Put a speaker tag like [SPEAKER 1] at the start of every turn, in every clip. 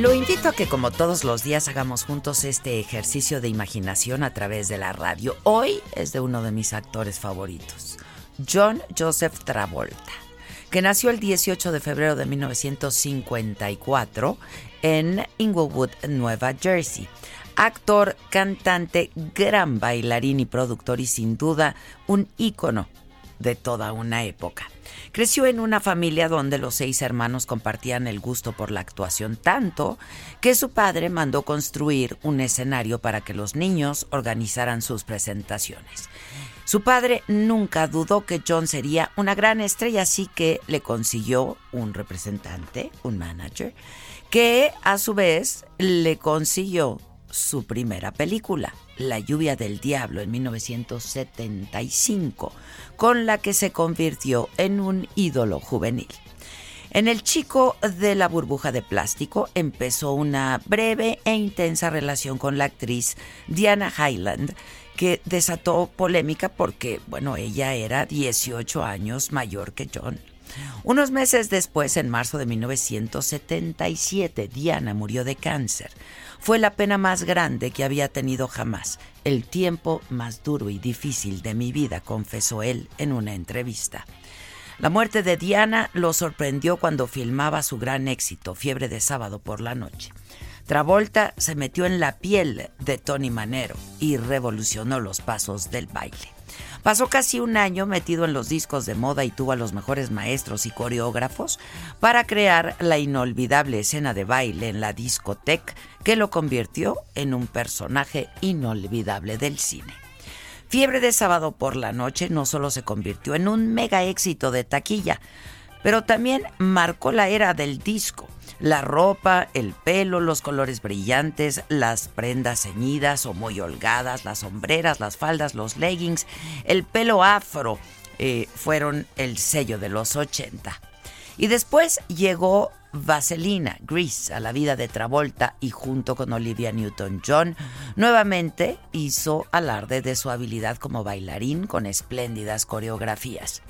[SPEAKER 1] Lo invito a que como todos los días hagamos juntos este ejercicio de imaginación a través de la radio. Hoy es de uno de mis actores favoritos, John Joseph Travolta, que nació el 18 de febrero de 1954 en Inglewood, Nueva Jersey. Actor, cantante, gran bailarín y productor y sin duda un ícono de toda una época. Creció en una familia donde los seis hermanos compartían el gusto por la actuación tanto que su padre mandó construir un escenario para que los niños organizaran sus presentaciones. Su padre nunca dudó que John sería una gran estrella, así que le consiguió un representante, un manager, que a su vez le consiguió su primera película, La lluvia del diablo, en 1975, con la que se convirtió en un ídolo juvenil. En El chico de la burbuja de plástico empezó una breve e intensa relación con la actriz Diana Highland, que desató polémica porque, bueno, ella era 18 años mayor que John. Unos meses después, en marzo de 1977, Diana murió de cáncer. Fue la pena más grande que había tenido jamás, el tiempo más duro y difícil de mi vida, confesó él en una entrevista. La muerte de Diana lo sorprendió cuando filmaba su gran éxito, Fiebre de sábado por la noche. Travolta se metió en la piel de Tony Manero y revolucionó los pasos del baile. Pasó casi un año metido en los discos de moda y tuvo a los mejores maestros y coreógrafos para crear la inolvidable escena de baile en la discoteca que lo convirtió en un personaje inolvidable del cine. Fiebre de sábado por la noche no solo se convirtió en un mega éxito de taquilla, pero también marcó la era del disco. La ropa, el pelo, los colores brillantes, las prendas ceñidas o muy holgadas, las sombreras, las faldas, los leggings, el pelo afro eh, fueron el sello de los 80. Y después llegó Vaselina, Grease, a la vida de Travolta y junto con Olivia Newton-John, nuevamente hizo alarde de su habilidad como bailarín con espléndidas coreografías.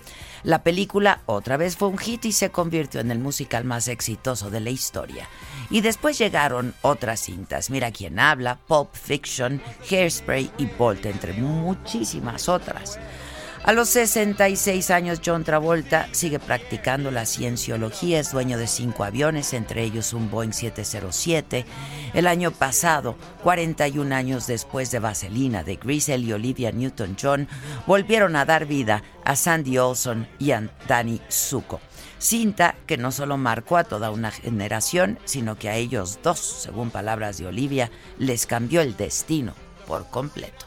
[SPEAKER 1] La película otra vez fue un hit y se convirtió en el musical más exitoso de la historia. Y después llegaron otras cintas, Mira quién habla, Pulp Fiction, Hairspray y Bolt, entre muchísimas otras. A los 66 años, John Travolta sigue practicando la cienciología, es dueño de cinco aviones, entre ellos un Boeing 707. El año pasado, 41 años después de Vaselina, de Grisel y Olivia Newton-John, volvieron a dar vida a Sandy Olson y a Danny Zuko. Cinta que no solo marcó a toda una generación, sino que a ellos dos, según palabras de Olivia, les cambió el destino por completo.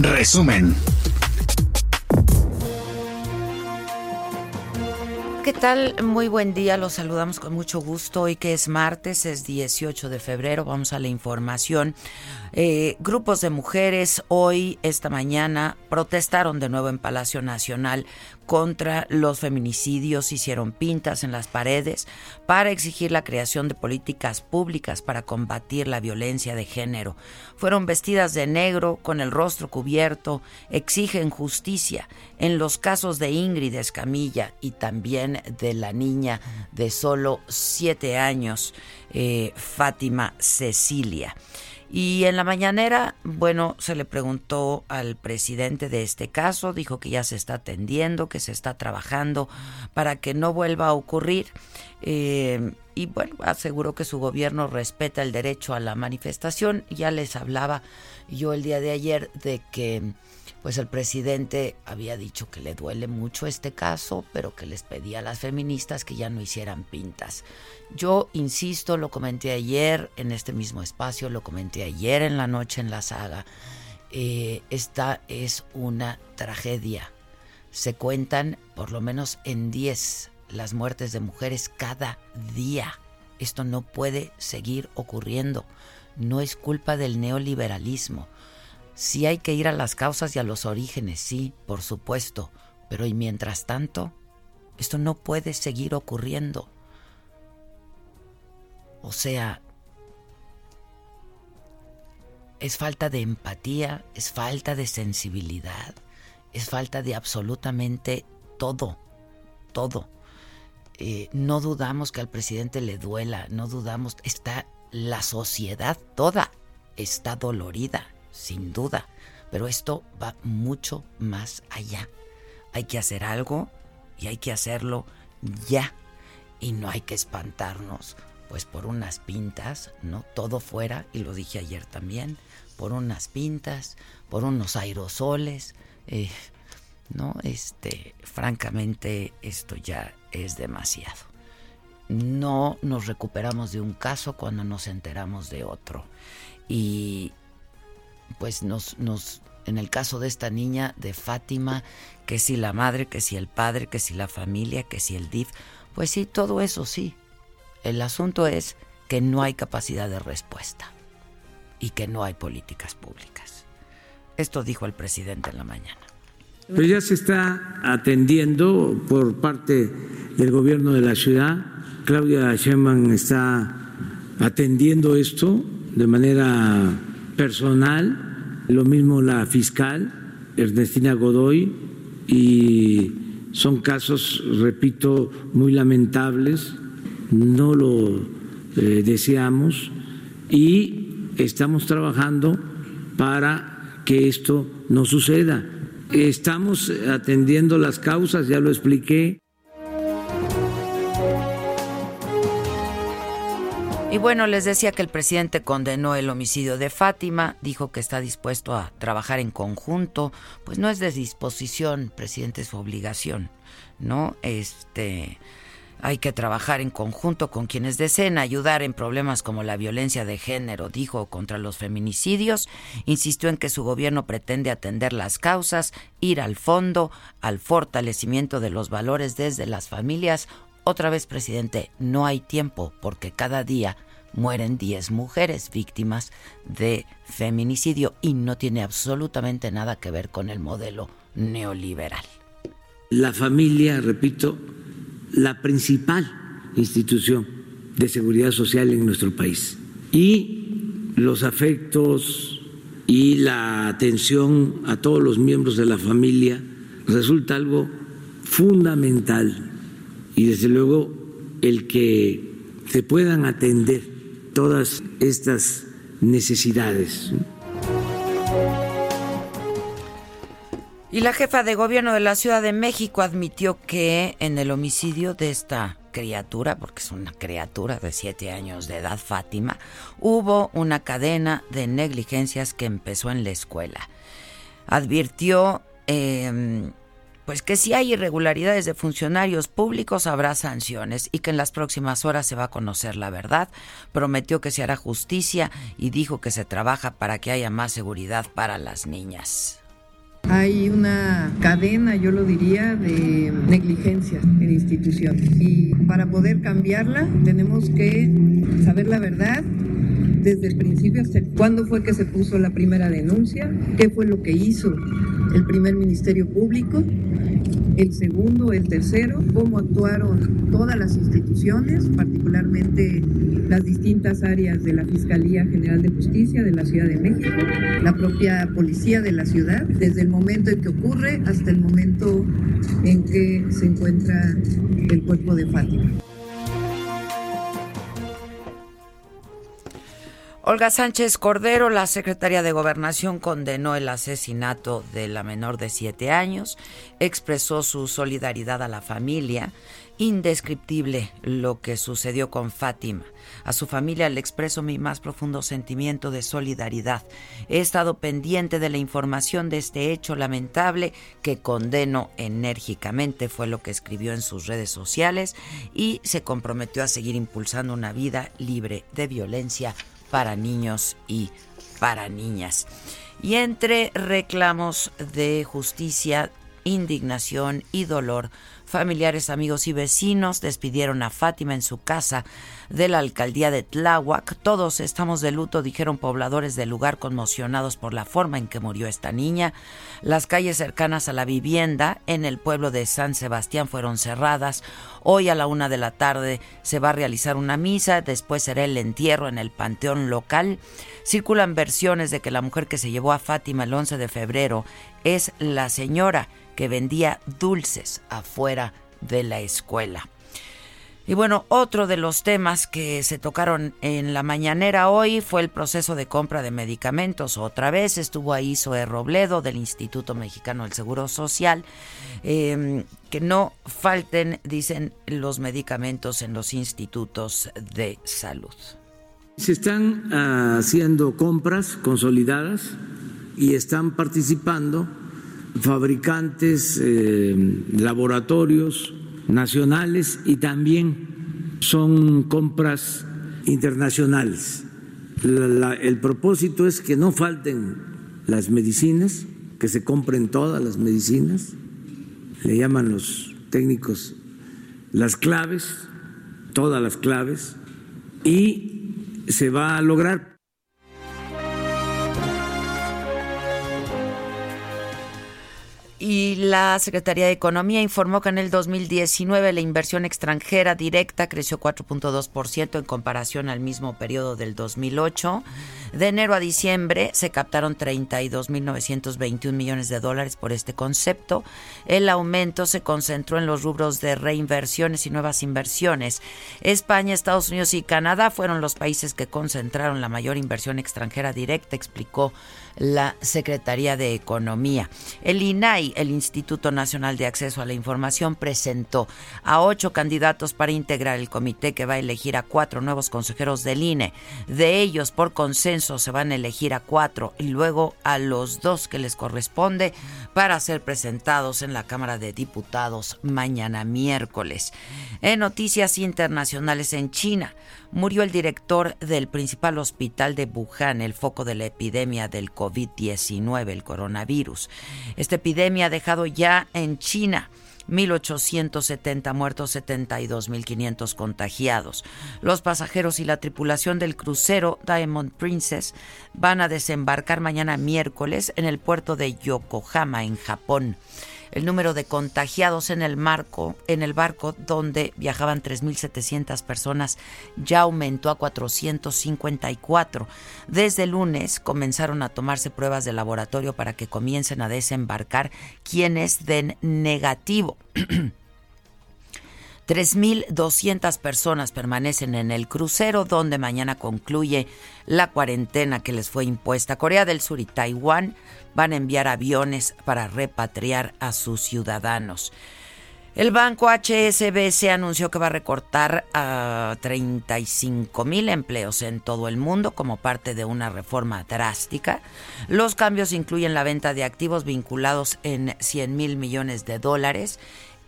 [SPEAKER 2] Resumen.
[SPEAKER 1] ¿Qué tal? Muy buen día, los saludamos con mucho gusto. Hoy que es martes, es 18 de febrero, vamos a la información. Eh, grupos de mujeres hoy, esta mañana, protestaron de nuevo en Palacio Nacional contra los feminicidios, hicieron pintas en las paredes para exigir la creación de políticas públicas para combatir la violencia de género. Fueron vestidas de negro, con el rostro cubierto, exigen justicia en los casos de Ingrid Escamilla y también de la niña de solo siete años, eh, Fátima Cecilia. Y en la mañanera, bueno, se le preguntó al presidente de este caso, dijo que ya se está atendiendo, que se está trabajando para que no vuelva a ocurrir. Eh, y bueno, aseguró que su gobierno respeta el derecho a la manifestación. Ya les hablaba yo el día de ayer de que pues el presidente había dicho que le duele mucho este caso, pero que les pedía a las feministas que ya no hicieran pintas. Yo insisto, lo comenté ayer en este mismo espacio, lo comenté ayer en la noche en la saga. Eh, esta es una tragedia. Se cuentan por lo menos en 10 las muertes de mujeres cada día. Esto no puede seguir ocurriendo. No es culpa del neoliberalismo Sí hay que ir a las causas y a los orígenes, sí, por supuesto, pero y mientras tanto, esto no puede seguir ocurriendo. O sea, es falta de empatía, es falta de sensibilidad, es falta de absolutamente todo, todo. Eh, no dudamos que al presidente le duela, no dudamos, está la sociedad toda está dolorida sin duda, pero esto va mucho más allá. Hay que hacer algo y hay que hacerlo ya. Y no hay que espantarnos, pues por unas pintas, ¿no? Todo fuera, y lo dije ayer también, por unas pintas, por unos aerosoles, eh, ¿no? Este, francamente, esto ya es demasiado. No nos recuperamos de un caso cuando nos enteramos de otro. Y, pues nos, nos, en el caso de esta niña, de Fátima, que si la madre, que si el padre, que si la familia, que si el DIF, pues sí, todo eso sí. El asunto es que no hay capacidad de respuesta y que no hay políticas públicas. Esto dijo el presidente en la mañana.
[SPEAKER 3] Pero ya se está atendiendo por parte del gobierno de la ciudad. Claudia Sheinbaum está atendiendo esto de manera personal, lo mismo la fiscal Ernestina Godoy, y son casos, repito, muy lamentables, no lo eh, deseamos y estamos trabajando para que esto no suceda. Estamos atendiendo las causas, ya lo expliqué.
[SPEAKER 1] Y bueno, les decía que el presidente condenó el homicidio de Fátima, dijo que está dispuesto a trabajar en conjunto, pues no es de disposición, presidente, es su obligación, ¿no? Este hay que trabajar en conjunto con quienes deseen ayudar en problemas como la violencia de género, dijo, contra los feminicidios. Insistió en que su gobierno pretende atender las causas, ir al fondo, al fortalecimiento de los valores desde las familias otra vez, presidente, no hay tiempo porque cada día mueren 10 mujeres víctimas de feminicidio y no tiene absolutamente nada que ver con el modelo neoliberal.
[SPEAKER 3] La familia, repito, la principal institución de seguridad social en nuestro país. Y los afectos y la atención a todos los miembros de la familia resulta algo fundamental y desde luego el que se puedan atender todas estas necesidades.
[SPEAKER 1] Y la jefa de gobierno de la Ciudad de México admitió que en el homicidio de esta criatura, porque es una criatura de siete años de edad, Fátima, hubo una cadena de negligencias que empezó en la escuela. Advirtió em, pues que si hay irregularidades de funcionarios públicos habrá sanciones y que en las próximas horas se va a conocer la verdad. Prometió que se hará justicia y dijo que se trabaja para que haya más seguridad para las niñas.
[SPEAKER 4] Hay una cadena, yo lo diría, de negligencia en instituciones. Y para poder cambiarla tenemos que saber la verdad desde el principio hasta cuándo fue que se puso la primera denuncia, qué fue lo que hizo el primer Ministerio Público, el segundo, el tercero, cómo actuaron todas las instituciones, particularmente las distintas áreas de la Fiscalía General de Justicia de la Ciudad de México, la propia policía de la ciudad, desde el momento en que ocurre hasta el momento en que se encuentra el cuerpo de Fátima.
[SPEAKER 1] Olga Sánchez Cordero, la secretaria de Gobernación, condenó el asesinato de la menor de siete años, expresó su solidaridad a la familia. Indescriptible lo que sucedió con Fátima. A su familia le expreso mi más profundo sentimiento de solidaridad. He estado pendiente de la información de este hecho lamentable que condeno enérgicamente, fue lo que escribió en sus redes sociales y se comprometió a seguir impulsando una vida libre de violencia para niños y para niñas. Y entre reclamos de justicia, indignación y dolor, familiares, amigos y vecinos despidieron a Fátima en su casa de la alcaldía de Tláhuac. Todos estamos de luto, dijeron pobladores del lugar conmocionados por la forma en que murió esta niña. Las calles cercanas a la vivienda en el pueblo de San Sebastián fueron cerradas. Hoy a la una de la tarde se va a realizar una misa, después será el entierro en el panteón local. Circulan versiones de que la mujer que se llevó a Fátima el 11 de febrero es la señora que vendía dulces afuera de la escuela. Y bueno, otro de los temas que se tocaron en la mañanera hoy fue el proceso de compra de medicamentos. Otra vez estuvo ahí Zoe Robledo del Instituto Mexicano del Seguro Social. Em, que no falten, dicen, los medicamentos en los institutos de salud.
[SPEAKER 3] Se están ah, haciendo compras consolidadas y están participando fabricantes, eh, laboratorios, nacionales y también son compras internacionales. el propósito es que no falten las medicinas, que se compren todas las medicinas, le llaman los técnicos las claves, todas las claves, y se va a lograr
[SPEAKER 1] Y la Secretaría de Economía informó que en el 2019 la inversión extranjera directa creció 4.2% en comparación al mismo periodo del 2008. De enero a diciembre se captaron 32.921 millones de dólares por este concepto. El aumento se concentró en los rubros de reinversiones y nuevas inversiones. España, Estados Unidos y Canadá fueron los países que concentraron la mayor inversión extranjera directa, explicó la Secretaría de Economía. El INAI, el Instituto Nacional de Acceso a la Información, presentó a ocho candidatos para integrar el comité que va a elegir a cuatro nuevos consejeros del INE. De ellos, por consenso, se van a elegir a cuatro y luego a los dos que les corresponde para ser presentados en la Cámara de Diputados mañana miércoles. En noticias internacionales en China, murió el director del principal hospital de Wuhan, el foco de la epidemia del COVID-19, el coronavirus. Esta epidemia ha dejado ya en China 1.870 muertos, 72.500 contagiados. Los pasajeros y la tripulación del crucero Diamond Princess van a desembarcar mañana miércoles en el puerto de Yokohama, en Japón. El número de contagiados en el marco, en el barco donde viajaban 3.700 personas ya aumentó a 454. Desde lunes comenzaron a tomarse pruebas de laboratorio para que comiencen a desembarcar quienes den negativo. 3.200 personas permanecen en el crucero donde mañana concluye la cuarentena que les fue impuesta. Corea del Sur y Taiwán van a enviar aviones para repatriar a sus ciudadanos. El banco HSBC anunció que va a recortar a 35 mil empleos en todo el mundo como parte de una reforma drástica. Los cambios incluyen la venta de activos vinculados en 100 mil millones de dólares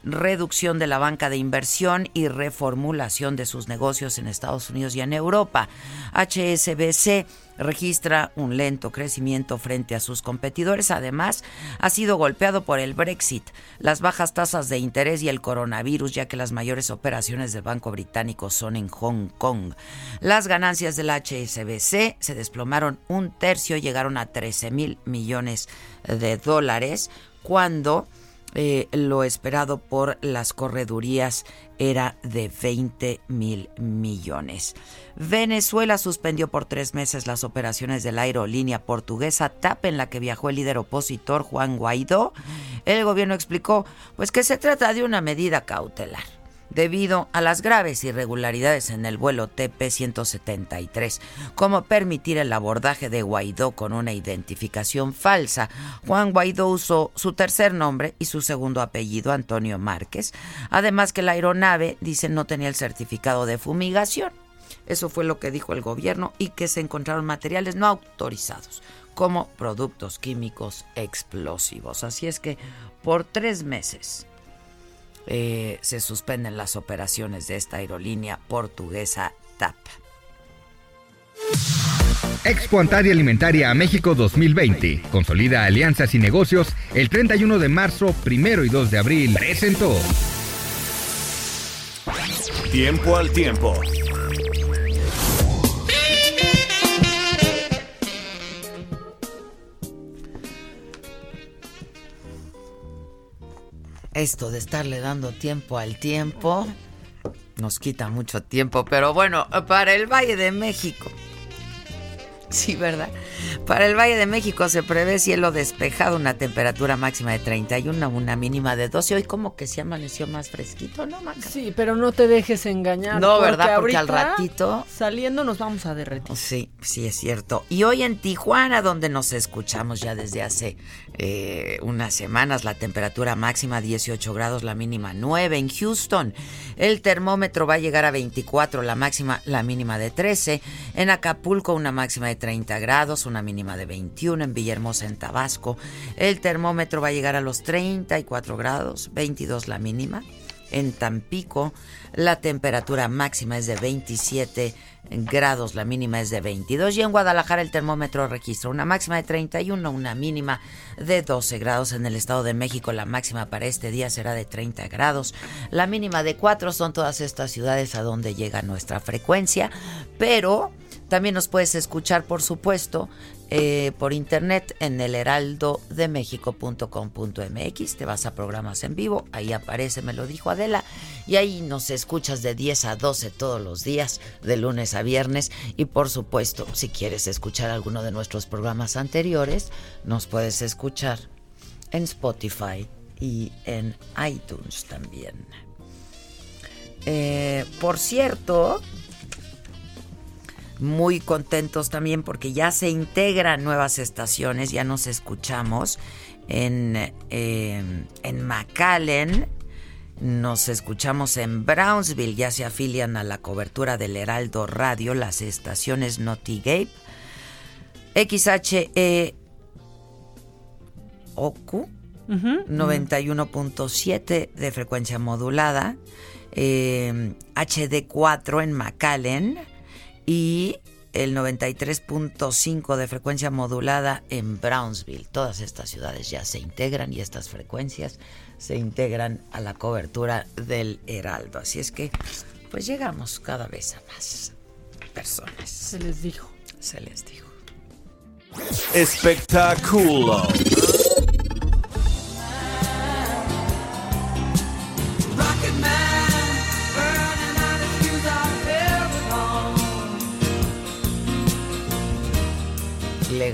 [SPEAKER 1] reducción de la banca de inversión y reformulación de sus negocios en Estados Unidos y en Europa. HSBC registra un lento crecimiento frente a sus competidores. Además, ha sido golpeado por el Brexit, las bajas tasas de interés y el coronavirus, ya que las mayores operaciones del Banco Británico son en Hong Kong. Las ganancias del HSBC se desplomaron un tercio, llegaron a 13 mil millones de dólares, cuando eh, lo esperado por las corredurías era de 20 mil millones. Venezuela suspendió por tres meses las operaciones de la aerolínea portuguesa TAP en la que viajó el líder opositor Juan Guaidó. El gobierno explicó pues que se trata de una medida cautelar debido a las graves irregularidades en el vuelo TP-173, como permitir el abordaje de Guaidó con una identificación falsa. Juan Guaidó usó su tercer nombre y su segundo apellido, Antonio Márquez, además que la aeronave, dice, no tenía el certificado de fumigación. Eso fue lo que dijo el gobierno y que se encontraron materiales no autorizados como productos químicos explosivos. Así es que por tres meses eh, se suspenden las operaciones de esta aerolínea portuguesa TAP.
[SPEAKER 5] Expo Antaria Alimentaria a México 2020. Consolida alianzas y negocios. El 31 de marzo, primero y 2 de abril. Presentó.
[SPEAKER 2] Tiempo al tiempo.
[SPEAKER 1] Esto de estarle dando tiempo al tiempo nos quita mucho tiempo, pero bueno, para el Valle de México. Sí, ¿verdad? Para el Valle de México se prevé cielo despejado, una temperatura máxima de 31, una mínima de 12. Hoy como que se amaneció más fresquito, ¿no, Maca?
[SPEAKER 6] Sí, pero no te dejes engañar.
[SPEAKER 1] No, ¿verdad? Porque al ratito...
[SPEAKER 6] Saliendo nos vamos a derretir.
[SPEAKER 1] Sí, sí es cierto. Y hoy en Tijuana, donde nos escuchamos ya desde hace eh, unas semanas, la temperatura máxima 18 grados, la mínima 9. En Houston, el termómetro va a llegar a 24, la máxima, la mínima de 13. En Acapulco, una máxima de 30 grados, una mínima de 21 en Villahermosa, en Tabasco. El termómetro va a llegar a los 34 grados, 22 la mínima. En Tampico, la temperatura máxima es de 27 grados, la mínima es de 22. Y en Guadalajara el termómetro registra una máxima de 31, una mínima de 12 grados. En el Estado de México la máxima para este día será de 30 grados. La mínima de 4 son todas estas ciudades a donde llega nuestra frecuencia. Pero también nos puedes escuchar, por supuesto, eh, por internet en el heraldodemexico.com.mx. Te vas a programas en vivo, ahí aparece, me lo dijo Adela, y ahí nos escuchas de 10 a 12 todos los días, de lunes a viernes. Y por supuesto, si quieres escuchar alguno de nuestros programas anteriores, nos puedes escuchar en Spotify y en iTunes también. Eh, por cierto, muy contentos también porque ya se integran nuevas estaciones, ya nos escuchamos en, eh, en McAllen, nos escuchamos en Brownsville, ya se afilian a la cobertura del Heraldo Radio, las estaciones Notigape, XHE OQ, 91.7 de frecuencia modulada, eh, HD4 en McAllen, y el 93.5 de frecuencia modulada en Brownsville. Todas estas ciudades ya se integran y estas frecuencias se integran a la cobertura del Heraldo. Así es que, pues llegamos cada vez a más personas.
[SPEAKER 6] Se les dijo.
[SPEAKER 1] Se les dijo.
[SPEAKER 2] Espectáculo.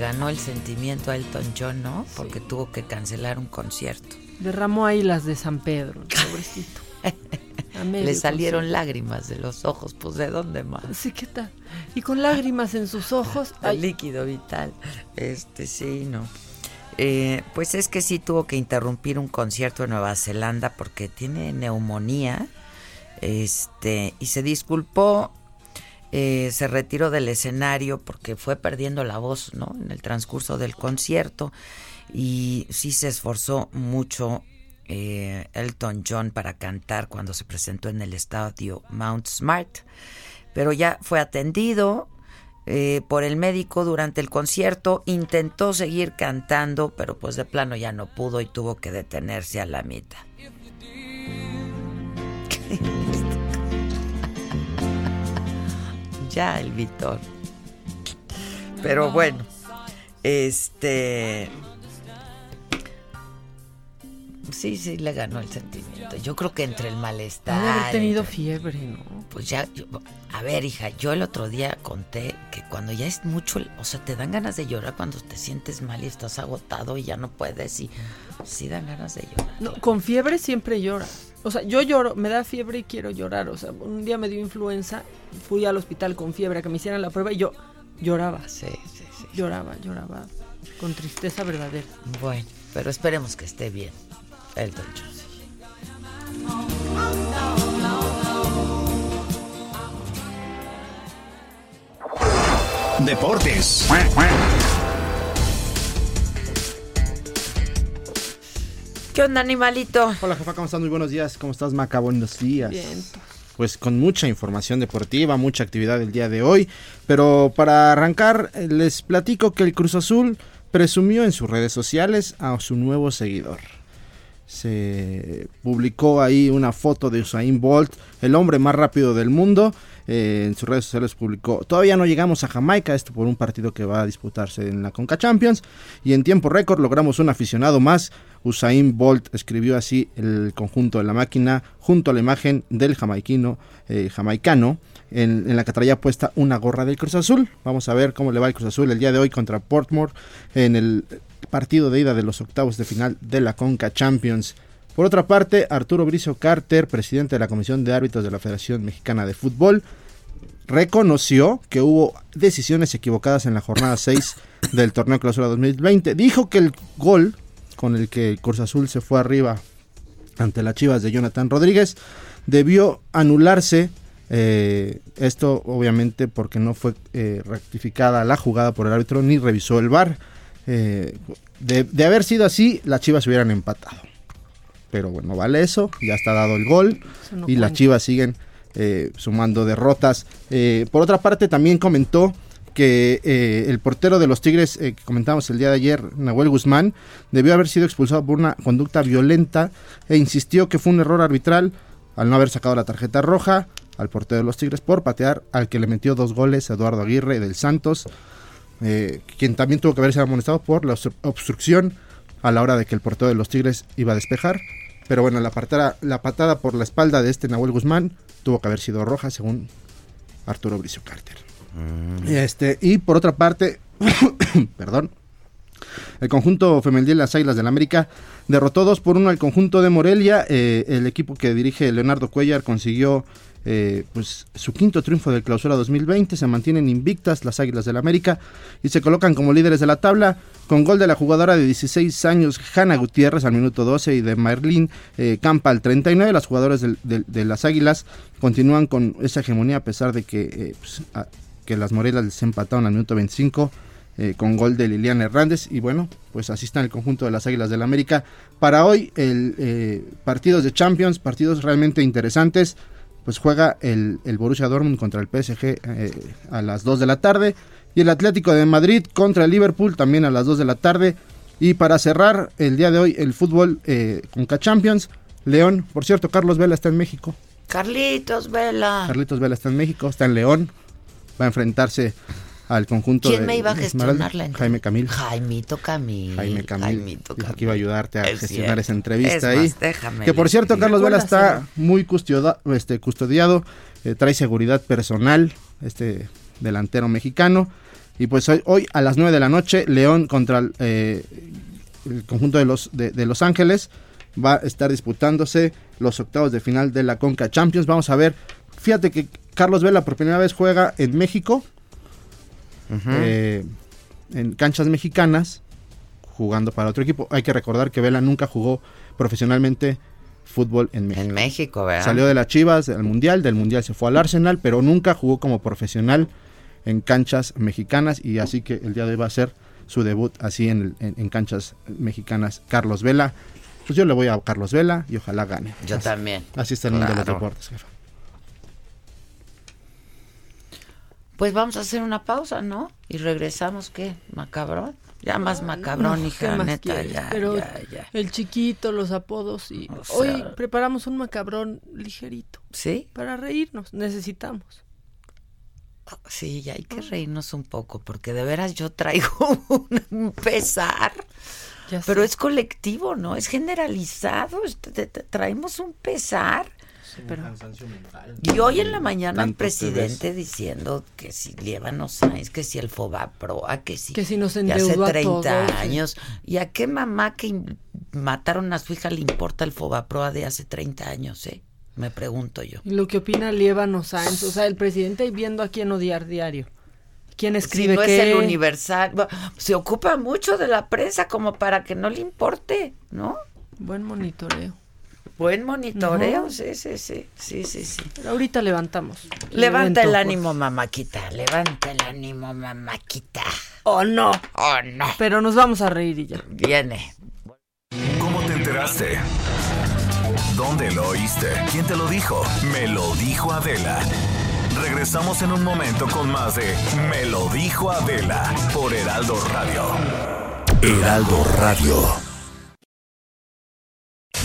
[SPEAKER 1] Ganó el sentimiento a Elton John, ¿no? Porque tuvo que cancelar un concierto.
[SPEAKER 6] Derramó ahí las de San Pedro, pobrecito.
[SPEAKER 1] le salieron lágrimas de los ojos, pues ¿de dónde más?
[SPEAKER 6] Sí, ¿qué tal? Y con lágrimas en sus ojos.
[SPEAKER 1] El líquido vital. Este, sí, no. Eh, pues es que sí tuvo que interrumpir un concierto en Nueva Zelanda porque tiene neumonía. Este, y se disculpó, eh, se retiró del escenario porque fue perdiendo la voz, ¿no? En el transcurso del concierto. Y sí se esforzó mucho eh, Elton John para cantar cuando se presentó en el estadio Mount Smart. Pero ya fue atendido, eh, por el médico durante el concierto. Intentó seguir cantando, pero pues de plano ya no pudo y tuvo que detenerse a la mitad. ya el Víctor. Pero bueno, este sí, sí, le ganó el sentimiento. Yo creo que entre el malestar.
[SPEAKER 6] Haber tenido fiebre, ¿no?
[SPEAKER 1] Pues ya, yo- a ver, hija, yo el otro día conté que cuando ya es mucho, o sea, te dan ganas de llorar cuando te sientes mal y estás agotado y ya no puedes y sí dan ganas de llorar.
[SPEAKER 6] No, con fiebre siempre llora. O sea, yo lloro, me da fiebre y quiero llorar. O sea, un día me dio influenza, fui al hospital con fiebre a que me hicieran la prueba y yo lloraba.
[SPEAKER 1] Sí, sí, sí.
[SPEAKER 6] Lloraba, lloraba. Con tristeza verdadera.
[SPEAKER 1] Bueno, pero esperemos que esté bien. Elton John.
[SPEAKER 2] Deportes.
[SPEAKER 1] ¿Qué onda, animalito?
[SPEAKER 7] Hola, jefa, ¿cómo estás? Muy buenos días. ¿Cómo estás, Maca? Buenos días.
[SPEAKER 6] Bien.
[SPEAKER 7] Pues con mucha información deportiva, mucha actividad el día de hoy. Pero para arrancar, eh, les platico que el Cruz Azul presumió en sus redes sociales a su nuevo seguidor. Se publicó ahí una foto de Usain Bolt, el hombre más rápido del mundo. Eh, en sus redes sociales publicó, todavía no llegamos a Jamaica, esto por un partido que va a disputarse en la Conca Champions. Y en tiempo récord logramos un aficionado más. Usain Bolt escribió así el conjunto de la máquina junto a la imagen del jamaiquino, eh, jamaicano, en, en la que traía puesta una gorra del Cruz Azul. Vamos a ver cómo le va el Cruz Azul el día de hoy contra Portmore en el partido de ida de los octavos de final de la Conca Champions. Por otra parte, Arturo Bricio Carter, presidente de la Comisión de Árbitros de la Federación Mexicana de Fútbol, reconoció que hubo decisiones equivocadas en la jornada 6 del torneo clausura 2020. Dijo que el gol con el que el Cruz Azul se fue arriba ante las Chivas de Jonathan Rodríguez debió anularse. eh, esto obviamente porque no fue eh, rectificada la jugada por el árbitro ni revisó el VAR. Eh, de, de haber sido así, las Chivas hubieran empatado. Pero bueno, vale eso, ya está dado el gol
[SPEAKER 6] no
[SPEAKER 7] y las. Chivas siguen eh, sumando derrotas. Eh, por otra parte, también comentó que eh, el portero de los Tigres, que comentamos el día de ayer, Nahuel Guzmán, debió haber sido expulsado por una conducta violenta e insistió que fue un error arbitral al no haber sacado la tarjeta roja al portero de los Tigres por patear al que le metió dos goles, Eduardo Aguirre del Santos, eh, quien también tuvo que haberse amonestado por la obstru- obstrucción a la hora de que el portero de los Tigres iba a despejar. Pero bueno, la patada, la patada por la espalda de este Nahuel Guzmán tuvo que haber sido roja, según Arturo Bricio Carter. Este, y por otra parte, perdón, el conjunto femenil de las Águilas del América derrotó 2 por 1 al conjunto de Morelia. Eh, el equipo que dirige Leonardo Cuellar consiguió eh, pues, su quinto triunfo del clausura 2020. Se mantienen invictas las Águilas del América y se colocan como líderes de la tabla con gol de la jugadora de 16 años, Hanna Gutiérrez, al minuto 12 y de Marlene eh, Campa al 39. Las jugadoras del- de, las Águilas continúan con esa hegemonía a pesar de que, eh, pues, que las Morelas les empataron al minuto 25 eh, con gol de Liliana Hernández. Y bueno, pues así está el conjunto de las Águilas del América. Para hoy, el partidos de Champions, partidos realmente interesantes. Pues juega el, el Borussia Dortmund contra el PSG eh, a las 2 de la tarde. Y el Atlético de Madrid contra el Liverpool también a las 2 de la tarde. Y para cerrar el día de hoy el fútbol eh, con K Champions, León, por cierto, Carlos Vela está en México.
[SPEAKER 1] Carlitos, vela.
[SPEAKER 7] Carlitos Vela está en México, está en León. Va a enfrentarse al conjunto
[SPEAKER 1] ¿Quién
[SPEAKER 7] de
[SPEAKER 1] me iba a?
[SPEAKER 7] Jaime Camil.
[SPEAKER 1] Jaimito Camil.
[SPEAKER 7] Jaime Camil
[SPEAKER 1] Jaimito Camil.
[SPEAKER 7] que iba a ayudarte a
[SPEAKER 1] Es
[SPEAKER 7] gestionar
[SPEAKER 1] cierto.
[SPEAKER 7] esa entrevista
[SPEAKER 1] Es
[SPEAKER 7] ahí.
[SPEAKER 1] más, déjame
[SPEAKER 7] que por cierto. Carlos Vela está muy custioda- este, custodiado, eh, trae seguridad personal, este delantero mexicano. Y pues hoy, hoy a las 9 de la noche, León contra el, eh, el conjunto de los, de, de Los Ángeles va a estar disputándose los octavos de final de la Conca Champions. Vamos a ver, fíjate que Carlos Vela por primera vez juega en México, eh, en canchas mexicanas. jugando para otro equipo. Hay que recordar que Vela nunca jugó profesionalmente fútbol en México.
[SPEAKER 1] En México, ¿verdad?
[SPEAKER 7] Salió de las Chivas del Mundial, del Mundial se fue al Arsenal, pero nunca jugó como profesional en canchas mexicanas y así que el día de hoy va a ser su debut así en, en- en canchas mexicanas. Carlos Vela, pues yo le voy a Carlos Vela y ojalá gane.
[SPEAKER 1] Yo
[SPEAKER 7] Así-
[SPEAKER 1] también.
[SPEAKER 7] Así está el mundo de los deportes, jefa.
[SPEAKER 1] Pues vamos a hacer una pausa, ¿no? Y regresamos, ¿qué? ¿Macabrón? Ya más macabrón,
[SPEAKER 6] No,
[SPEAKER 1] hija,
[SPEAKER 6] ¿qué más
[SPEAKER 1] neta,
[SPEAKER 6] quieres?
[SPEAKER 1] ya,
[SPEAKER 6] Pero
[SPEAKER 1] ya, ya.
[SPEAKER 6] el chiquito, los apodos y
[SPEAKER 1] O sea-
[SPEAKER 6] hoy preparamos un macabrón ligerito
[SPEAKER 1] ¿Sí?
[SPEAKER 6] para reírnos. Necesitamos.
[SPEAKER 1] Sí, ya hay que reírnos un poco, porque de veras yo traigo un pesar. Pero es colectivo, ¿no? Es generalizado. es- te- un Y hoy en la mañana el presidente diciendo que si Lievano Sáenz, que si el Fobaproa, que si...
[SPEAKER 6] que si nos
[SPEAKER 1] de hace
[SPEAKER 6] endeudó a
[SPEAKER 1] 30
[SPEAKER 6] todos.
[SPEAKER 1] años. ¿Y a qué mamá que mataron a su hija le importa el Fobaproa de hace 30 años, eh? Me pregunto yo.
[SPEAKER 6] Y lo que opina Lievano Sáenz, o sea, el presidente ahí viendo a quién odiar diario. ¿Quién
[SPEAKER 1] Si
[SPEAKER 6] escribe
[SPEAKER 1] no
[SPEAKER 6] qué?
[SPEAKER 1] es el universal, bueno, se ocupa mucho de la prensa como para que no le importe, ¿no?
[SPEAKER 6] Buen monitoreo.
[SPEAKER 1] Buen monitoreo, sí, sí, sí, sí, sí, sí.
[SPEAKER 6] Pero ahorita levantamos.
[SPEAKER 1] Levanta el
[SPEAKER 6] evento,
[SPEAKER 1] ánimo, mamáquita, levanta el ánimo, mamáquita.
[SPEAKER 6] ¡Oh, no!
[SPEAKER 1] Oh, no.
[SPEAKER 6] Pero nos vamos a reír y ya.
[SPEAKER 1] Viene.
[SPEAKER 2] ¿Cómo te enteraste? ¿Dónde lo oíste? ¿Quién te lo dijo? Me lo dijo Adela. Regresamos en un momento con más de Me lo dijo Adela por Heraldo Radio. Heraldo Radio.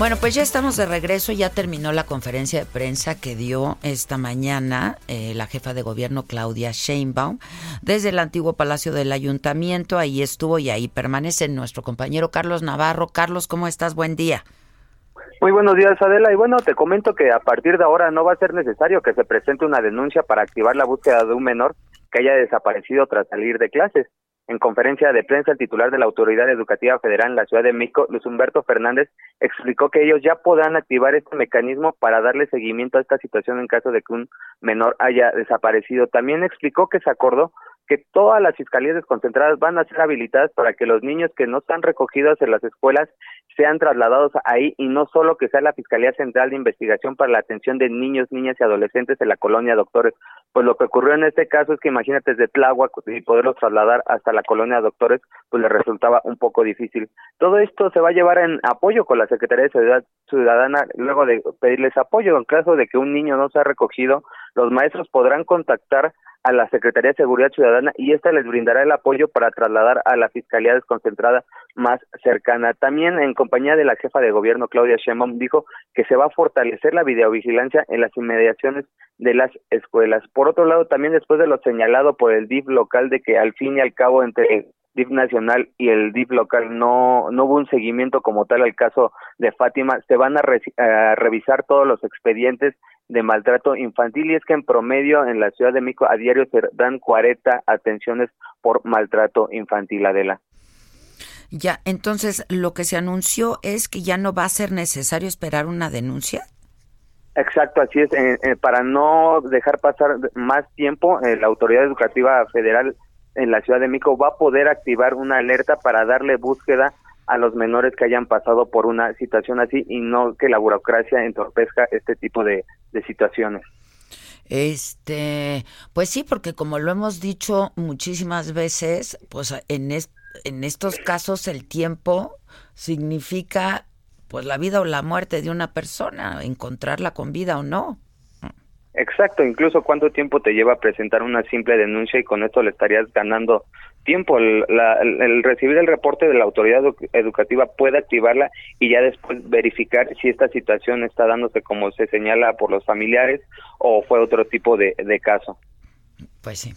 [SPEAKER 1] Bueno, pues ya estamos de regreso, ya terminó la conferencia de prensa que dio esta mañana eh, la jefa de gobierno Claudia Sheinbaum desde el antiguo Palacio del Ayuntamiento. Ahí estuvo y ahí permanece nuestro compañero Carlos Navarro. Carlos, ¿cómo estás? Buen día.
[SPEAKER 8] Muy buenos días, Adela. Y bueno, te comento que a partir de ahora no va a ser necesario que se presente una denuncia para activar la búsqueda de un menor que haya desaparecido tras salir de clases. En conferencia de prensa, el titular de la Autoridad Educativa Federal en la Ciudad de México, Luis Humberto Fernández, explicó que ellos ya podrán activar este mecanismo para darle seguimiento a esta situación en caso de que un menor haya desaparecido. También explicó que se acordó que todas las fiscalías desconcentradas van a ser habilitadas para que los niños que no están recogidos en las escuelas sean trasladados ahí y no solo que sea la Fiscalía Central de Investigación para la Atención de Niños, Niñas y Adolescentes en la colonia Doctores. Pues lo que ocurrió en este caso es que imagínate desde Tláhuac y poderlos trasladar hasta la colonia Doctores, pues le resultaba un poco difícil. Todo esto se va a llevar en apoyo con la Secretaría de Seguridad Ciudadana luego de pedirles apoyo. En caso de que un niño no sea recogido, los maestros podrán contactar a la Secretaría de Seguridad Ciudadana y esta les brindará el apoyo para trasladar a la Fiscalía Desconcentrada más cercana. También en compañía de la jefa de gobierno Claudia Sheinbaum dijo que se va a fortalecer la videovigilancia en las inmediaciones de las escuelas. Por otro lado, también después de lo señalado por el DIF local de que al fin y al cabo entre el DIF nacional y el DIF local no no hubo un seguimiento como tal al caso de Fátima, se van a, a revisar todos los expedientes de maltrato infantil y es que en promedio en la Ciudad de México a diario se dan 40 atenciones por maltrato infantil, Adela.
[SPEAKER 1] Ya, entonces lo que se anunció es que ya no va a ser necesario esperar una denuncia.
[SPEAKER 8] Exacto, así es. Eh, eh, para no dejar pasar más tiempo, eh, la Autoridad Educativa Federal en la Ciudad de México va a poder activar una alerta para darle búsqueda a los menores que hayan pasado por una situación así y no que la burocracia entorpezca este tipo de, de situaciones.
[SPEAKER 1] Este, pues sí, porque como lo hemos dicho muchísimas veces, pues en, es- en estos casos el tiempo significa pues la vida o la muerte de una persona, encontrarla con vida o no.
[SPEAKER 8] Exacto, incluso cuánto tiempo te lleva presentar una simple denuncia y con esto le estarías ganando tiempo. El, la- el- el recibir el reporte de la autoridad edu- educativa puede activarla y ya después verificar si esta situación está dándose como se señala por los familiares o fue otro tipo de, de caso.
[SPEAKER 1] Pues sí.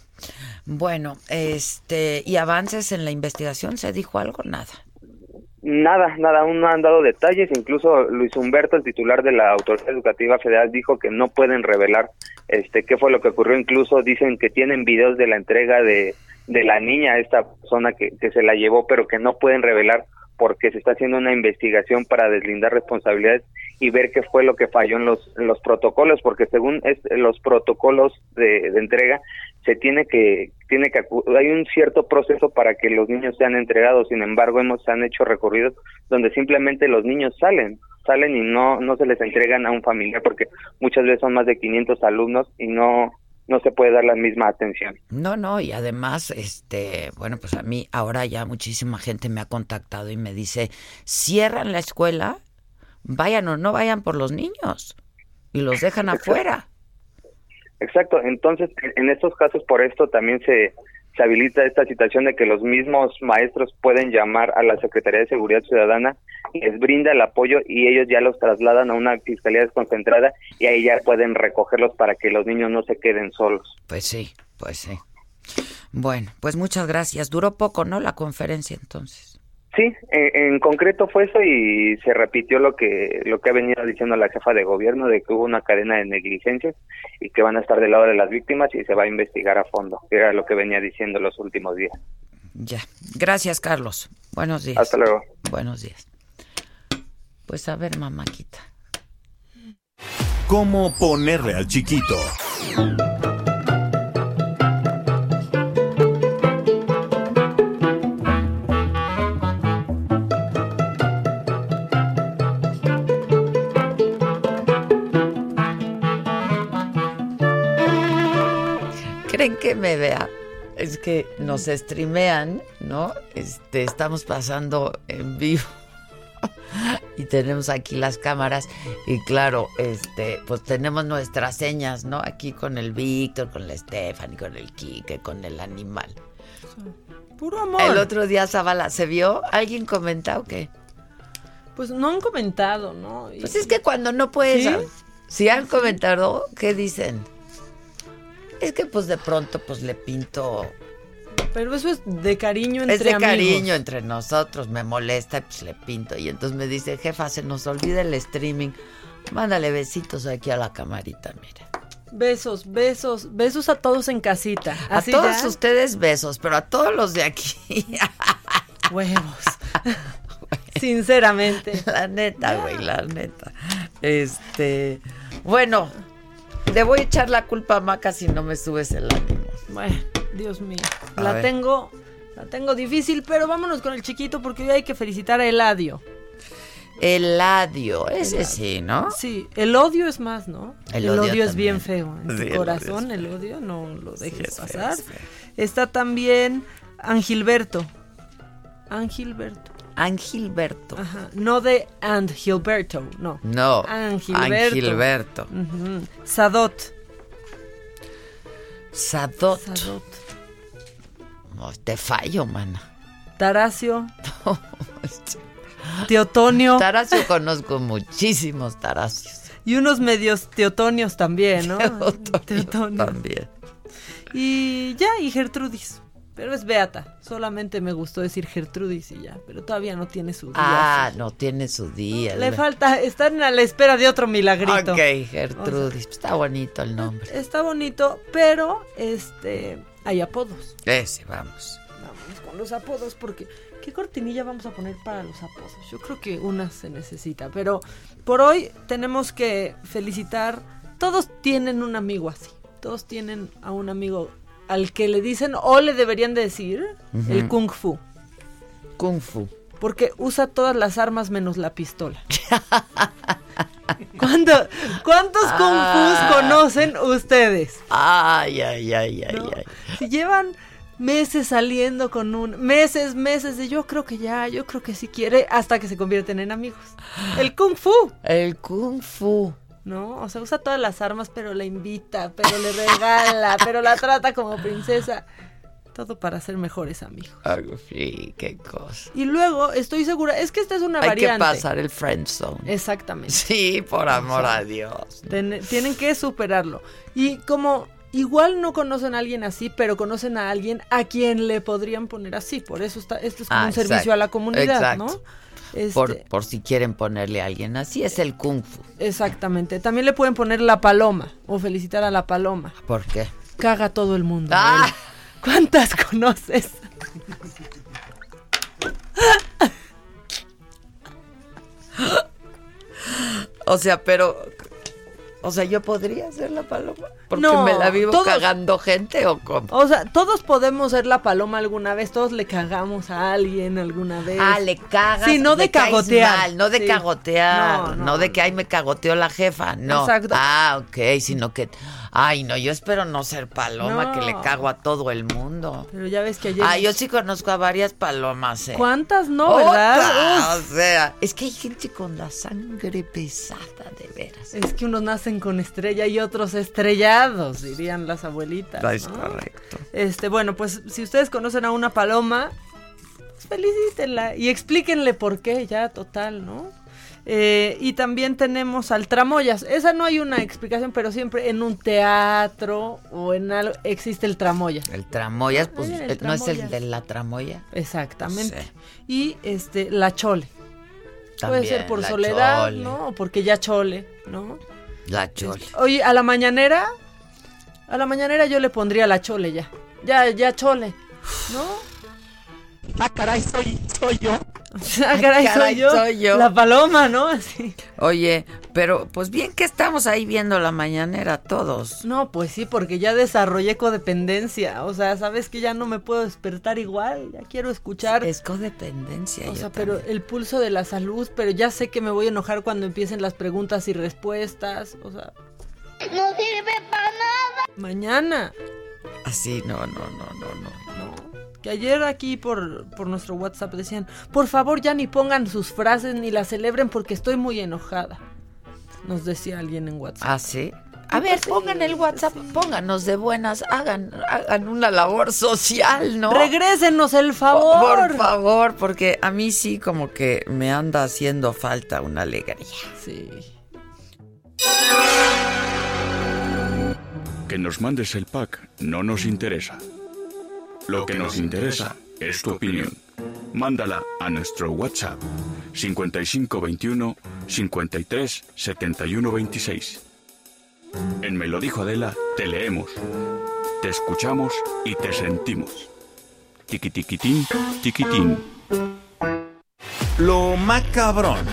[SPEAKER 1] Bueno, este, y avances en la investigación, ¿se dijo algo? Nada.
[SPEAKER 8] Nada, nada, aún no han dado detalles. Incluso Luis Humberto, el titular de la Autoridad Educativa Federal, dijo que no pueden revelar este qué fue lo que ocurrió. Incluso dicen que tienen videos de la entrega de, de la niña, esta persona que, que se la llevó, pero que no pueden revelar porque se está haciendo una investigación para deslindar responsabilidades y ver qué fue lo que falló en los, los protocolos, porque según es, los protocolos de, de entrega se tiene que tiene que hay un cierto proceso para que los niños sean entregados sin embargo hemos han hecho recorridos donde simplemente los niños salen salen y no no se les entregan a un familiar porque muchas veces son más de 500 alumnos y no no se puede dar la misma atención
[SPEAKER 1] No, no, y además, este, bueno, pues a mí ahora ya muchísima gente me ha contactado y me dice, cierran la escuela, vayan o no vayan por los niños y los dejan afuera.
[SPEAKER 8] Exacto, entonces en estos casos por esto también se, se habilita esta situación de que los mismos maestros pueden llamar a la Secretaría de Seguridad Ciudadana, les brinda el apoyo y ellos ya los trasladan a una fiscalía desconcentrada y ahí ya pueden recogerlos para que los niños no se queden solos.
[SPEAKER 1] Pues sí, pues sí. Bueno, pues muchas gracias. Duró poco, ¿no? La conferencia entonces.
[SPEAKER 8] Sí, en, en concreto fue eso y se repitió lo que lo que ha venido diciendo la jefa de gobierno de que hubo una cadena de negligencias y que van a estar del lado de las víctimas y se va a investigar a fondo, que era lo que venía diciendo los últimos días.
[SPEAKER 1] Ya. Gracias, Carlos. Buenos días.
[SPEAKER 8] Hasta luego.
[SPEAKER 1] Buenos días. Pues a ver, mamáquita.
[SPEAKER 2] ¿Cómo ponerle al chiquito?
[SPEAKER 1] ¿Creen que me vea? Es que nos streamean, ¿no? Este, estamos pasando en vivo. Y tenemos aquí las cámaras y claro, este, pues tenemos nuestras señas, ¿no? Aquí con el Víctor, con la Stephanie, con el Quique, con el animal.
[SPEAKER 6] Puro amor.
[SPEAKER 1] El otro día Zabala, ¿se vio? ¿Alguien comentó o qué?
[SPEAKER 6] Pues no han comentado, ¿no? Y-
[SPEAKER 1] Pues es que cuando no puedes,
[SPEAKER 6] ¿Sí?
[SPEAKER 1] si han comentado, ¿qué dicen? Es que pues de pronto pues le pinto
[SPEAKER 6] Pero eso es de cariño entre
[SPEAKER 1] es de
[SPEAKER 6] amigos.
[SPEAKER 1] cariño entre nosotros, me molesta, pues le pinto. Y entonces me dice, jefa, se nos olvida el streaming. Mándale besitos aquí a la camarita, mira.
[SPEAKER 6] Besos, besos, besos a todos en casita.
[SPEAKER 1] A todos
[SPEAKER 6] ya,
[SPEAKER 1] ustedes besos, pero a todos los de aquí.
[SPEAKER 6] Huevos. Sinceramente.
[SPEAKER 1] La neta, güey, la neta. Este, bueno, le voy a echar la culpa a Maca si no me subes el ánimo.
[SPEAKER 6] Bueno, Dios mío.
[SPEAKER 1] A
[SPEAKER 6] la
[SPEAKER 1] ver.
[SPEAKER 6] tengo, la tengo difícil, pero vámonos con el chiquito porque hoy hay que felicitar a Eladio.
[SPEAKER 1] Eladio, ese sí, ¿no?
[SPEAKER 6] Sí, el odio es más, ¿no?
[SPEAKER 1] El
[SPEAKER 6] El,
[SPEAKER 1] odio
[SPEAKER 6] odio, es bien feo. En
[SPEAKER 1] Sí,
[SPEAKER 6] tu
[SPEAKER 1] el odio
[SPEAKER 6] corazón, el odio, no lo dejes
[SPEAKER 1] es feo,
[SPEAKER 6] pasar.
[SPEAKER 1] es feo.
[SPEAKER 6] Está también Angilberto. Angilberto.
[SPEAKER 1] Angilberto.
[SPEAKER 6] Ajá. No de And Gilberto, no.
[SPEAKER 1] No,
[SPEAKER 6] Angilberto.
[SPEAKER 1] Angilberto.
[SPEAKER 6] Ujú. Sadot.
[SPEAKER 1] Sadot.
[SPEAKER 6] Sadot.
[SPEAKER 1] No, te fallo, mana.
[SPEAKER 6] Taracio. Teotonio.
[SPEAKER 1] Taracio conozco muchísimos Taracios.
[SPEAKER 6] Y unos medios teotonios también, ¿no?
[SPEAKER 1] Teotonios
[SPEAKER 6] Teotonios.
[SPEAKER 1] también.
[SPEAKER 6] Y ya, y Gertrudis. Pero es Beata. Solamente me gustó decir Gertrudis y ya. Pero todavía no tiene su día.
[SPEAKER 1] Ah, no tiene su día.
[SPEAKER 6] Le falta, están a la espera de otro milagrito.
[SPEAKER 1] Ok, Gertrudis. Está bonito el nombre.
[SPEAKER 6] Está bonito, pero este hay apodos.
[SPEAKER 1] Ese, vamos.
[SPEAKER 6] Vamos con los apodos porque ¿qué cortinilla vamos a poner para los apodos? Yo creo que una se necesita, pero por hoy tenemos que felicitar. Todos tienen un amigo así. Todos tienen a un amigo al que le dicen o le deberían decir el kung fu,
[SPEAKER 1] Kung Fu.
[SPEAKER 6] porque usa todas las armas menos la pistola. ¿Cuánto- ¿Cuántos kung
[SPEAKER 1] Ah.
[SPEAKER 6] fus conocen ustedes?
[SPEAKER 1] Ay, ay, ay, ay,
[SPEAKER 6] ¿no?
[SPEAKER 1] ay.
[SPEAKER 6] Si llevan meses saliendo con un meses, meses de yo creo que ya, yo creo que sí quiere, hasta que se convierten en amigos. El kung fu,
[SPEAKER 1] El Kung Fu.
[SPEAKER 6] ¿No? O sea, usa todas las armas, pero la invita, pero le regala, pero la trata como princesa. Todo para ser mejores amigos.
[SPEAKER 1] Ay, sí, qué cosa.
[SPEAKER 6] Y luego, estoy segura, es que esta es una
[SPEAKER 1] Hay
[SPEAKER 6] variante.
[SPEAKER 1] que pasar el friend zone.
[SPEAKER 6] Exactamente.
[SPEAKER 1] Sí, por amor a Dios.
[SPEAKER 6] Ten- tienen que superarlo. Y como igual no conocen a alguien así, pero conocen a alguien a quien le podrían poner así. Por eso está, esto es como
[SPEAKER 1] Ah,
[SPEAKER 6] un servicio
[SPEAKER 1] exacto,
[SPEAKER 6] a la comunidad,
[SPEAKER 1] exacto.
[SPEAKER 6] ¿no? Este,
[SPEAKER 1] Por, por si quieren ponerle a alguien así, es el kung fu.
[SPEAKER 6] Exactamente. También le pueden poner la paloma o felicitar a la paloma.
[SPEAKER 1] ¿Por qué?
[SPEAKER 6] Caga a todo el mundo.
[SPEAKER 1] Ah.
[SPEAKER 6] ¿Cuántas conoces?
[SPEAKER 1] O sea, pero... O sea, yo podría ser la paloma. Porque
[SPEAKER 6] No,
[SPEAKER 1] me la vivo
[SPEAKER 6] todos-
[SPEAKER 1] cagando gente o cómo.
[SPEAKER 6] O sea, todos podemos ser la paloma alguna vez, todos le cagamos a alguien alguna vez.
[SPEAKER 1] Ah, le cagas.
[SPEAKER 6] Sí, no de cagotear.
[SPEAKER 1] mal, no de
[SPEAKER 6] Sí.
[SPEAKER 1] cagotear.
[SPEAKER 6] No,
[SPEAKER 1] No,
[SPEAKER 6] no,
[SPEAKER 1] de que ay me cagoteó la jefa. No.
[SPEAKER 6] Exacto.
[SPEAKER 1] Ah, ok, sino que. Ay, no, yo espero no ser paloma que le cago a todo el mundo.
[SPEAKER 6] Pero ya ves que ayer...
[SPEAKER 1] Ah, yo sí conozco a varias palomas, ¿eh?
[SPEAKER 6] ¿Cuántas no?
[SPEAKER 1] Otra. O sea, es que hay gente con la sangre pesada, de veras.
[SPEAKER 6] Es que unos nacen con estrella y otros estrellados, dirían las abuelitas.
[SPEAKER 1] Correcto.
[SPEAKER 6] Este, bueno, pues si ustedes conocen a una paloma, pues felicítenla y explíquenle por qué, ya total, ¿no? Eh, y también tenemos al tramoyas. Esa no hay una explicación, pero siempre en un teatro o en algo existe el tramoya.
[SPEAKER 1] El tramoyas, pues,
[SPEAKER 6] el
[SPEAKER 1] eh, ¿no es el
[SPEAKER 6] tramoyas.
[SPEAKER 1] de la tramoya?
[SPEAKER 6] Exactamente.
[SPEAKER 1] Sí.
[SPEAKER 6] Y este, la chole. Puede ser por soledad,
[SPEAKER 1] chole.
[SPEAKER 6] ¿no? O porque ya chole, ¿no?
[SPEAKER 1] La chole.
[SPEAKER 6] Oye, a la mañanera, a la mañanera yo le pondría la chole ya. Ya, ya chole, ¿no?
[SPEAKER 9] Ah, caray, soy, soy yo.
[SPEAKER 6] Ah, caray,
[SPEAKER 1] caray,
[SPEAKER 6] soy yo.
[SPEAKER 1] soy yo.
[SPEAKER 6] La paloma, ¿no? Así.
[SPEAKER 1] Oye, pero pues bien que estamos ahí viendo la mañanera todos.
[SPEAKER 6] No, pues sí, porque ya desarrollé codependencia. O sea, sabes que ya no me puedo despertar igual. Ya quiero escuchar.
[SPEAKER 1] Es codependencia.
[SPEAKER 6] o
[SPEAKER 1] yo
[SPEAKER 6] sea, pero el pulso de la salud, pero ya sé que me voy a enojar cuando empiecen las preguntas y respuestas. O sea,
[SPEAKER 10] No sirve para nada.
[SPEAKER 6] mañana.
[SPEAKER 1] Así, no, no, no, no, no.
[SPEAKER 6] Que ayer aquí por, por nuestro WhatsApp decían, por favor ya ni pongan sus frases ni las celebren porque estoy muy enojada. Nos decía alguien en WhatsApp.
[SPEAKER 1] ¿Ah, sí? A ver, pongan el WhatsApp, pónganos de buenas, hagan, hagan una labor social, ¿no?
[SPEAKER 6] Regrésenos el
[SPEAKER 1] Por,
[SPEAKER 6] favor.
[SPEAKER 1] por favor, porque a mí sí como que me anda haciendo falta una alegría.
[SPEAKER 6] Sí.
[SPEAKER 11] Que nos mandes el pack no nos interesa. Lo que nos interesa es tu opinión. Mándala a nuestro WhatsApp 5521 53 71 26. En Me lo dijo Adela, te leemos, te escuchamos y te sentimos. Tiqui tiquitín, tiquitín.
[SPEAKER 2] Lo macabrón.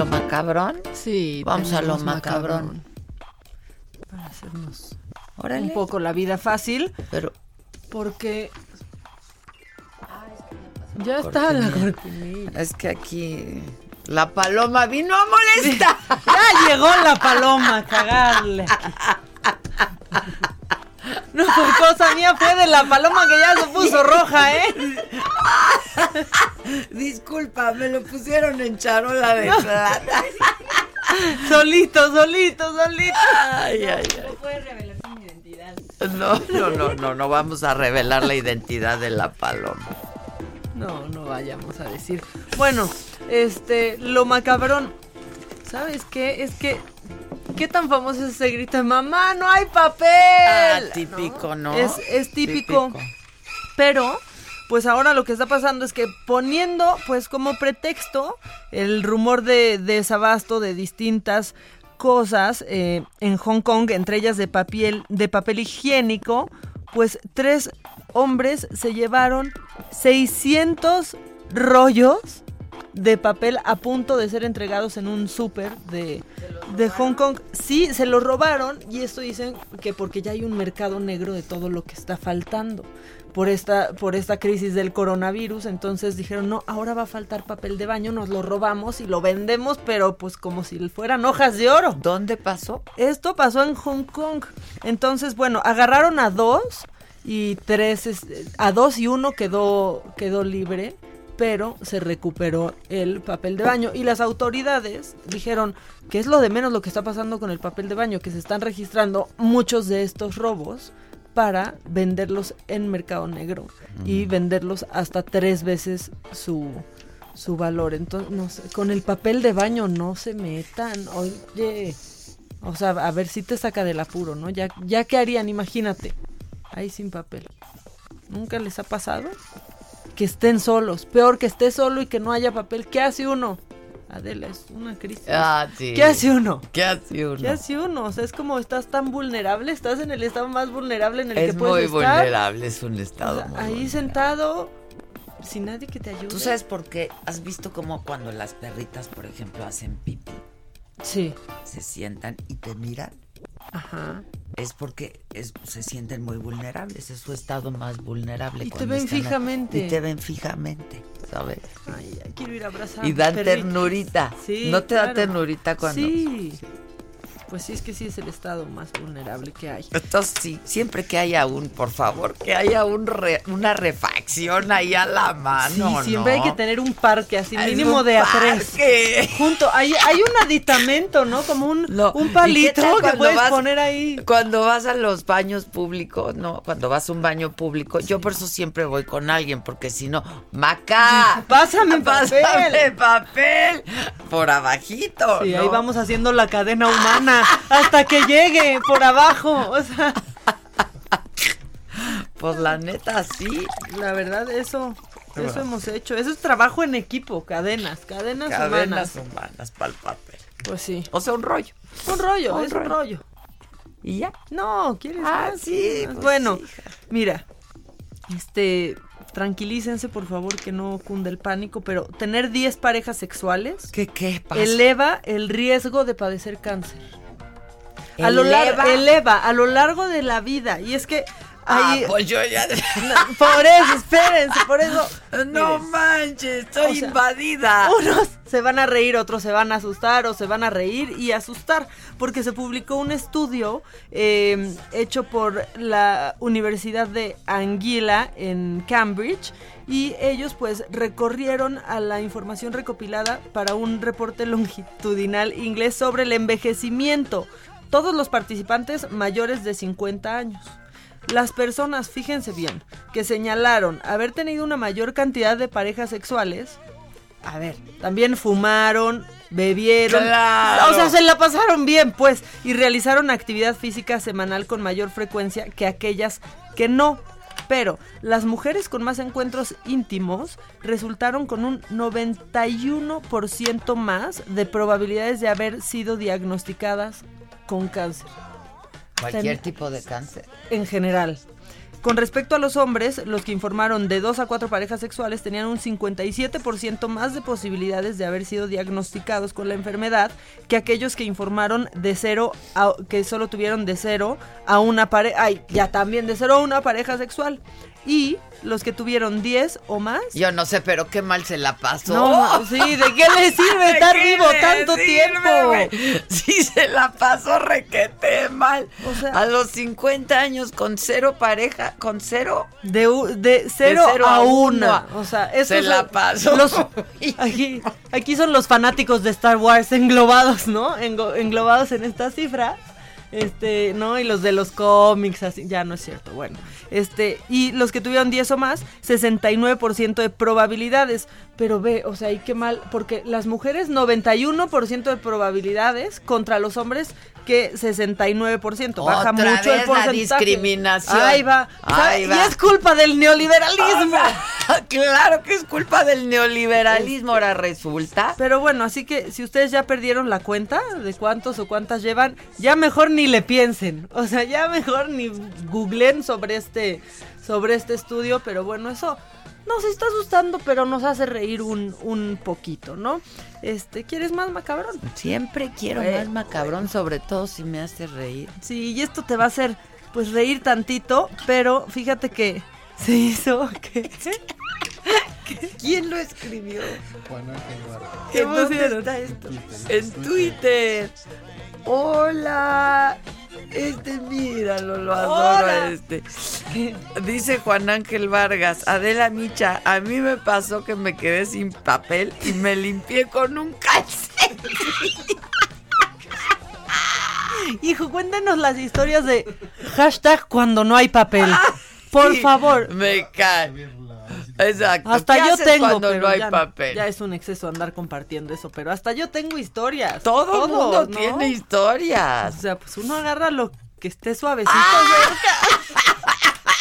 [SPEAKER 1] ¿Lo macabrón?
[SPEAKER 6] Sí.
[SPEAKER 1] Vamos a lo macabrón.
[SPEAKER 6] Para hacernos
[SPEAKER 1] Órale.
[SPEAKER 6] un poco la vida fácil.
[SPEAKER 1] Pero
[SPEAKER 6] Porque... Ya está la cortinilla.
[SPEAKER 1] es que aquí la paloma vino a molestar.
[SPEAKER 6] Ya llegó la paloma a cagarle. No por cosa mía, fue de la paloma que ya se puso roja, ¿eh?
[SPEAKER 1] Disculpa, me lo pusieron en charola de plata.
[SPEAKER 6] Solito, solito, solito.
[SPEAKER 1] Ay, ay, ay.
[SPEAKER 6] puedes revelar mi identidad.
[SPEAKER 1] No, no, no, no, no vamos a revelar la identidad de la paloma.
[SPEAKER 6] No, no vayamos a decir. Bueno, este, lo macabrón. ¿Sabes qué? Es que. ¿Qué tan famoso es ese grito de mamá? ¡No hay papel!
[SPEAKER 1] Ah, típico, ¿no?
[SPEAKER 6] Es, es típico. Pero, pues ahora lo que está pasando es que poniendo, pues como pretexto, el rumor de desabasto de distintas cosas eh, en Hong Kong, entre ellas de papel, de papel higiénico, pues tres hombres se llevaron 600 rollos de papel a punto de ser entregados en un súper de, de Hong Kong. Sí, se lo robaron y esto dicen que porque ya hay un mercado negro de todo lo que está faltando por esta, por esta crisis del coronavirus. Entonces dijeron, no, ahora va a faltar papel de baño, nos lo robamos y lo vendemos, pero pues como si fueran hojas de oro.
[SPEAKER 1] ¿Dónde pasó?
[SPEAKER 6] Esto pasó en Hong Kong. Entonces, bueno, agarraron a dos y tres, este, a dos y uno quedó, quedó libre. Pero se recuperó el papel de baño y las autoridades dijeron que es lo de menos lo que está pasando con el papel de baño, que se están registrando muchos de estos robos para venderlos en mercado negro y venderlos hasta tres veces su, su valor. Entonces, no sé, con el papel de baño no se metan. Oye, o sea, a ver si te saca del apuro, ¿no? Ya, ya qué harían, imagínate. Ahí sin papel. ¿Nunca les ha pasado? Que estén solos. Peor que esté solo y que no haya papel. ¿Qué hace uno? Adela, es una crisis.
[SPEAKER 1] Ah, sí.
[SPEAKER 6] ¿Qué hace uno?
[SPEAKER 1] ¿Qué hace uno?
[SPEAKER 6] ¿Qué hace uno? O sea, es como estás tan vulnerable, estás en el estado más vulnerable en el
[SPEAKER 1] es
[SPEAKER 6] que puedes
[SPEAKER 1] muy
[SPEAKER 6] estar.
[SPEAKER 1] vulnerable, es un estado
[SPEAKER 6] O sea,
[SPEAKER 1] muy
[SPEAKER 6] ahí
[SPEAKER 1] vulnerable.
[SPEAKER 6] sentado, sin nadie que te ayude.
[SPEAKER 1] ¿Tú sabes por qué? ¿Has visto como cuando las perritas, por ejemplo, hacen pipí?
[SPEAKER 6] Sí.
[SPEAKER 1] Se sientan y te miran.
[SPEAKER 6] Ajá.
[SPEAKER 1] Es porque es- se sienten muy vulnerables, es su estado más vulnerable.
[SPEAKER 6] Y te ven fijamente.
[SPEAKER 1] Y te ven fijamente, ¿sabes?
[SPEAKER 6] Ay, quiero ir a abrazar.
[SPEAKER 1] Y dan ternurita.
[SPEAKER 6] Sí,
[SPEAKER 1] ¿No te da
[SPEAKER 6] claro.
[SPEAKER 1] ternurita cuando...?
[SPEAKER 6] Sí. Pues sí, es que sí es el estado más vulnerable que hay.
[SPEAKER 1] Entonces sí, siempre que haya un, por favor, que haya un re- una refacción ahí a la mano,
[SPEAKER 6] sí, siempre
[SPEAKER 1] ¿no?
[SPEAKER 6] hay que tener un parque así, mínimo de a
[SPEAKER 1] parque.
[SPEAKER 6] tres. Junto, hay, hay un aditamento, ¿no? Como un, un
[SPEAKER 1] ¿Y qué
[SPEAKER 6] palito que puedes
[SPEAKER 1] vas-
[SPEAKER 6] poner ahí.
[SPEAKER 1] Cuando vas a los baños públicos, no, cuando vas a un baño público, yo por eso siempre voy con alguien, porque si no, Maca,
[SPEAKER 6] Pásame
[SPEAKER 1] pásame
[SPEAKER 6] papel.
[SPEAKER 1] papel por abajito.
[SPEAKER 6] Sí,
[SPEAKER 1] ¿no?
[SPEAKER 6] ahí vamos haciendo la cadena humana hasta que llegue por abajo. O sea,
[SPEAKER 1] Pues la neta, sí.
[SPEAKER 6] la verdad, eso, eso hemos hecho. Eso es trabajo en equipo, cadenas, cadenas,
[SPEAKER 1] Cadenas
[SPEAKER 6] humanas.
[SPEAKER 1] humanas para el papel.
[SPEAKER 6] Pues sí.
[SPEAKER 1] O sea, un rollo.
[SPEAKER 6] Un rollo,
[SPEAKER 1] Un
[SPEAKER 6] es un
[SPEAKER 1] rollo.
[SPEAKER 6] rollo.
[SPEAKER 1] ¿Y ya?
[SPEAKER 6] No, ¿quieres
[SPEAKER 1] Ah,
[SPEAKER 6] más?
[SPEAKER 1] sí,
[SPEAKER 6] Más.
[SPEAKER 1] pues
[SPEAKER 6] bueno,
[SPEAKER 1] sí,
[SPEAKER 6] mira, este, tranquilícense por favor que no cunde el pánico, pero tener 10 parejas sexuales
[SPEAKER 1] ¿Qué, qué pasa?
[SPEAKER 6] eleva el riesgo de padecer cáncer. A lo largo, eleva a lo largo de la vida. Y es que
[SPEAKER 1] Ah, pues yo ya...
[SPEAKER 6] por eso, espérense, por eso.
[SPEAKER 1] No
[SPEAKER 6] Miren,
[SPEAKER 1] manches, estoy
[SPEAKER 6] o sea,
[SPEAKER 1] invadida.
[SPEAKER 6] Unos se van a reír, otros se van a asustar o se van a reír y asustar, porque se publicó un estudio eh, hecho por la Universidad de Anguila en Cambridge y ellos pues recorrieron a la información recopilada para un reporte longitudinal inglés sobre el envejecimiento. Todos los participantes mayores de 50 años. Las personas, fíjense bien, que señalaron haber tenido una mayor cantidad de parejas sexuales, a ver, también fumaron, bebieron,
[SPEAKER 1] Claro.
[SPEAKER 6] o sea, se la pasaron bien, pues, y realizaron actividad física semanal con mayor frecuencia que aquellas que no. Pero las mujeres con más encuentros íntimos resultaron con un 91% más de probabilidades de haber sido diagnosticadas con cáncer
[SPEAKER 1] Cualquier
[SPEAKER 6] Ten-
[SPEAKER 1] tipo de cáncer.
[SPEAKER 6] en general. Con respecto a los hombres, los que informaron de dos a cuatro parejas sexuales tenían un 57% más de posibilidades de haber sido diagnosticados con la enfermedad que aquellos que informaron de cero a, que solo tuvieron de cero a una pareja, ay, ya también de cero a una pareja sexual. Y los que tuvieron 10 o más.
[SPEAKER 1] Yo no sé, pero qué mal se la pasó.
[SPEAKER 6] No, sí, ¿de qué le sirve
[SPEAKER 1] ¿De
[SPEAKER 6] estar vivo tanto
[SPEAKER 1] sirve,
[SPEAKER 6] tiempo?
[SPEAKER 1] Sí, se la pasó requete mal.
[SPEAKER 6] O sea-
[SPEAKER 1] a los 50 años con cero pareja, con cero.
[SPEAKER 6] De, cero,
[SPEAKER 1] cero
[SPEAKER 6] a
[SPEAKER 1] a
[SPEAKER 6] una.
[SPEAKER 1] uno.
[SPEAKER 6] O sea, estos
[SPEAKER 1] Se la pasó.
[SPEAKER 6] los- aquí, aquí son los fanáticos de Star Wars englobados, ¿no? Englobados en esta cifra. Este, ¿no? Y los de los cómics, así, ya no es cierto, bueno. Este, y los que tuvieron 10 o más, 69% de probabilidades. Pero ve, o sea, y qué mal, porque las mujeres 91% de probabilidades contra los hombres que 69%. Baja
[SPEAKER 1] Otra
[SPEAKER 6] mucho el
[SPEAKER 1] la
[SPEAKER 6] porcentaje.
[SPEAKER 1] discriminación.
[SPEAKER 6] Ahí va.
[SPEAKER 1] Ahí
[SPEAKER 6] y
[SPEAKER 1] va.
[SPEAKER 6] es culpa del neoliberalismo.
[SPEAKER 1] claro que es culpa del neoliberalismo, ahora resulta.
[SPEAKER 6] Pero bueno, así que si ustedes ya perdieron la cuenta de cuántos o cuántas llevan, ya mejor ni le piensen. O sea, ya mejor ni googlen sobre este, sobre este estudio. Pero bueno, eso nos está asustando, pero nos hace reír un, un poquito, ¿no? Este, ¿quieres más macabrón?
[SPEAKER 1] Siempre quiero
[SPEAKER 6] Eh,
[SPEAKER 1] más macabrón, sobre todo si me hace reír.
[SPEAKER 6] Sí, y esto te va a hacer pues reír tantito, pero fíjate que se hizo que
[SPEAKER 1] ¿Quién lo escribió?
[SPEAKER 6] ¿Qué
[SPEAKER 1] ¿En dónde
[SPEAKER 6] pusieron?
[SPEAKER 1] está esto? En Twitter. Hola. Este, mira. ya lo, adoro
[SPEAKER 6] Hola.
[SPEAKER 1] este. Dice Juan Ángel Vargas, Adela Micha, a mí me pasó que me quedé sin papel y me limpié con un calcetín.
[SPEAKER 6] Hijo, cuéntenos las historias de hashtag cuando no hay papel. Por
[SPEAKER 1] Sí,
[SPEAKER 6] favor.
[SPEAKER 1] Me cae. Exacto.
[SPEAKER 6] Hasta
[SPEAKER 1] ¿Qué
[SPEAKER 6] yo
[SPEAKER 1] haces
[SPEAKER 6] tengo,
[SPEAKER 1] cuando
[SPEAKER 6] pero
[SPEAKER 1] no hay
[SPEAKER 6] ya,
[SPEAKER 1] papel?
[SPEAKER 6] ya es un exceso andar compartiendo eso, pero hasta yo tengo historias.
[SPEAKER 1] Todo el mundo
[SPEAKER 6] ¿no?
[SPEAKER 1] tiene historias.
[SPEAKER 6] O sea, pues uno agarra lo que esté suavecito
[SPEAKER 1] Ah.
[SPEAKER 6] cerca.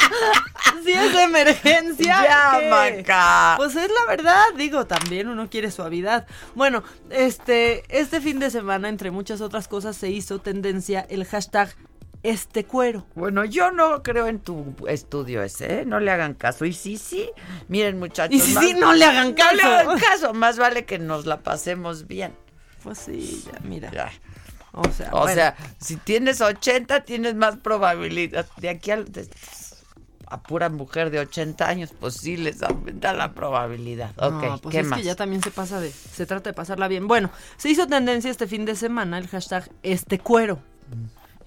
[SPEAKER 6] si es de emergencia.
[SPEAKER 1] Ya.
[SPEAKER 6] Pues es la verdad, digo, también uno quiere suavidad. Bueno, este, este fin de semana, entre muchas otras cosas, se hizo tendencia el hashtag este cuero.
[SPEAKER 1] Bueno, yo no creo en tu estudio ese, ¿eh? No le hagan caso. Y sí, sí. Miren, muchachos.
[SPEAKER 6] Y sí,
[SPEAKER 1] más-
[SPEAKER 6] sí, no le hagan
[SPEAKER 1] No le
[SPEAKER 6] caso.
[SPEAKER 1] hagan caso. Más vale que nos la pasemos bien.
[SPEAKER 6] Pues sí, ya, mira.
[SPEAKER 1] Ya.
[SPEAKER 6] O sea,
[SPEAKER 1] O
[SPEAKER 6] bueno.
[SPEAKER 1] sea, si tienes 80, tienes más probabilidad. De aquí al- de- a pura mujer de 80 años, pues sí les aumenta la probabilidad. Ok,
[SPEAKER 6] No, pues
[SPEAKER 1] ¿qué
[SPEAKER 6] es
[SPEAKER 1] más?
[SPEAKER 6] que ya también se pasa de, se trata de pasarla bien. Bueno, se hizo tendencia este fin de semana el hashtag este cuero.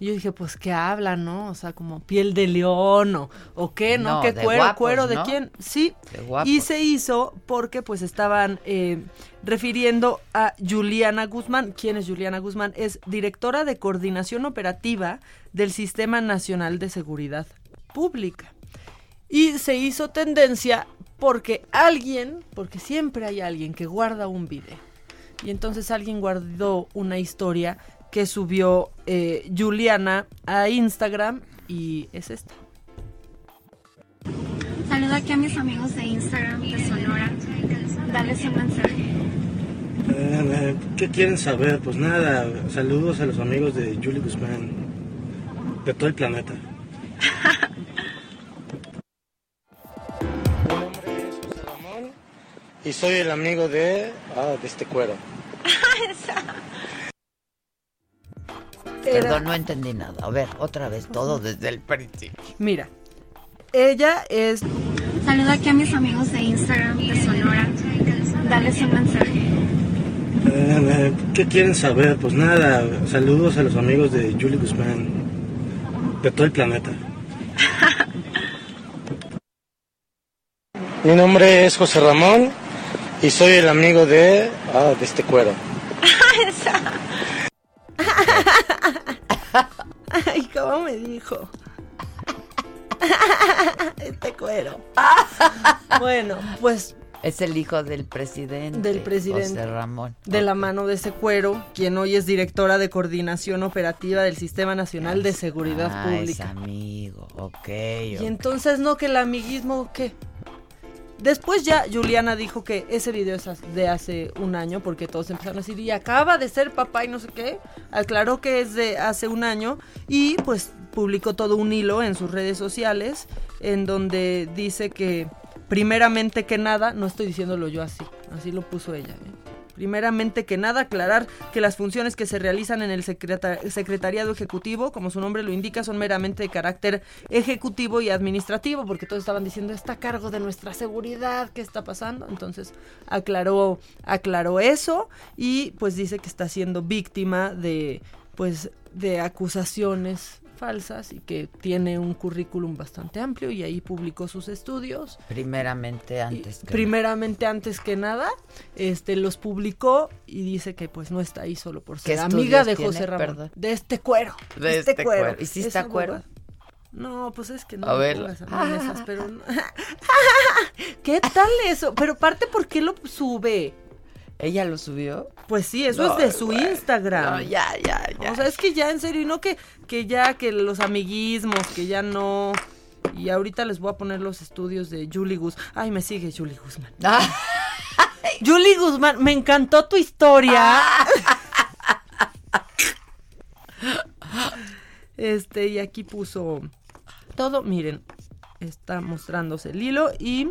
[SPEAKER 6] Y yo dije, pues, ¿qué habla, no? O sea, como piel de león o, o qué, ¿no?
[SPEAKER 1] No,
[SPEAKER 6] ¿Qué cuero?
[SPEAKER 1] guapos,
[SPEAKER 6] ¿Cuero de
[SPEAKER 1] ¿no?
[SPEAKER 6] quién? Sí.
[SPEAKER 1] De.
[SPEAKER 6] Y se hizo porque pues estaban eh, refiriendo a Juliana Guzmán. ¿Quién es Juliana Guzmán? Es directora de coordinación operativa del Sistema Nacional de Seguridad Pública. Y se hizo tendencia porque alguien, porque siempre hay alguien que guarda un video. Y entonces alguien guardó una historia que subió eh, Juliana a Instagram y es esta.
[SPEAKER 12] Saludo aquí a mis amigos de Instagram de Sonora. Dales un mensaje.
[SPEAKER 13] Eh, ¿Qué quieren saber? Pues nada, saludos a los amigos de Julie Guzmán, de todo el planeta. Mi nombre es José Ramón y soy el amigo de, ah, de este cuero.
[SPEAKER 1] Perdón, no entendí nada. A ver, otra vez, todo desde el principio.
[SPEAKER 6] Mira, ella es
[SPEAKER 12] Saludo aquí a mis amigos de Instagram de Sonora. Dales un mensaje.
[SPEAKER 13] Eh, ¿Qué quieren saber? Pues nada, saludos a los amigos de Julie Guzmán, de todo el planeta. Mi nombre es José Ramón y soy el amigo de, ah, de este cuero.
[SPEAKER 6] Ay, ¿cómo me dijo? este cuero. bueno, pues
[SPEAKER 1] Es el hijo del presidente.
[SPEAKER 6] Del presidente.
[SPEAKER 1] José Ramón.
[SPEAKER 6] de la mano de ese cuero, quien hoy es directora de coordinación operativa del Sistema Nacional de Seguridad
[SPEAKER 1] Ah, es
[SPEAKER 6] Pública.
[SPEAKER 1] amigo, ok.
[SPEAKER 6] Y entonces no que el amiguismo, ¿qué? Después ya Juliana dijo que ese video es de hace un año, porque todos empezaron a decir, y acaba de ser papá y no sé qué. Aclaró que es de hace un año y pues publicó todo un hilo en sus redes sociales en donde dice que primeramente que nada, no estoy diciéndolo yo así, así lo puso ella. ¿eh? Primeramente que nada, aclarar que las funciones que se realizan en el secreta- Secretariado Ejecutivo, como su nombre lo indica, son meramente de carácter ejecutivo y administrativo, porque todos estaban diciendo, está a cargo de nuestra seguridad, ¿qué está pasando? Entonces aclaró, aclaró eso y pues dice que está siendo víctima de, pues, de acusaciones falsas y que tiene un currículum bastante amplio y ahí publicó sus estudios
[SPEAKER 1] Primeramente antes. que
[SPEAKER 6] primeramente antes que nada, este los publicó y dice que pues no está ahí solo por
[SPEAKER 1] ¿Qué
[SPEAKER 6] ser amiga de
[SPEAKER 1] tiene?
[SPEAKER 6] José Ramón.
[SPEAKER 1] Perdón.
[SPEAKER 6] De este cuero.
[SPEAKER 1] De este cuero. ¿Y si
[SPEAKER 6] Es
[SPEAKER 1] está cuero?
[SPEAKER 6] No, pues es que no
[SPEAKER 1] A ver.
[SPEAKER 6] esas, pero no. ¿Qué tal eso? Pero parte, ¿por qué lo sube?
[SPEAKER 1] ¿Ella lo subió?
[SPEAKER 6] Pues sí, eso
[SPEAKER 1] No,
[SPEAKER 6] es de su Instagram.
[SPEAKER 1] no, ya, ya, ya.
[SPEAKER 6] O sea, es que ya en serio, y no que, que ya, que los amiguismos, que ya no. Y ahorita les voy a poner los estudios de Julie Guz. Ay, me sigue Julie Guzmán. Julie Guzmán, me encantó tu historia. Este, y aquí puso todo, miren, está mostrándose el hilo y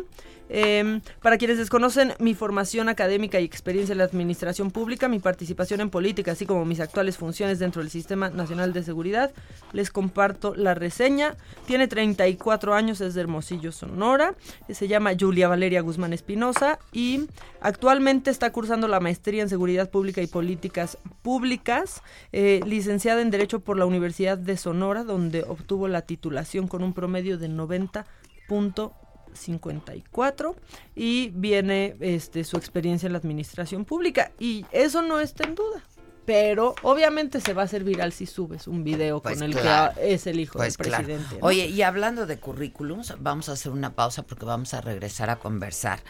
[SPEAKER 6] Em, para quienes desconocen mi formación académica y experiencia en la administración pública, mi participación en política, así como mis actuales funciones dentro del Sistema Nacional de Seguridad, les comparto la reseña. Tiene 34 años, es de Hermosillo, Sonora. Se llama Julia Valeria Guzmán Espinosa y actualmente está cursando la maestría en Seguridad Pública y Políticas Públicas, eh, licenciada en Derecho por la Universidad de Sonora, donde obtuvo la titulación con un promedio de 90.5 54 y viene este su experiencia en la administración pública y eso no está en duda. Pero obviamente se va a hacer viral si subes un video
[SPEAKER 1] Pues
[SPEAKER 6] con el
[SPEAKER 1] claro.
[SPEAKER 6] que es el hijo
[SPEAKER 1] Pues
[SPEAKER 6] del
[SPEAKER 1] claro.
[SPEAKER 6] presidente. ¿no?
[SPEAKER 1] Oye, y hablando de currículums, vamos a hacer una pausa porque vamos a regresar a conversar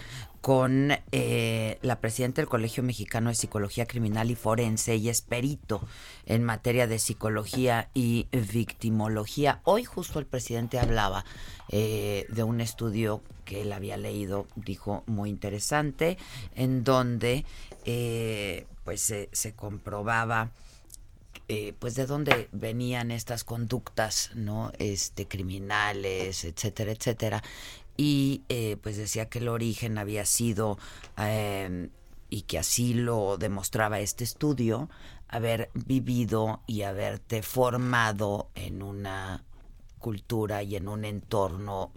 [SPEAKER 1] con eh, la presidenta del Colegio Mexicano de Psicología Criminal y Forense. Ella es perito en materia de psicología y victimología. Hoy justo el presidente hablaba eh, de un estudio que él había leído, dijo muy interesante, en donde eh, pues se, se comprobaba eh, pues de dónde venían estas conductas, ¿no? Este, criminales, etcétera, etcétera. Y eh, pues decía que el origen había sido, eh, y que así lo demostraba este estudio, haber vivido y haberte formado en una cultura y en un entorno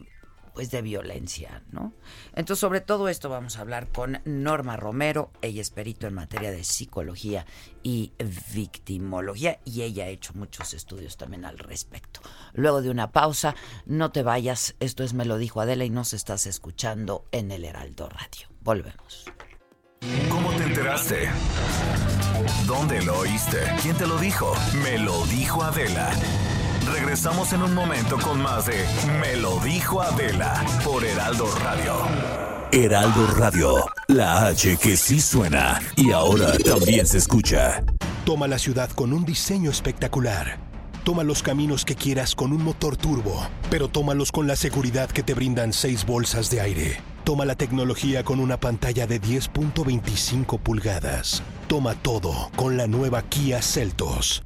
[SPEAKER 1] pues de violencia, ¿no? Entonces, sobre todo esto vamos a hablar con Norma Romero, ella es perito en materia de psicología y victimología y ella ha hecho muchos estudios también al respecto. Luego de una pausa, no te vayas, esto es Me lo dijo Adela y nos estás escuchando en el Heraldo Radio. Volvemos.
[SPEAKER 2] ¿Cómo te enteraste? ¿Dónde lo oíste? ¿Quién te lo dijo? Me lo dijo Adela. Regresamos en un momento con más de Me lo dijo Adela por Heraldo Radio.
[SPEAKER 14] Heraldo Radio, la H que sí suena y ahora también se escucha.
[SPEAKER 15] Toma la ciudad con un diseño espectacular. Toma los caminos que quieras con un motor turbo, pero tómalos con la seguridad que te brindan seis bolsas de aire. Toma la tecnología con una pantalla de 10.25 pulgadas. Toma todo con la nueva Kia Celtos.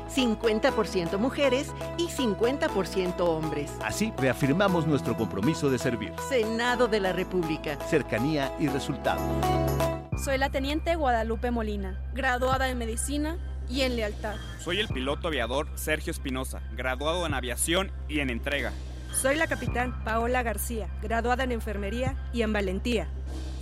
[SPEAKER 16] 50% mujeres y 50% hombres.
[SPEAKER 17] Así reafirmamos nuestro compromiso de servir.
[SPEAKER 16] Senado de la República.
[SPEAKER 17] Cercanía y resultados.
[SPEAKER 18] Soy la teniente Guadalupe Molina, graduada en medicina y en lealtad.
[SPEAKER 19] Soy el piloto aviador Sergio Espinosa, graduado en aviación y en entrega.
[SPEAKER 18] Soy la capitán Paola García, graduada en enfermería y en valentía.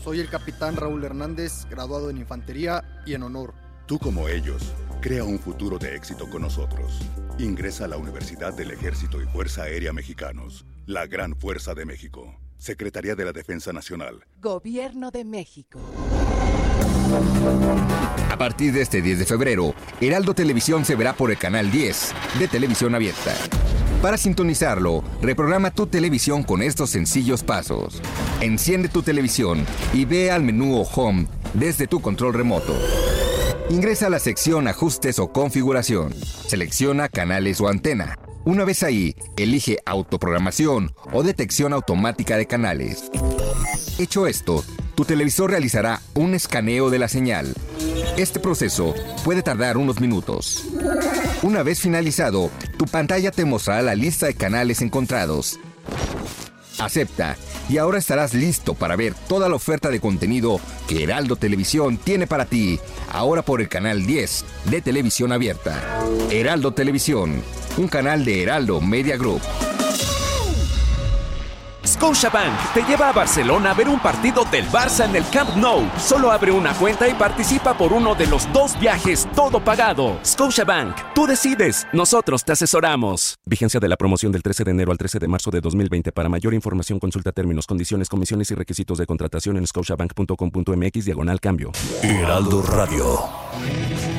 [SPEAKER 20] Soy el capitán Raúl Hernández, graduado en infantería y en honor.
[SPEAKER 21] Tú como ellos, crea un futuro de éxito con nosotros. Ingresa a la Universidad del Ejército y Fuerza Aérea Mexicanos, la Gran Fuerza de México. Secretaría de la Defensa Nacional.
[SPEAKER 22] Gobierno de México.
[SPEAKER 5] A partir de este 10 de febrero, Heraldo Televisión se verá por el canal 10 de televisión abierta. Para sintonizarlo, reprograma tu televisión con estos sencillos pasos. Enciende tu televisión y ve al menú o Home desde tu control remoto. Ingresa a la sección Ajustes o Configuración. Selecciona canales o antena. Una vez ahí, elige Autoprogramación o Detección automática de canales. Hecho esto, tu televisor realizará un escaneo de la señal. Este proceso puede tardar unos minutos. Una vez finalizado, tu pantalla te mostrará la lista de canales encontrados. Acepta y ahora estarás listo para ver toda la oferta de contenido que Heraldo Televisión tiene para ti, ahora por el canal 10 de Televisión Abierta. Heraldo Televisión, un canal de Heraldo Media Group.
[SPEAKER 23] Scotiabank te lleva a Barcelona a ver un partido del Barça en el Camp Nou. Solo abre una cuenta y participa por uno de los dos viajes todo pagado. Scotiabank, tú decides, nosotros te asesoramos. Vigencia de la promoción del 13 de enero al 13 de marzo de 2020. Para mayor información consulta términos, condiciones, comisiones y requisitos de contratación en scotiabank.com.mx diagonal cambio.
[SPEAKER 14] Heraldo Radio.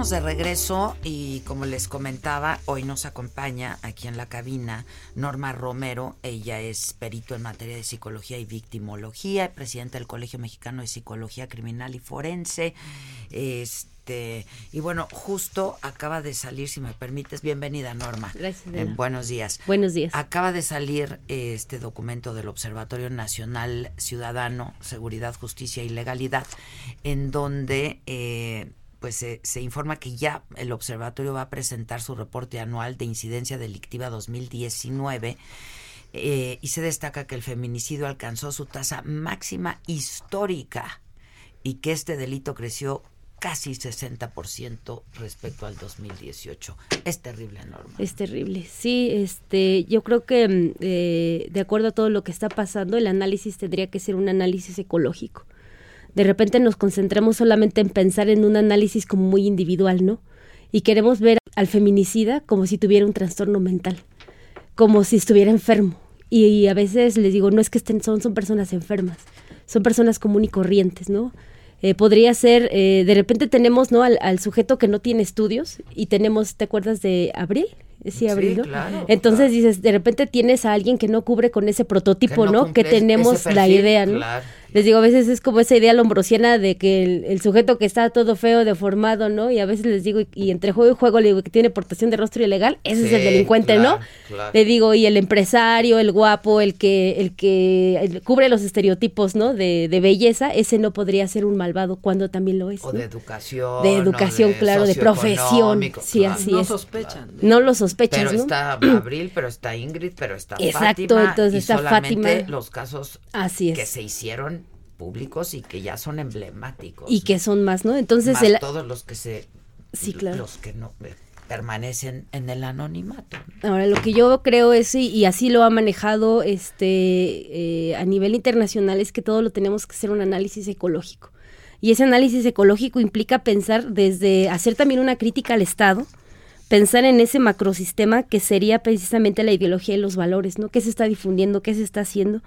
[SPEAKER 1] Estamos de regreso y como les comentaba, hoy nos acompaña aquí en la cabina Norma Romero. Ella es perito en materia de psicología y victimología, presidenta del Colegio Mexicano de Psicología Criminal y Forense. Este, y bueno, justo acaba de salir, si me permites, bienvenida Norma.
[SPEAKER 24] Gracias,
[SPEAKER 1] Eh, buenos días.
[SPEAKER 24] Buenos días.
[SPEAKER 1] Acaba de salir este documento del Observatorio Nacional Ciudadano, Seguridad, Justicia y Legalidad, en donde eh, pues se- se informa que ya el observatorio va a presentar su reporte anual de incidencia delictiva 2019 eh, y se destaca que el feminicidio alcanzó su tasa máxima histórica y que este delito creció casi 60% respecto al 2018. Es terrible, Norma.
[SPEAKER 24] Es terrible. Sí, este, yo creo que mm, eh, de acuerdo a todo lo que está pasando, el análisis tendría que ser un análisis ecológico. De repente nos concentramos solamente en pensar en un análisis como muy individual, ¿no? Y queremos ver al feminicida como si tuviera un trastorno mental, como si estuviera enfermo. Y, a veces les digo, no es que estén, son, son personas enfermas, son personas común y corrientes, ¿no? Eh, podría ser, eh, de repente tenemos ¿no? al, al sujeto que no tiene estudios y tenemos, ¿te acuerdas de Abril? Sí, Abril, ¿no?
[SPEAKER 1] claro,
[SPEAKER 24] Entonces dices, de repente tienes a alguien que no cubre con ese prototipo,
[SPEAKER 1] Que no
[SPEAKER 24] ¿no? Que tenemos la idea, ¿no?
[SPEAKER 1] claro.
[SPEAKER 24] Les digo, a veces es como esa idea lombrosiana de que el, el sujeto que está todo feo, deformado, ¿no? Y a veces les digo, y, y entre juego y juego le digo que tiene portación de rostro ilegal, ese es el delincuente,
[SPEAKER 1] claro,
[SPEAKER 24] ¿no?
[SPEAKER 1] claro.
[SPEAKER 24] Le digo, y el empresario, el guapo, el que, el que el- cubre los estereotipos, ¿no? De, de belleza, ese no podría ser un malvado cuando también lo es.
[SPEAKER 1] O
[SPEAKER 24] ¿no?
[SPEAKER 1] de educación.
[SPEAKER 24] De educación,
[SPEAKER 1] de
[SPEAKER 24] claro, de profesión. Sí,
[SPEAKER 1] claro.
[SPEAKER 24] así
[SPEAKER 6] No
[SPEAKER 24] es.
[SPEAKER 6] sospechan.
[SPEAKER 24] No lo sospechas,
[SPEAKER 1] Pero
[SPEAKER 24] ¿no?
[SPEAKER 1] está Abril, pero está Ingrid, pero está
[SPEAKER 24] Exacto,
[SPEAKER 1] Fátima.
[SPEAKER 24] entonces
[SPEAKER 1] y
[SPEAKER 24] está
[SPEAKER 1] solamente
[SPEAKER 24] Fátima.
[SPEAKER 1] los casos
[SPEAKER 24] Así es.
[SPEAKER 1] que se hicieron públicos y que ya son emblemáticos.
[SPEAKER 24] Y que son más, ¿no? Entonces,
[SPEAKER 1] Más
[SPEAKER 24] el,
[SPEAKER 1] todos los que se
[SPEAKER 24] Sí, claro.
[SPEAKER 1] los que no eh, permanecen en el anonimato.
[SPEAKER 24] Ahora, lo que yo creo es, y, y así lo ha manejado este eh, a nivel internacional, es que todo lo tenemos que hacer un análisis ecológico. Y ese análisis ecológico implica pensar desde hacer también una crítica al Estado, pensar en ese macrosistema que sería precisamente la ideología y los valores, ¿no? ¿Qué se está difundiendo? ¿Qué se está haciendo?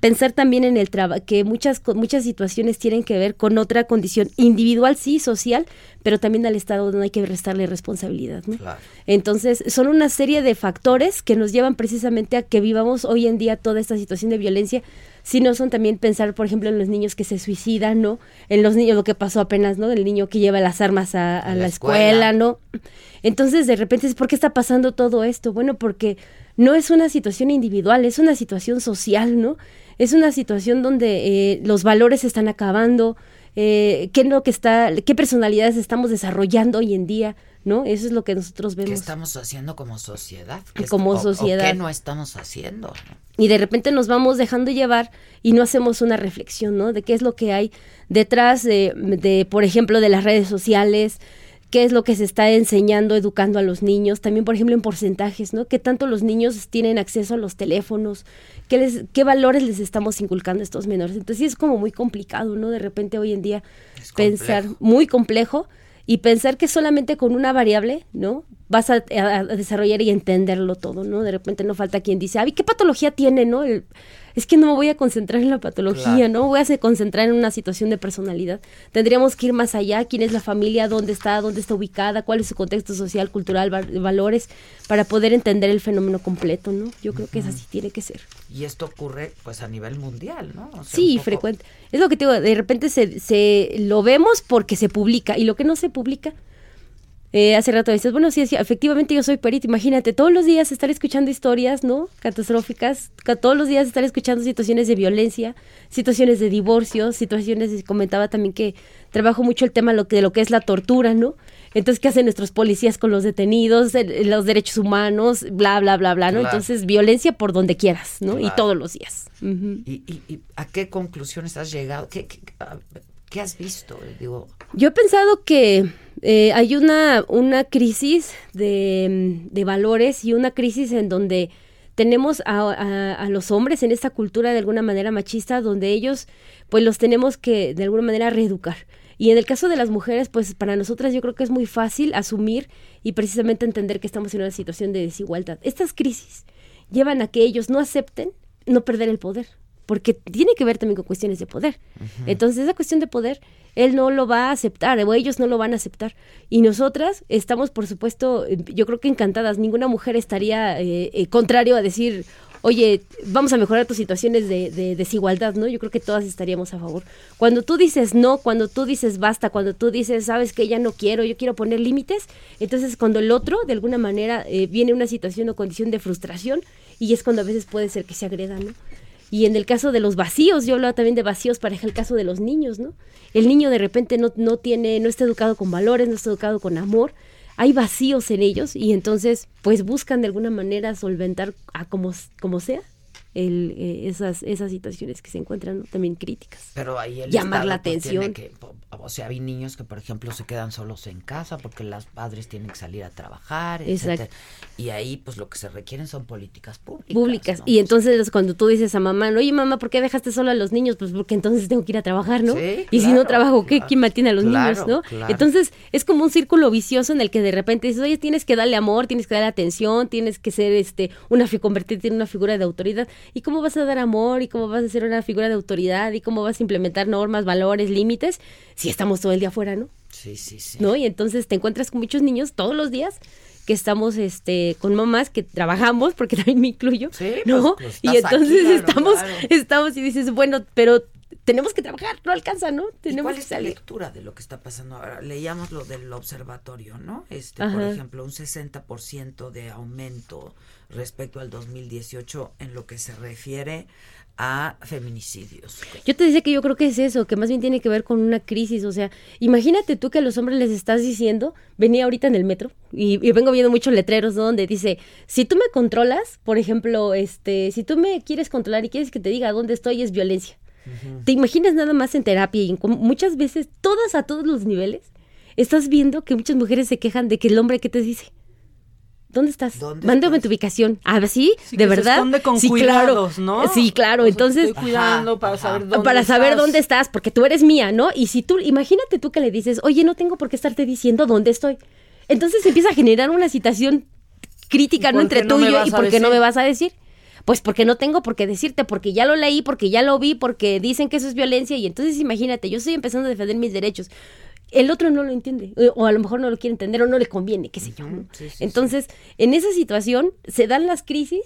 [SPEAKER 24] Pensar también en el trabajo, que muchas, muchas situaciones tienen que ver con otra condición individual, sí, social, pero también al Estado no hay que restarle responsabilidad, ¿no? Entonces, son una serie de factores que nos llevan precisamente a que vivamos hoy en día toda esta situación de violencia. Si no son también pensar, por ejemplo, en los niños que se suicidan, ¿no? En los niños, lo que pasó apenas, ¿no? El niño que lleva las armas a, a
[SPEAKER 1] A
[SPEAKER 24] la,
[SPEAKER 1] la
[SPEAKER 24] escuela,
[SPEAKER 1] escuela.
[SPEAKER 24] ¿no? Entonces, de repente, es ¿por qué está pasando todo esto? Bueno, porque no es una situación individual, es una situación social, ¿no? Es una situación donde eh, los valores se están acabando, eh, qué es lo que está, qué personalidades estamos desarrollando hoy en día, ¿no? Eso es lo que nosotros
[SPEAKER 1] ¿Qué
[SPEAKER 24] vemos.
[SPEAKER 1] estamos haciendo como sociedad? ¿Qué
[SPEAKER 24] Como
[SPEAKER 1] o- o
[SPEAKER 24] sociedad.
[SPEAKER 1] ¿Qué no estamos haciendo?
[SPEAKER 24] y de repente nos vamos dejando llevar y no hacemos una reflexión, ¿no? De qué es lo que hay detrás de, de, por ejemplo, de las redes sociales, qué es lo que se está enseñando, educando a los niños, también, por ejemplo, en porcentajes, ¿no? ¿Qué tanto los niños tienen acceso a los teléfonos? ¿Qué, les, qué valores les estamos inculcando a estos menores? Entonces sí es como muy complicado, ¿no? De repente hoy en día pensar
[SPEAKER 1] complejo.
[SPEAKER 24] muy complejo y pensar que solamente con una variable, ¿no? Vas a, a- a desarrollar y entenderlo todo, ¿no? De repente no falta quien dice, ay, ¿qué patología tiene, no? El- es que no me voy a concentrar en la patología,
[SPEAKER 1] Claro.
[SPEAKER 24] ¿no? Voy a concentrar en una situación de personalidad. Tendríamos que ir más allá, quién es la familia, dónde está, dónde está ubicada, cuál es su contexto social, cultural, va- valores, para poder entender el fenómeno completo, ¿no? Yo creo que es así, tiene que ser.
[SPEAKER 1] Y esto ocurre pues a nivel mundial, ¿no? O sea,
[SPEAKER 24] Sí,
[SPEAKER 1] poco-
[SPEAKER 24] frecuente. Es lo que te digo, de repente se, se lo vemos porque se publica y lo que no se publica. Eh, hace rato dices, bueno, sí, sí, efectivamente yo soy perito, imagínate, todos los días estar escuchando historias, ¿no? Catastróficas, ca- todos los días estar escuchando situaciones de violencia, situaciones de divorcio, situaciones, de- comentaba también que trabajo mucho el tema lo que, de lo que es la tortura, ¿no? Entonces, ¿qué hacen nuestros policías con los detenidos, el- los derechos humanos, bla, bla, bla, bla, ¿no?
[SPEAKER 1] Claro.
[SPEAKER 24] Entonces, violencia por donde quieras, ¿no? Y todos los días.
[SPEAKER 1] ¿Y, y, y a qué conclusiones has llegado? ¿Qué, qué, a- qué has visto?
[SPEAKER 24] Yo he pensado que eh, hay una, una crisis de, de valores y una crisis en donde tenemos a, a- a los hombres en esta cultura de alguna manera machista, donde ellos pues los tenemos que de alguna manera reeducar. Y en el caso de las mujeres, pues para nosotras yo creo que es muy fácil asumir y precisamente entender que estamos en una situación de desigualdad. Estas crisis llevan a que ellos no acepten no perder el poder, porque tiene que ver también con cuestiones de poder. Entonces, esa cuestión de poder, él no lo va a aceptar, o ellos no lo van a aceptar. Y nosotras estamos, por supuesto, eh, yo creo que encantadas. Ninguna mujer estaría eh, eh, contrario a decir, oye, vamos a mejorar tus situaciones de, de desigualdad, ¿no? Yo creo que todas estaríamos a favor. Cuando tú dices no, cuando tú dices basta, cuando tú dices, sabes que ya no quiero, yo quiero poner límites, entonces cuando el otro, de alguna manera, eh, viene una situación o condición de frustración, y es cuando a veces puede ser que se agreda, ¿no? Y en el caso de los vacíos, yo hablaba también de vacíos para el caso de los niños, ¿no? El niño de repente no, no tiene, no está educado con valores, no está educado con amor, hay vacíos en ellos y entonces pues buscan de alguna manera solventar a como, como sea el, eh, esas, esas situaciones que se encuentran ¿no? también críticas.
[SPEAKER 1] pero ahí el
[SPEAKER 24] Llamar la
[SPEAKER 1] pues,
[SPEAKER 24] atención.
[SPEAKER 1] que- o sea, hay niños que, por ejemplo, se quedan solos en casa porque los padres tienen que salir a trabajar, etcétera. Y ahí, pues, lo que se requieren son políticas públicas.
[SPEAKER 24] públicas. Y entonces cuando tú dices a mamá, oye mamá, ¿por qué dejaste solo a los niños? Pues porque entonces tengo que ir a trabajar, ¿no?
[SPEAKER 1] Sí,
[SPEAKER 24] y si no trabajo, ¿qué?
[SPEAKER 1] claro.
[SPEAKER 24] ¿Quién mantiene a los
[SPEAKER 1] Claro,
[SPEAKER 24] niños, no?
[SPEAKER 1] claro.
[SPEAKER 24] Entonces es como un círculo vicioso en el que de repente dices, oye, tienes que darle amor, tienes que darle atención, tienes que ser este una convertirte en una figura de autoridad. ¿Y cómo vas a dar amor? ¿Y cómo vas a ser una figura de autoridad? ¿Y cómo vas a implementar normas, valores, límites? Si estamos todo el día afuera, ¿no?
[SPEAKER 1] Sí, sí, sí.
[SPEAKER 24] ¿no? Y entonces te encuentras con muchos niños todos los días que estamos este con mamás que trabajamos porque también me incluyo no
[SPEAKER 1] pues,
[SPEAKER 24] y
[SPEAKER 1] estás
[SPEAKER 24] entonces
[SPEAKER 1] aquí, claro,
[SPEAKER 24] estamos
[SPEAKER 1] claro.
[SPEAKER 24] estamos y dices bueno pero tenemos que trabajar no alcanza no
[SPEAKER 1] ¿Y
[SPEAKER 24] tenemos
[SPEAKER 1] cuál es
[SPEAKER 24] salir
[SPEAKER 1] lectura de lo que está pasando ahora? Leíamos lo del observatorio, ¿no? Este, por ejemplo, un 60% de aumento respecto al 2018 en lo que se refiere a feminicidios.
[SPEAKER 24] Yo te decía que yo creo que es eso, que más bien tiene que ver con una crisis, o sea, imagínate tú que a los hombres les estás diciendo, venía ahorita en el metro y, y vengo viendo muchos letreros ¿no? donde dice, si tú me controlas, por ejemplo, este, si tú me quieres controlar y quieres que te diga dónde estoy, es violencia. ¿Te imaginas nada más en terapia y en muchas veces, todas a todos los niveles, estás viendo que muchas mujeres se quejan de que el hombre, ¿qué te dice? ¿Dónde estás? Mándame tu ubicación. Ah, ¿sí?
[SPEAKER 6] Sí,
[SPEAKER 24] ¿De
[SPEAKER 6] que se
[SPEAKER 24] verdad?
[SPEAKER 6] esconde con
[SPEAKER 24] sí,
[SPEAKER 6] cuidados,
[SPEAKER 24] claro.
[SPEAKER 6] ¿no?
[SPEAKER 24] Sí, claro.
[SPEAKER 6] O sea, te
[SPEAKER 24] Entonces,
[SPEAKER 6] estoy cuidando para saber dónde
[SPEAKER 24] para saber
[SPEAKER 6] estás.
[SPEAKER 24] dónde estás, porque tú eres mía, ¿no? Y si tú, imagínate tú que le dices, oye, no tengo por qué estarte diciendo dónde estoy. Entonces empieza a generar una situación crítica,
[SPEAKER 6] ¿Y
[SPEAKER 24] ¿no? Entre
[SPEAKER 6] no
[SPEAKER 24] tú y yo, y por qué no me vas a decir. Pues porque no tengo por qué decirte, porque ya lo leí, porque ya lo vi, porque dicen que eso es violencia y entonces imagínate, yo estoy empezando a defender mis derechos. El otro no lo entiende, o a lo mejor no lo quiere entender o no le conviene, qué sé yo. ¿no? Entonces, en esa situación se dan las crisis.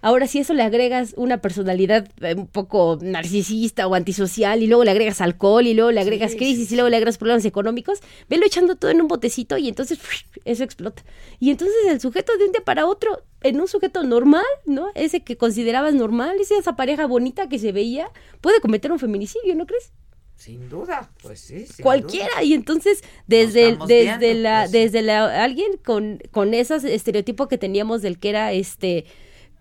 [SPEAKER 24] Ahora, si eso le agregas una personalidad eh, un poco narcisista o antisocial, y luego le agregas alcohol, y luego le agregas crisis, y luego le agregas problemas económicos, velo echando todo en un botecito y entonces eso explota. Y entonces el sujeto de un día para otro, en un sujeto normal, ¿no? Ese que considerabas normal, esa pareja bonita que se veía, puede cometer un feminicidio, ¿no crees?
[SPEAKER 1] Sin duda, pues sí. sin
[SPEAKER 24] cualquiera
[SPEAKER 1] duda.
[SPEAKER 24] y entonces desde el- desde
[SPEAKER 1] viendo,
[SPEAKER 24] la
[SPEAKER 1] pues.
[SPEAKER 24] desde la alguien con con esos estereotipos que teníamos del que era este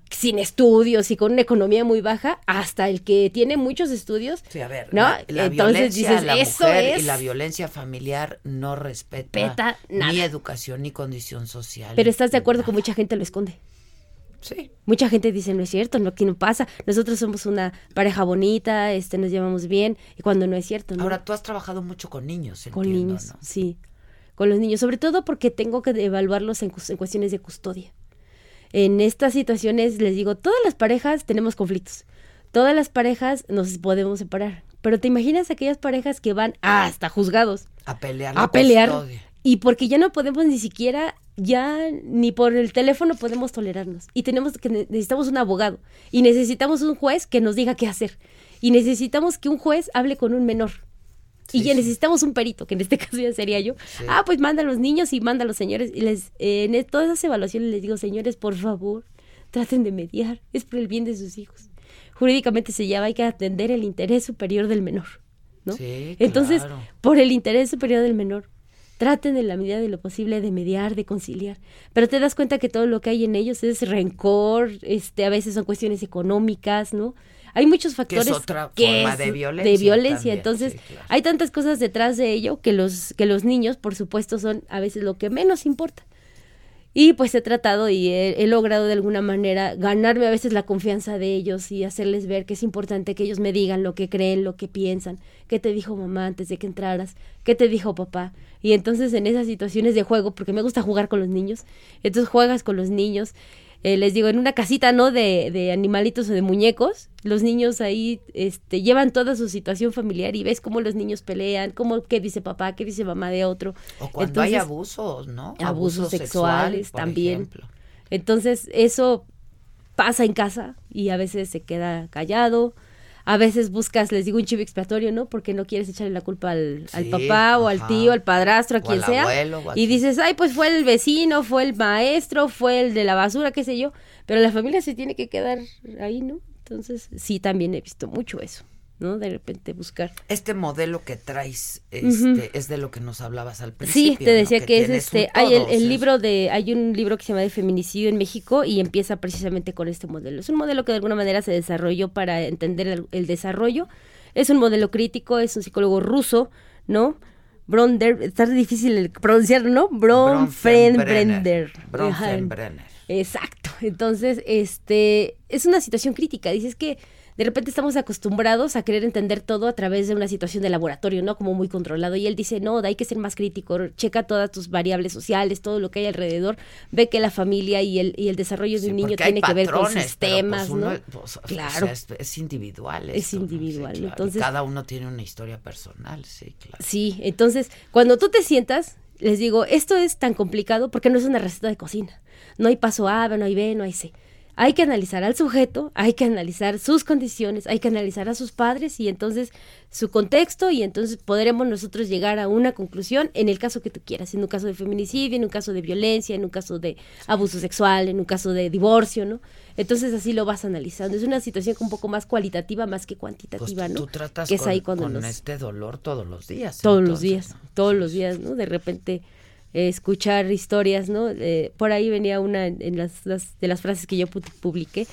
[SPEAKER 24] sin estudios y con una economía muy baja hasta el que tiene muchos estudios
[SPEAKER 1] Sí, a ver,
[SPEAKER 24] ¿no?
[SPEAKER 1] la, la
[SPEAKER 24] entonces dices
[SPEAKER 1] la
[SPEAKER 24] eso
[SPEAKER 1] mujer
[SPEAKER 24] es
[SPEAKER 1] y la violencia familiar no respeta, ni
[SPEAKER 24] nada.
[SPEAKER 1] educación ni condición social.
[SPEAKER 24] pero estás de acuerdo que mucha gente lo esconde
[SPEAKER 1] Sí.
[SPEAKER 24] Mucha gente dice, no es cierto, no, aquí no pasa. Nosotros somos una pareja bonita, este, nos llevamos bien, y cuando no es cierto, ¿no?
[SPEAKER 1] Ahora, tú has trabajado mucho con niños,
[SPEAKER 24] con
[SPEAKER 1] entiendo,
[SPEAKER 24] niños,
[SPEAKER 1] ¿no?
[SPEAKER 24] sí. con los niños, sobre todo porque tengo que evaluarlos en cuestiones de custodia. En estas situaciones les digo, todas las parejas tenemos conflictos, todas las parejas nos podemos separar, pero te imaginas aquellas parejas que van hasta juzgados
[SPEAKER 1] A pelear.
[SPEAKER 24] a pelear
[SPEAKER 1] custodia.
[SPEAKER 24] y porque ya no podemos ni siquiera ya ni por el teléfono podemos tolerarnos y tenemos que necesitamos un abogado y necesitamos un juez que nos diga qué hacer y necesitamos que un juez hable con un menor y ya necesitamos un perito que en este caso ya sería yo ah pues manda a los niños y manda a los señores y les eh, en todas esas evaluaciones les digo señores por favor traten de mediar es por el bien de sus hijos jurídicamente se llama hay que atender el interés superior del menor ¿no?
[SPEAKER 1] Sí,
[SPEAKER 24] Entonces,
[SPEAKER 1] claro.
[SPEAKER 24] por el interés superior del menor, traten en la medida de lo posible de mediar, de conciliar. Pero te das cuenta que todo lo que hay en ellos es rencor, este, a veces son cuestiones económicas, ¿no? Hay muchos factores
[SPEAKER 1] otra
[SPEAKER 24] que
[SPEAKER 1] forma de
[SPEAKER 24] es
[SPEAKER 1] violencia
[SPEAKER 24] de violencia.
[SPEAKER 1] también,
[SPEAKER 24] Entonces,
[SPEAKER 1] sí, claro.
[SPEAKER 24] hay tantas cosas detrás de ello que los, que los niños, por supuesto, son a veces lo que menos importa. Y pues he tratado y he, he logrado de alguna manera ganarme a veces la confianza de ellos y hacerles ver que es importante que ellos me digan lo que creen, lo que piensan, qué te dijo mamá antes de que entraras, qué te dijo papá. Y entonces en esas situaciones de juego, porque me gusta jugar con los niños, entonces juegas con los niños. Eh, les digo, en una casita, ¿no? De, de animalitos o de muñecos, los niños ahí este, llevan toda su situación familiar y ves cómo los niños pelean, cómo, qué dice papá, qué dice mamá de otro.
[SPEAKER 1] O cuando hay abusos, ¿no?
[SPEAKER 24] abusos
[SPEAKER 1] Abuso sexual,
[SPEAKER 24] sexuales
[SPEAKER 1] por
[SPEAKER 24] también.
[SPEAKER 1] ejemplo.
[SPEAKER 24] Entonces, eso pasa en casa y a veces se queda callado. A veces buscas, les digo, un chivo expiatorio, ¿no? Porque no quieres echarle la culpa al, al papá o al tío, al padrastro, a
[SPEAKER 1] O
[SPEAKER 24] quien
[SPEAKER 1] al
[SPEAKER 24] sea.
[SPEAKER 1] abuelo,
[SPEAKER 24] y dices, ay, pues fue el vecino, fue el maestro, fue el de la basura, qué sé yo. Pero la familia se tiene que quedar ahí, ¿no? Entonces, sí, también he visto mucho eso, ¿no? De repente buscar.
[SPEAKER 1] Este modelo que traes este, es de lo que nos hablabas al principio.
[SPEAKER 24] Sí, te
[SPEAKER 1] ¿no?
[SPEAKER 24] decía que, es este, hay el, libro de, hay un libro que se llama de feminicidio en México y empieza precisamente con este modelo. Es un modelo que de alguna manera se desarrolló para entender el, el desarrollo. Es un modelo crítico, es un psicólogo ruso, ¿no? Bronder, está difícil el pronunciar, ¿no? Bronfenbrenner.
[SPEAKER 1] Bronfenbrenner.
[SPEAKER 24] Exacto. Entonces, este, es una situación crítica. Dices que de repente estamos acostumbrados a querer entender todo a través de una situación de laboratorio, ¿no? Como muy controlado. Y él dice, no, hay que ser más crítico, checa todas tus variables sociales, todo lo que hay alrededor, ve que la familia y el, y el desarrollo de
[SPEAKER 1] Sí,
[SPEAKER 24] un niño tiene que ver con sistemas,
[SPEAKER 1] pues, uno,
[SPEAKER 24] ¿no?
[SPEAKER 1] pues, o
[SPEAKER 24] claro.
[SPEAKER 1] sea, es, es individual.
[SPEAKER 24] Es
[SPEAKER 1] esto, ¿no? Sí,
[SPEAKER 24] individual,
[SPEAKER 1] claro. Y
[SPEAKER 24] entonces-
[SPEAKER 1] Cada uno tiene una historia personal, sí, claro.
[SPEAKER 24] Sí, entonces, cuando tú te sientas, les digo, esto es tan complicado porque no es una receta de cocina. No hay paso A, no hay B, no hay C. Hay que analizar al sujeto, hay que analizar sus condiciones, hay que analizar a sus padres y entonces su contexto y entonces podremos nosotros llegar a una conclusión en el caso que tú quieras, en un caso de feminicidio, en un caso de violencia, en un caso de abuso sexual, en un caso de divorcio, ¿no? Entonces así lo vas analizando. Es una situación un poco más cualitativa más que
[SPEAKER 1] Pues
[SPEAKER 24] cuantitativa,
[SPEAKER 1] tú,
[SPEAKER 24] ¿no?
[SPEAKER 1] tú tratas
[SPEAKER 24] que es
[SPEAKER 1] con,
[SPEAKER 24] ahí cuando
[SPEAKER 1] con este dolor todos los días.
[SPEAKER 24] todos los días, todos los días, ¿no? De repente eh, escuchar historias, ¿no? Eh, por ahí venía una en las, las- de las frases que yo pu- publiqué,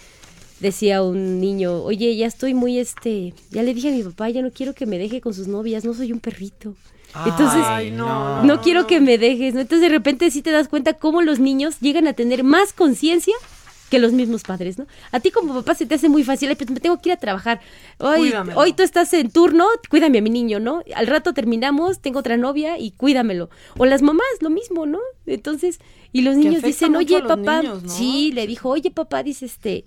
[SPEAKER 24] decía un niño, oye, ya estoy muy, este, ya le dije a mi papá, ya no quiero que me deje con sus novias, no soy un perrito. Entonces,
[SPEAKER 1] Ay, no,
[SPEAKER 24] no, quiero que me dejes, ¿no? Entonces de repente sí te das cuenta cómo los niños llegan a tener más conciencia que los mismos padres, ¿no? A ti como papá se te hace muy fácil, "Ay, pues me tengo que ir a trabajar. Hoy,
[SPEAKER 6] Cuídamelo.
[SPEAKER 24] hoy tú estás en turno, cuídame a mi niño, ¿no? Al rato terminamos, tengo otra novia y cuídamelo. O las mamás, lo mismo, ¿no? Entonces, y los niños dicen, oye, papá,
[SPEAKER 6] niños, ¿no?
[SPEAKER 24] sí, le dijo, oye, papá, dice este,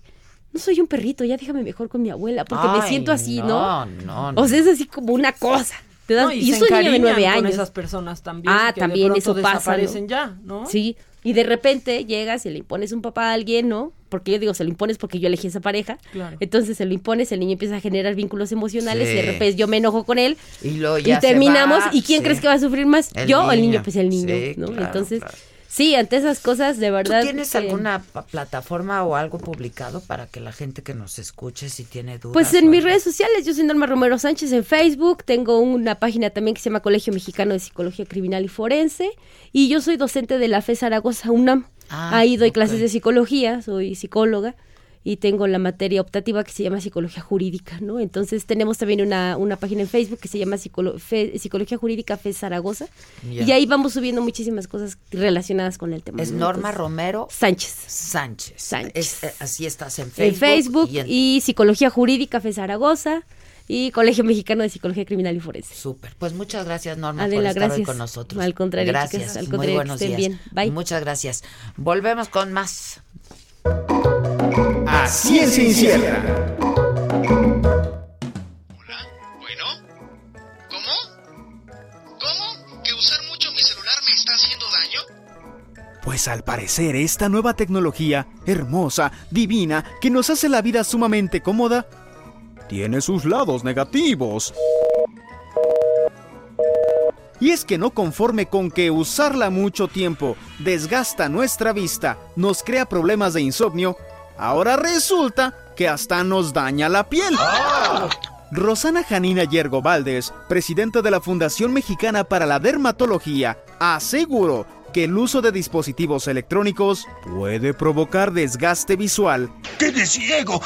[SPEAKER 24] no soy un perrito, ya déjame mejor con mi abuela, porque me siento así,
[SPEAKER 1] no,
[SPEAKER 24] ¿no?
[SPEAKER 1] no, no.
[SPEAKER 24] O sea, es así como una cosa. Te das-
[SPEAKER 6] No, y
[SPEAKER 24] y soy niño de nueve
[SPEAKER 6] con
[SPEAKER 24] años.
[SPEAKER 6] esas personas también.
[SPEAKER 24] Ah,
[SPEAKER 6] que
[SPEAKER 24] también
[SPEAKER 6] de
[SPEAKER 24] eso pasa, ¿no?
[SPEAKER 6] desaparecen ya, ¿no?
[SPEAKER 24] Sí, y de repente llegas y le impones un papá a alguien, ¿no? Porque yo digo, se lo impones porque yo elegí esa pareja.
[SPEAKER 6] Claro.
[SPEAKER 24] Entonces se lo impones, el niño empieza a generar vínculos emocionales
[SPEAKER 1] Sí.
[SPEAKER 24] y de repente yo me enojo con él.
[SPEAKER 1] Y ya
[SPEAKER 24] terminamos.
[SPEAKER 1] va,
[SPEAKER 24] ¿Y quién
[SPEAKER 1] sí.
[SPEAKER 24] crees que va a sufrir más?
[SPEAKER 1] El
[SPEAKER 24] ¿Yo o el
[SPEAKER 1] niño.
[SPEAKER 24] Pues el niño,
[SPEAKER 1] Sí,
[SPEAKER 24] ¿no?
[SPEAKER 1] claro,
[SPEAKER 24] Entonces,
[SPEAKER 1] claro.
[SPEAKER 24] sí, ante esas cosas, de
[SPEAKER 1] ¿Tú
[SPEAKER 24] verdad.
[SPEAKER 1] tienes
[SPEAKER 24] que-
[SPEAKER 1] alguna plataforma o algo publicado para que la gente que nos escuche si tiene dudas?
[SPEAKER 24] Pues en mis
[SPEAKER 1] algo?
[SPEAKER 24] redes sociales, yo soy Norma Romero Sánchez en Facebook, tengo una página también que se llama Colegio Mexicano de Psicología Criminal y Forense, y yo soy docente de la FE Zaragoza UNAM.
[SPEAKER 1] Ah,
[SPEAKER 24] Ahí doy clases de psicología, soy psicóloga y tengo la materia optativa que se llama psicología jurídica, ¿no? Entonces tenemos también una, una página en Facebook que se llama Psicolo- Fe- Psicología Jurídica FE Zaragoza y ahí vamos subiendo muchísimas cosas relacionadas con el tema.
[SPEAKER 1] Es
[SPEAKER 24] ¿no?
[SPEAKER 1] Norma
[SPEAKER 24] Entonces,
[SPEAKER 1] Romero
[SPEAKER 24] Sánchez.
[SPEAKER 1] Sánchez.
[SPEAKER 24] Sánchez.
[SPEAKER 1] Es- eh, así estás en Facebook.
[SPEAKER 24] en Facebook
[SPEAKER 1] y en-
[SPEAKER 24] y Psicología Jurídica FE Zaragoza. Y Colegio Mexicano de Psicología Criminal y Forense.
[SPEAKER 1] Súper. Pues muchas gracias, Norma,
[SPEAKER 24] Adela,
[SPEAKER 1] por estar
[SPEAKER 24] gracias.
[SPEAKER 1] hoy con nosotros.
[SPEAKER 24] Al contrario,
[SPEAKER 1] gracias.
[SPEAKER 24] chicas, al
[SPEAKER 1] Muy
[SPEAKER 24] contrario, que
[SPEAKER 1] buenos
[SPEAKER 24] estén
[SPEAKER 1] días.
[SPEAKER 24] bien. Bye.
[SPEAKER 1] Muchas gracias. Volvemos con más.
[SPEAKER 25] A ciencia incierta.
[SPEAKER 26] ¿Que usar mucho mi celular me está haciendo daño?
[SPEAKER 25] Pues al parecer esta nueva tecnología, hermosa, divina, que nos hace la vida sumamente cómoda, tiene sus lados negativos. Y es que no conforme con que usarla mucho tiempo desgasta nuestra vista, nos crea problemas de insomnio, ahora resulta que hasta nos daña la piel. Rosana Janina Yergo Valdés, presidenta de la Fundación Mexicana para la Dermatología, aseguró que el uso de dispositivos electrónicos puede provocar desgaste visual
[SPEAKER 26] ¡Quedé ciego!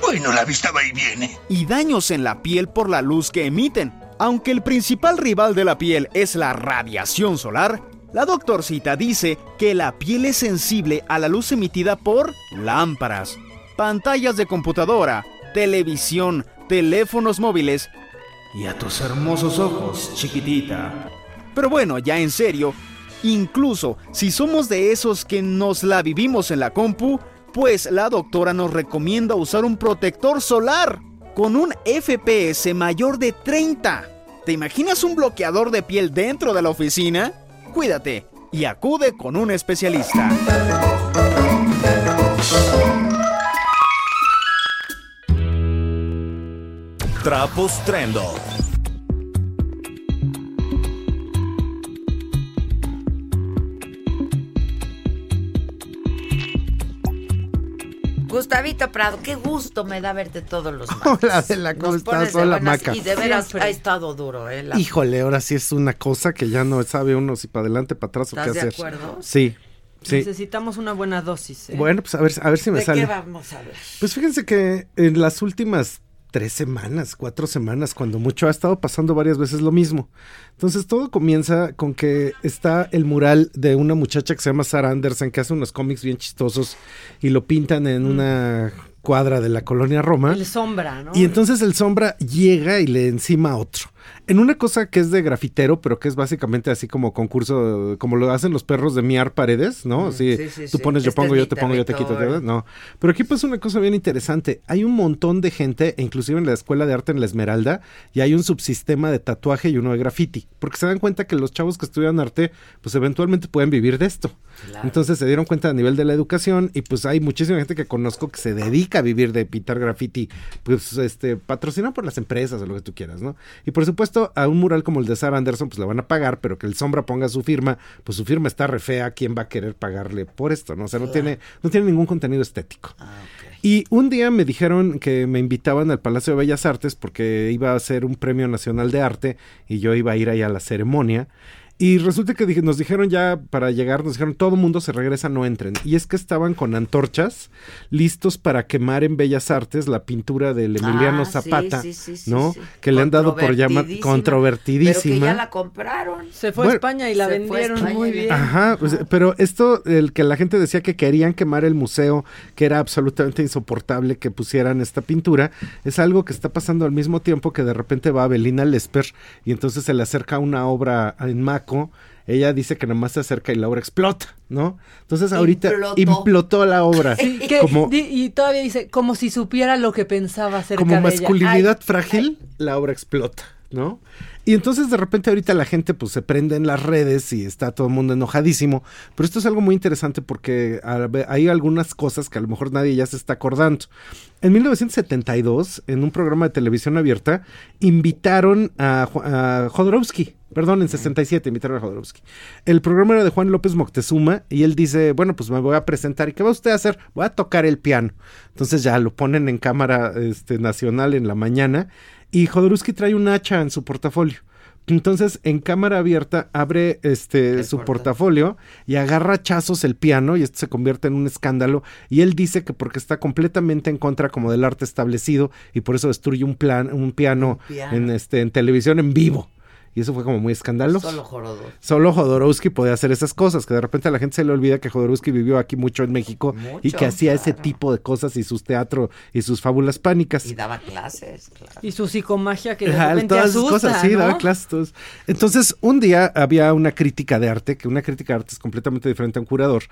[SPEAKER 26] Bueno, la vista va y viene.
[SPEAKER 25] y daños en la piel por la luz que emiten. Aunque el principal rival de la piel es la radiación solar, la doctorcita dice que la piel es sensible a la luz emitida por lámparas, pantallas de computadora, televisión, teléfonos móviles y a tus hermosos ojos, chiquitita. Pero bueno, ya en serio, incluso si somos de esos que nos la vivimos en la compu, pues la doctora nos recomienda usar un protector solar con un FPS mayor de 30. ¿Te imaginas un bloqueador de piel dentro de la oficina? Cuídate y acude con un especialista.
[SPEAKER 2] Trapos Trendo.
[SPEAKER 1] Gustavito Prado, qué gusto me da verte todos los martes.
[SPEAKER 27] Hola, Adela, ¿cómo
[SPEAKER 1] Nos
[SPEAKER 27] estás?
[SPEAKER 1] pones de
[SPEAKER 27] Hola, Maca.
[SPEAKER 1] Y de veras
[SPEAKER 6] Siempre.
[SPEAKER 1] ha estado duro, ¿eh? La-
[SPEAKER 27] Híjole, ahora sí es una cosa que ya no sabe uno si para adelante, para atrás o qué
[SPEAKER 1] ¿Estás de
[SPEAKER 27] hacer.
[SPEAKER 1] acuerdo?
[SPEAKER 27] Sí, sí.
[SPEAKER 6] Necesitamos una buena dosis. ¿eh?
[SPEAKER 27] Bueno, pues a ver, a ver si me
[SPEAKER 1] ¿De
[SPEAKER 27] sale.
[SPEAKER 1] qué vamos a ver?
[SPEAKER 27] Pues fíjense que en las últimas tres semanas, cuatro semanas, cuando mucho ha estado pasando varias veces lo mismo. Entonces todo comienza con que está el mural de una muchacha que se llama Sarah Anderson, que hace unos cómics bien chistosos y lo pintan en una cuadra de la colonia Roma.
[SPEAKER 6] El sombra, ¿no?
[SPEAKER 27] Y entonces el sombra llega y le encima a otro. En una cosa que es de grafitero, pero que es básicamente así como concurso, como lo hacen los perros de miar paredes, ¿no? Así,
[SPEAKER 1] sí, sí,
[SPEAKER 27] tú
[SPEAKER 1] sí.
[SPEAKER 27] pones, yo
[SPEAKER 1] Este
[SPEAKER 27] pongo, yo te pongo, yo te quito. ¿verdad? no. Pero aquí pasa una cosa bien interesante. Hay un montón de gente, inclusive en la Escuela de Arte en la Esmeralda, y hay un subsistema de tatuaje y uno de graffiti, porque se dan cuenta que los chavos que estudian arte, pues eventualmente pueden vivir de esto.
[SPEAKER 1] Claro.
[SPEAKER 27] Entonces se dieron cuenta a nivel de la educación y pues hay muchísima gente que conozco que se dedica a vivir de pintar graffiti, pues este, patrocinado por las empresas o lo que tú quieras, ¿no? Y por supuesto a un mural como el de Sarah Anderson pues le van a pagar, pero que el sombra ponga su firma, pues su firma está re fea, ¿quién va a querer pagarle por esto? ¿no? O sea, no tiene, no tiene ningún contenido estético. Y un día me dijeron que me invitaban al Palacio de Bellas Artes porque iba a ser un premio nacional de arte y yo iba a ir ahí a la ceremonia. Y resulta que dije- nos dijeron ya para llegar, nos dijeron todo mundo se regresa, no entren. Y es que estaban con antorchas listos para quemar en Bellas Artes la pintura del Emiliano
[SPEAKER 1] Ah, sí,
[SPEAKER 27] Zapata,
[SPEAKER 1] sí, sí, sí,
[SPEAKER 27] ¿no?
[SPEAKER 1] sí.
[SPEAKER 27] Que le han dado por llamar
[SPEAKER 1] Controvertidísima. Pero que ya la compraron.
[SPEAKER 6] Se fue a. España y la vendieron
[SPEAKER 1] España
[SPEAKER 6] muy bien.
[SPEAKER 27] Ajá, pues, pero esto, el que la gente decía que querían quemar el museo, que era absolutamente insoportable que pusieran esta pintura, es algo que está pasando al mismo tiempo que de repente va Belina Lesper y entonces se le acerca una obra en Ella dice que nomás se acerca y la obra explota, ¿no? Entonces ahorita
[SPEAKER 6] Implotó.
[SPEAKER 27] implotó la obra.
[SPEAKER 6] Sí, que
[SPEAKER 27] como
[SPEAKER 6] y todavía dice, como si supiera lo que pensaba acerca
[SPEAKER 27] como
[SPEAKER 6] de ella.
[SPEAKER 27] masculinidad
[SPEAKER 6] Ay,
[SPEAKER 27] frágil, la obra explota, ¿no? Y entonces de repente ahorita la gente pues se prende en las redes y está todo el mundo enojadísimo, pero esto es algo muy interesante porque hay algunas cosas que a lo mejor nadie ya se está acordando. En 1972, en un programa de televisión abierta, invitaron a, a Jodorowsky. Perdón, en 67 invitaron a Jodorowsky. El programa era de Juan López Moctezuma y él dice, bueno, pues me voy a presentar. ¿Y qué va usted a hacer? Voy a tocar el piano. Entonces ya lo ponen en cámara este, nacional en la mañana y Jodorowsky trae un hacha en su portafolio. Entonces, en cámara abierta, abre este su portafolio y agarra hachazos el piano y esto se convierte en un escándalo. Y él dice que porque está completamente en contra como del arte establecido y por eso destruye un plan, un piano,
[SPEAKER 1] piano.
[SPEAKER 27] en este en televisión en vivo. Y eso fue como muy escandaloso.
[SPEAKER 1] Solo Jodorowsky.
[SPEAKER 27] Solo Jodorowsky podía hacer esas cosas, que de repente a la gente se le olvida que Jodorowsky vivió aquí mucho en México y que hacía ese tipo de cosas y sus teatro y sus fábulas pánicas.
[SPEAKER 1] Y daba clases, claro.
[SPEAKER 6] Y su psicomagia que de repente
[SPEAKER 27] todas esas
[SPEAKER 6] asusta,
[SPEAKER 27] cosas, sí,
[SPEAKER 6] ¿no?
[SPEAKER 27] daba clases. todos. Entonces, un día había una crítica de arte, que una crítica de arte es completamente diferente a un curador,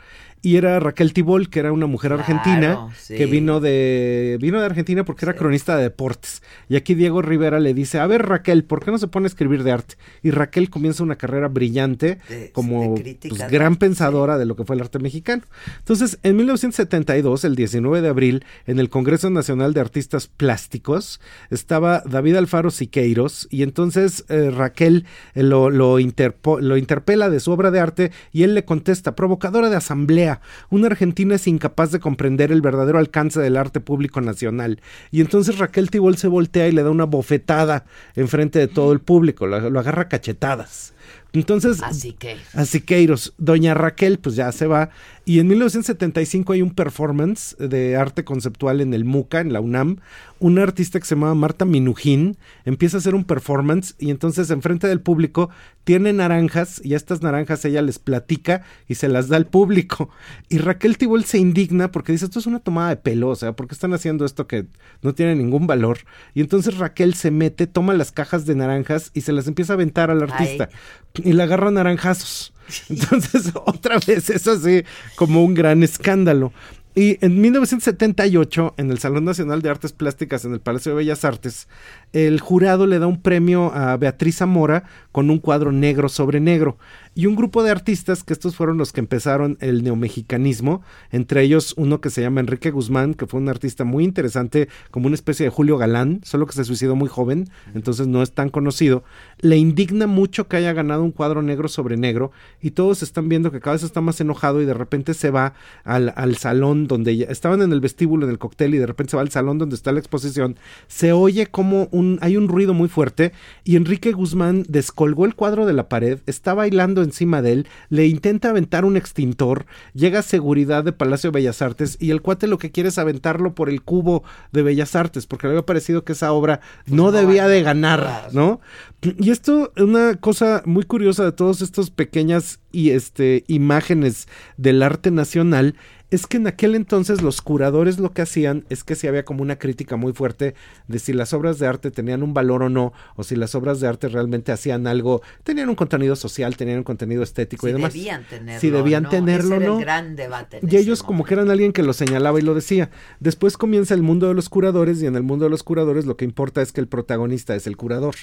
[SPEAKER 27] y era Raquel Tibol, que era una mujer argentina,
[SPEAKER 1] sí.
[SPEAKER 27] que vino de vino de Argentina porque era cronista de deportes. Y aquí Diego Rivera le dice, a ver Raquel, ¿por qué no se pone a escribir de arte? Y Raquel comienza una carrera brillante
[SPEAKER 1] De-
[SPEAKER 27] como
[SPEAKER 1] crítica
[SPEAKER 27] pues, gran pensadora de lo que fue el arte mexicano. Entonces, en 1972, el 19 de abril, en el Congreso Nacional de Artistas Plásticos, estaba David Alfaro Siqueiros y entonces eh, Raquel eh, lo, lo, interpo- lo interpela de su obra de arte y él le contesta, provocadora de asamblea, una argentina es incapaz de comprender el verdadero alcance del arte público nacional. Y entonces Raquel Tibol se voltea y le da una bofetada enfrente de todo el público, lo, lo agarra a cachetadas. Entonces,
[SPEAKER 1] Así que.
[SPEAKER 27] a Siqueiros. Doña Raquel, pues ya se va. Y en 1975 hay un performance de arte conceptual en el MUCA, en la UNAM. Una artista que se llama Marta Minujín empieza a hacer un performance y entonces enfrente del público tiene naranjas y a estas naranjas ella les platica y se las da al público. Y Raquel Tibol se indigna porque dice, esto es una tomada de pelo, o sea, ¿por qué están haciendo esto que no tiene ningún valor? Y entonces Raquel se mete, toma las cajas de naranjas y se las empieza a aventar al artista y le agarra naranjazos. Entonces, otra vez, es así como un gran escándalo. Y en 1978, en el Salón Nacional de Artes Plásticas en el Palacio de Bellas Artes, el jurado le da un premio a Beatriz Zamora con un cuadro negro sobre negro. Y un grupo de artistas, que estos fueron los que empezaron el neomexicanismo, entre ellos uno que se llama Enrique Guzmán, que fue un artista muy interesante, como una especie de Julio Galán, solo que se suicidó muy joven, entonces no es tan conocido, le indigna mucho que haya ganado un cuadro negro sobre negro y todos están viendo que cada vez está más enojado y de repente se va al, al salón donde estaban en el vestíbulo, en el cóctel y de repente se va al salón donde está la exposición, se oye como un, hay un ruido muy fuerte y Enrique Guzmán descolgó el cuadro de la pared, está bailando encima de él, le intenta aventar un extintor, llega seguridad de Palacio de Bellas Artes y el cuate lo que quiere es aventarlo por el cubo de Bellas Artes porque le había parecido que esa obra no, debía de ganar, ¿no? Y esto, una cosa muy curiosa de todas estas pequeñas y este imágenes del arte nacional es que en aquel entonces los curadores lo que hacían es que si había como una crítica muy fuerte de si las obras de arte tenían un valor o no, o si las obras de arte realmente hacían algo, tenían un contenido social, tenían un contenido estético
[SPEAKER 1] Si
[SPEAKER 27] y demás.
[SPEAKER 1] debían tenerlo.
[SPEAKER 27] si debían
[SPEAKER 1] ¿no?
[SPEAKER 27] tenerlo,
[SPEAKER 1] Ese era
[SPEAKER 27] ¿no?
[SPEAKER 1] el gran debate. en
[SPEAKER 27] Y
[SPEAKER 1] ese
[SPEAKER 27] ellos como que eran alguien que lo señalaba y lo decía. Después comienza el mundo de los curadores y en el mundo de los curadores lo que importa es que el protagonista es el curador.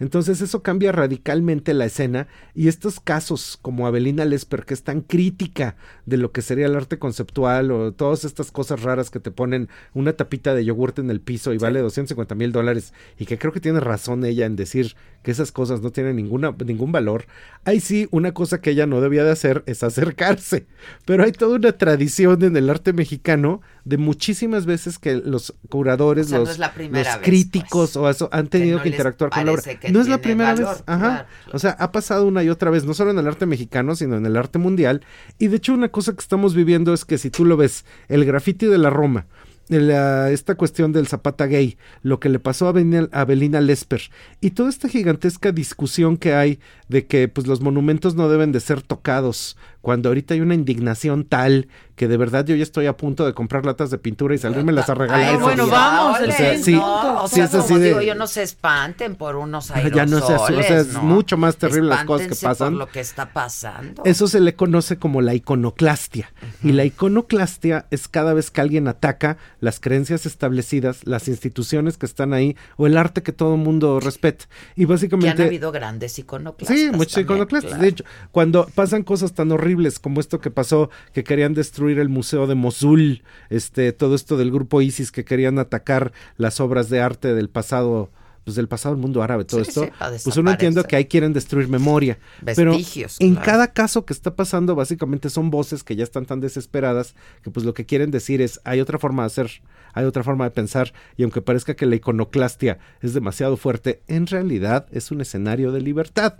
[SPEAKER 27] Entonces eso cambia radicalmente la escena y estos casos como Abelina Lesper que es tan crítica de lo que sería el arte conceptual o todas estas cosas raras que te ponen una tapita de yogurte en el piso y vale 250 mil dólares y que creo que tiene razón ella en decir que esas cosas no tienen ninguna, ningún valor. Ahí sí, una cosa que ella no debía de hacer es acercarse. Pero hay toda una tradición en el arte mexicano de muchísimas veces que los curadores,
[SPEAKER 1] O sea, no
[SPEAKER 27] los,
[SPEAKER 1] es la primera
[SPEAKER 27] los
[SPEAKER 1] vez,
[SPEAKER 27] críticos o eso han tenido
[SPEAKER 1] no
[SPEAKER 27] que interactuar con la obra. No es la primera
[SPEAKER 1] valor,
[SPEAKER 27] vez. Ajá.
[SPEAKER 1] claro,
[SPEAKER 27] O sea, ha pasado una y otra vez, no solo en el arte mexicano, sino en el arte mundial. Y de hecho, una cosa que estamos viviendo es que si tú lo ves, el graffiti de la Roma, la- esta cuestión del zapata gay, lo que le pasó a a Belina Lesper y toda esta gigantesca discusión que hay de que pues los monumentos no deben de ser tocados cuando ahorita hay una indignación tal que de verdad yo ya estoy a punto de comprar latas de pintura y salírmelas a regalar.
[SPEAKER 1] Ay, bueno, vamos,
[SPEAKER 27] O sea, sí,
[SPEAKER 1] no, o
[SPEAKER 27] sí
[SPEAKER 1] sea,
[SPEAKER 27] es
[SPEAKER 1] como
[SPEAKER 27] de-
[SPEAKER 1] digo yo, no se espanten por unos aerosoles,
[SPEAKER 27] Ya no se asu- o sea, es
[SPEAKER 1] ¿no?
[SPEAKER 27] mucho más terrible las cosas que pasan.
[SPEAKER 1] por lo que está pasando.
[SPEAKER 27] Eso se le conoce como la iconoclastia. Y la iconoclastia es cada vez que alguien ataca las creencias establecidas, las instituciones que están ahí o el arte que todo el mundo respeta. Y
[SPEAKER 1] que han
[SPEAKER 27] básicamente...
[SPEAKER 1] habido grandes iconoclastas.
[SPEAKER 27] Sí, muchos
[SPEAKER 1] también,
[SPEAKER 27] iconoclastas.
[SPEAKER 1] claro.
[SPEAKER 27] De hecho, cuando pasan cosas tan horribles como esto que pasó, que querían destruir el museo de Mosul, este, todo esto del grupo ISIS que querían atacar las obras de arte del pasado, pues del pasado del mundo árabe, todo
[SPEAKER 1] Sí,
[SPEAKER 27] esto,
[SPEAKER 1] sí,
[SPEAKER 27] pues uno entiende
[SPEAKER 1] desaparecer.
[SPEAKER 27] que ahí quieren destruir memoria.
[SPEAKER 1] Vestigios,
[SPEAKER 27] Pero en
[SPEAKER 1] claro.
[SPEAKER 27] cada caso que está pasando, básicamente son voces que ya están tan desesperadas que pues lo que quieren decir es hay otra forma de hacer, hay otra forma de pensar y aunque parezca que la iconoclastia es demasiado fuerte, en realidad es un escenario de libertad.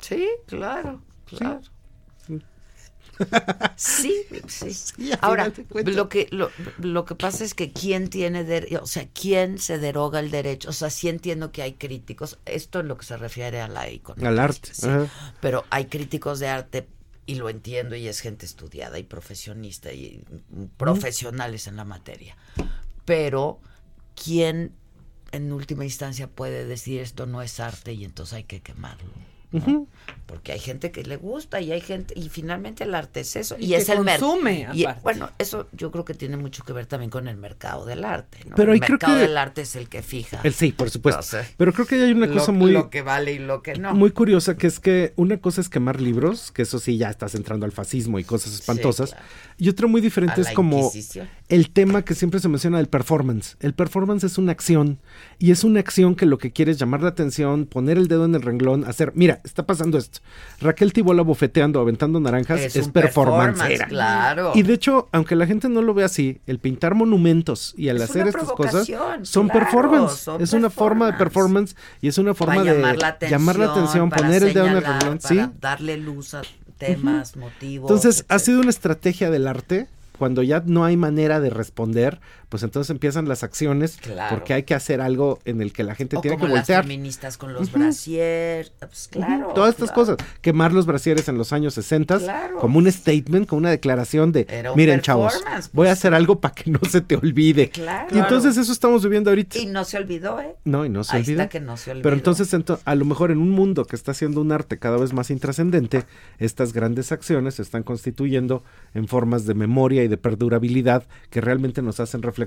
[SPEAKER 1] Sí, claro, claro. Sí, sí.
[SPEAKER 27] Sí,
[SPEAKER 1] Ahora,
[SPEAKER 27] de
[SPEAKER 1] lo que, lo, lo que pasa es que quién tiene, der- o sea, quién se deroga el derecho. O sea, sí entiendo que hay críticos, esto en lo que se refiere a la iconografía.
[SPEAKER 27] Al arte,
[SPEAKER 1] sí. Pero hay críticos de arte y lo entiendo y es gente estudiada y profesionista y profesionales en la materia. Pero quién en última instancia puede decir esto no es arte y entonces hay que quemarlo. ¿no? Porque hay gente que le gusta y hay gente, y finalmente el arte es eso.
[SPEAKER 6] Y
[SPEAKER 1] Y,
[SPEAKER 6] que
[SPEAKER 1] es el mercado.
[SPEAKER 6] consume,
[SPEAKER 1] Y bueno, eso yo creo que tiene mucho que ver también con el mercado del arte. ¿no?
[SPEAKER 27] Pero
[SPEAKER 1] el mercado
[SPEAKER 27] que-
[SPEAKER 1] del arte es el que fija.
[SPEAKER 27] El sí, por supuesto. Pero creo que hay una
[SPEAKER 1] Lo-
[SPEAKER 27] cosa muy
[SPEAKER 1] Lo que vale y lo que no.
[SPEAKER 27] muy curiosa que es que una cosa es quemar libros, que eso sí ya estás entrando al fascismo y cosas espantosas,
[SPEAKER 1] claro.
[SPEAKER 27] y otra muy diferente
[SPEAKER 1] A
[SPEAKER 27] es como el tema que siempre se menciona del performance. El performance es una acción y es una acción que lo que quiere es llamar la atención, poner el dedo en el renglón, hacer, mira, está pasando esto. Raquel Tibola bofeteando, aventando naranjas
[SPEAKER 1] Es
[SPEAKER 27] es, performance.
[SPEAKER 1] performance, claro.
[SPEAKER 27] Y de hecho, aunque la gente no lo ve así, el pintar monumentos y al
[SPEAKER 1] Es
[SPEAKER 27] hacer estas cosas son
[SPEAKER 1] claro,
[SPEAKER 27] performance.
[SPEAKER 1] son
[SPEAKER 27] es una forma de performance y es una forma de
[SPEAKER 1] llamar la atención,
[SPEAKER 27] llamar la atención, poner el dedo en el renglón, sí.
[SPEAKER 1] darle luz a temas, motivos.
[SPEAKER 27] Entonces, ha sido una estrategia del arte. Cuando ya no hay manera de responder, pues entonces empiezan las acciones
[SPEAKER 1] Claro.
[SPEAKER 27] porque hay que hacer algo en el que la gente
[SPEAKER 1] o
[SPEAKER 27] tiene
[SPEAKER 1] como
[SPEAKER 27] que
[SPEAKER 1] las
[SPEAKER 27] voltear.
[SPEAKER 1] feministas con los brasier, pues claro.
[SPEAKER 27] Todas estas cosas. Quemar los brasieres en los años 60
[SPEAKER 1] Claro.
[SPEAKER 27] como un statement, como una declaración de,
[SPEAKER 1] un
[SPEAKER 27] miren chavos, voy a
[SPEAKER 1] pues.
[SPEAKER 27] hacer algo para que no se te olvide.
[SPEAKER 1] Claro.
[SPEAKER 27] Y entonces eso estamos viviendo ahorita.
[SPEAKER 1] Y no se olvidó, ¿eh?
[SPEAKER 27] No, y no se
[SPEAKER 1] Ahí
[SPEAKER 27] olvida.
[SPEAKER 1] está que no se olvidó.
[SPEAKER 27] Pero entonces, ento- a lo mejor en un mundo que está haciendo un arte cada vez más intrascendente, estas grandes acciones se están constituyendo en formas de memoria y de perdurabilidad que realmente nos hacen reflexionar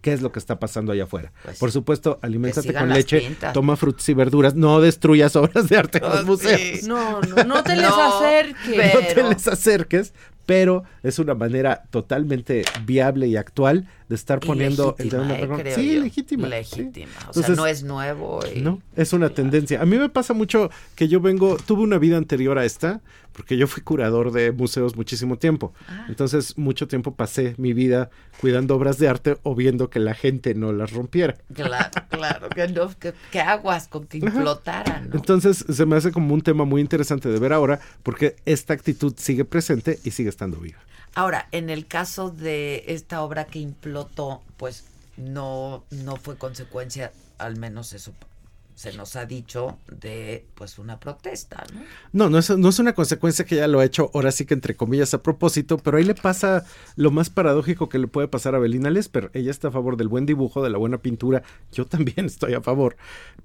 [SPEAKER 27] qué es lo que está pasando allá afuera.
[SPEAKER 1] Pues
[SPEAKER 27] Por supuesto, aliméntate con leche,
[SPEAKER 1] pintas.
[SPEAKER 27] toma frutas y verduras, no destruyas obras de arte en
[SPEAKER 1] Oh,
[SPEAKER 27] los museos.
[SPEAKER 1] sí.
[SPEAKER 6] No, no, no te les
[SPEAKER 1] No,
[SPEAKER 6] acerques.
[SPEAKER 27] No te
[SPEAKER 1] pero-
[SPEAKER 27] les acerques, pero es una manera totalmente viable y actual de estar poniendo el
[SPEAKER 1] legítima,
[SPEAKER 27] el
[SPEAKER 1] ¿eh?
[SPEAKER 27] Sí,
[SPEAKER 1] yo.
[SPEAKER 27] legítima. sí.
[SPEAKER 1] Legítima. O
[SPEAKER 27] Entonces,
[SPEAKER 1] sea, no es nuevo. y-
[SPEAKER 27] no, es una tendencia. A mí me pasa mucho que yo vengo, tuve una vida anterior a esta, porque yo fui curador de museos muchísimo tiempo.
[SPEAKER 1] Ah.
[SPEAKER 27] Entonces, mucho tiempo pasé mi vida cuidando obras de arte o viendo que la gente no las rompiera.
[SPEAKER 1] Claro, claro, que no, que, que aguas con que implotaran, ¿no?
[SPEAKER 27] Entonces, se me hace como un tema muy interesante de ver ahora, porque esta actitud sigue presente y sigue estando viva.
[SPEAKER 1] Ahora, en el caso de esta obra que implotó, pues no, no fue consecuencia, al menos eso se nos ha dicho, de pues una protesta, ¿no?
[SPEAKER 27] No, no es, no es una consecuencia que ella lo ha hecho ahora sí que entre comillas a propósito, pero ahí le pasa lo más paradójico que le puede pasar a Belina Lesper. Ella está a favor del buen dibujo, de la buena pintura, yo también estoy a favor,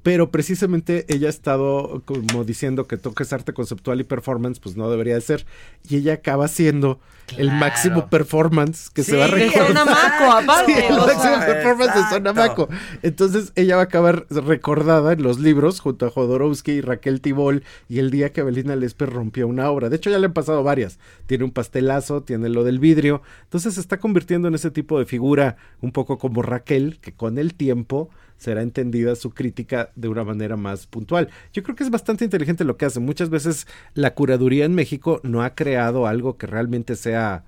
[SPEAKER 27] pero precisamente ella ha estado como diciendo que toques arte conceptual y performance, pues no debería de ser, y ella acaba siendo el máximo performance que se va a recordar.
[SPEAKER 6] Sonamaco, aparte,
[SPEAKER 27] Sí, el máximo performance de. Sonamaco. Entonces ella va a acabar recordada en los libros junto a Jodorowsky y Raquel Tibol y el día que Belina Lesper rompió una obra. De hecho ya le han pasado varias. Tiene un pastelazo, tiene lo del vidrio. Entonces se está convirtiendo en ese tipo de figura un poco como Raquel, que con el tiempo será entendida su crítica de una manera más puntual. Yo creo que es bastante inteligente lo que hace. Muchas veces la curaduría en México no ha creado algo que realmente sea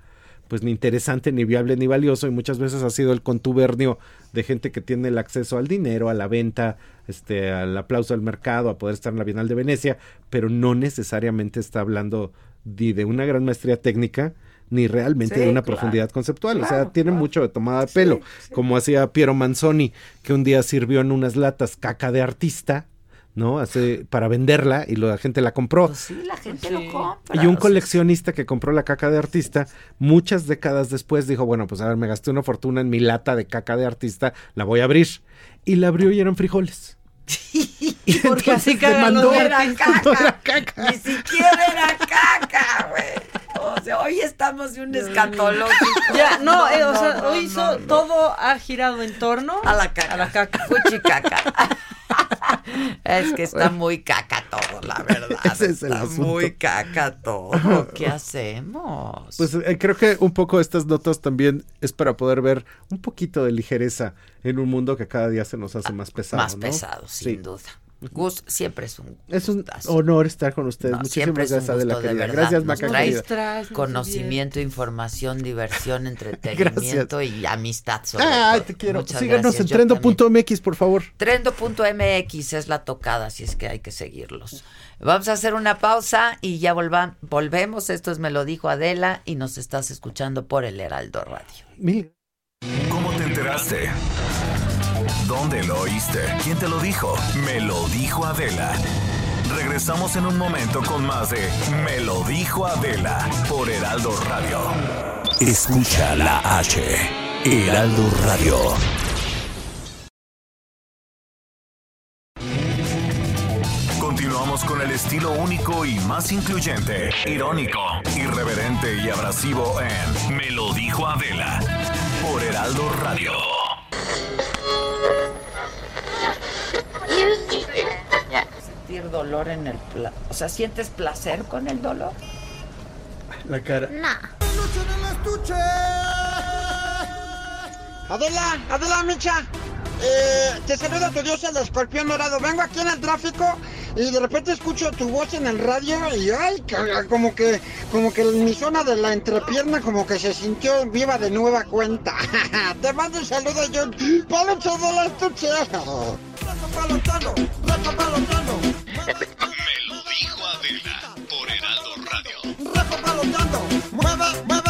[SPEAKER 27] pues ni interesante, ni viable, ni valioso, y muchas veces ha sido el contubernio de gente que tiene el acceso al dinero, a la venta, este, al aplauso del mercado, a poder estar en la Bienal de Venecia, pero no necesariamente está hablando ni de una gran maestría técnica, ni realmente
[SPEAKER 1] Sí,
[SPEAKER 27] de una
[SPEAKER 1] claro.
[SPEAKER 27] profundidad conceptual. o sea,
[SPEAKER 1] Claro,
[SPEAKER 27] tiene mucho de tomada de pelo, como hacía Piero Manzoni, que un día sirvió en unas latas caca de artista, ¿no? Hace, para venderla y la gente la compró.
[SPEAKER 1] Pues sí, la gente lo compra.
[SPEAKER 27] Y un coleccionista que compró la caca de artista, muchas décadas después dijo, bueno, pues a ver, me gasté una fortuna en mi lata de caca de artista, la voy a abrir. Y la abrió y eran frijoles. y
[SPEAKER 6] Porque así
[SPEAKER 1] Era
[SPEAKER 6] artistas.
[SPEAKER 27] No era
[SPEAKER 1] caca.
[SPEAKER 27] caca.
[SPEAKER 1] Ni siquiera era caca, güey. O sea, hoy estamos de un escatológico.
[SPEAKER 6] Ya, no, eh, o sea,
[SPEAKER 1] no,
[SPEAKER 6] hoy
[SPEAKER 1] no,
[SPEAKER 6] so-
[SPEAKER 1] no.
[SPEAKER 6] todo ha girado en torno
[SPEAKER 1] A la caca.
[SPEAKER 6] A la caca.
[SPEAKER 1] Fuchicaca. Es que está muy caca todo, la verdad.
[SPEAKER 27] Ese es el
[SPEAKER 1] está
[SPEAKER 27] asunto.
[SPEAKER 1] muy caca todo. ¿Qué hacemos?
[SPEAKER 27] Pues eh, creo que un poco estas notas también es para poder ver un poquito de ligereza en un mundo que cada día se nos hace más pesado.
[SPEAKER 1] Más
[SPEAKER 27] ¿no?
[SPEAKER 1] pesado, sin
[SPEAKER 27] Sí.
[SPEAKER 1] duda. Gus, siempre es un
[SPEAKER 27] Es un honor estar con ustedes.
[SPEAKER 1] No,
[SPEAKER 27] Muchísimas gracias, Adela
[SPEAKER 1] gusto,
[SPEAKER 27] querida. Gracias,
[SPEAKER 1] Nos
[SPEAKER 27] Maca
[SPEAKER 1] traes. Conocimiento, información, diversión, entretenimiento y amistad. sobre todo.
[SPEAKER 27] te quiero.
[SPEAKER 1] Muchas
[SPEAKER 27] Síganos
[SPEAKER 1] gracias.
[SPEAKER 27] en trendo.mx, por favor.
[SPEAKER 1] Trendo.mx es la tocada, así es que hay que seguirlos. Vamos a hacer una pausa y ya volva- volvemos. Esto es Me lo dijo Adela y nos estás escuchando por el Heraldo Radio.
[SPEAKER 27] Mil.
[SPEAKER 2] ¿Cómo te enteraste? ¿Dónde lo oíste? ¿Quién te lo dijo? Me lo dijo Adela. Regresamos en un momento con más de Me lo dijo Adela por Heraldo Radio.
[SPEAKER 14] Escucha la H. Heraldo Radio.
[SPEAKER 2] Continuamos con el estilo único y más incluyente, irónico, irreverente y abrasivo en Me lo dijo Adela por Heraldo Radio.
[SPEAKER 1] Sentir dolor en el pla- O sea, ¿sientes placer con el dolor?
[SPEAKER 27] La cara.
[SPEAKER 28] Adela, Adela Micha, eh, te saluda tu dios el escorpión dorado. Vengo aquí en el tráfico y de repente escucho tu voz en el radio y ay, como que, como que mi zona de la entrepierna como que se sintió viva de nueva cuenta. te mando un saludo yo, Palocho de la estuche. Mueve, mueve, mueve, mueve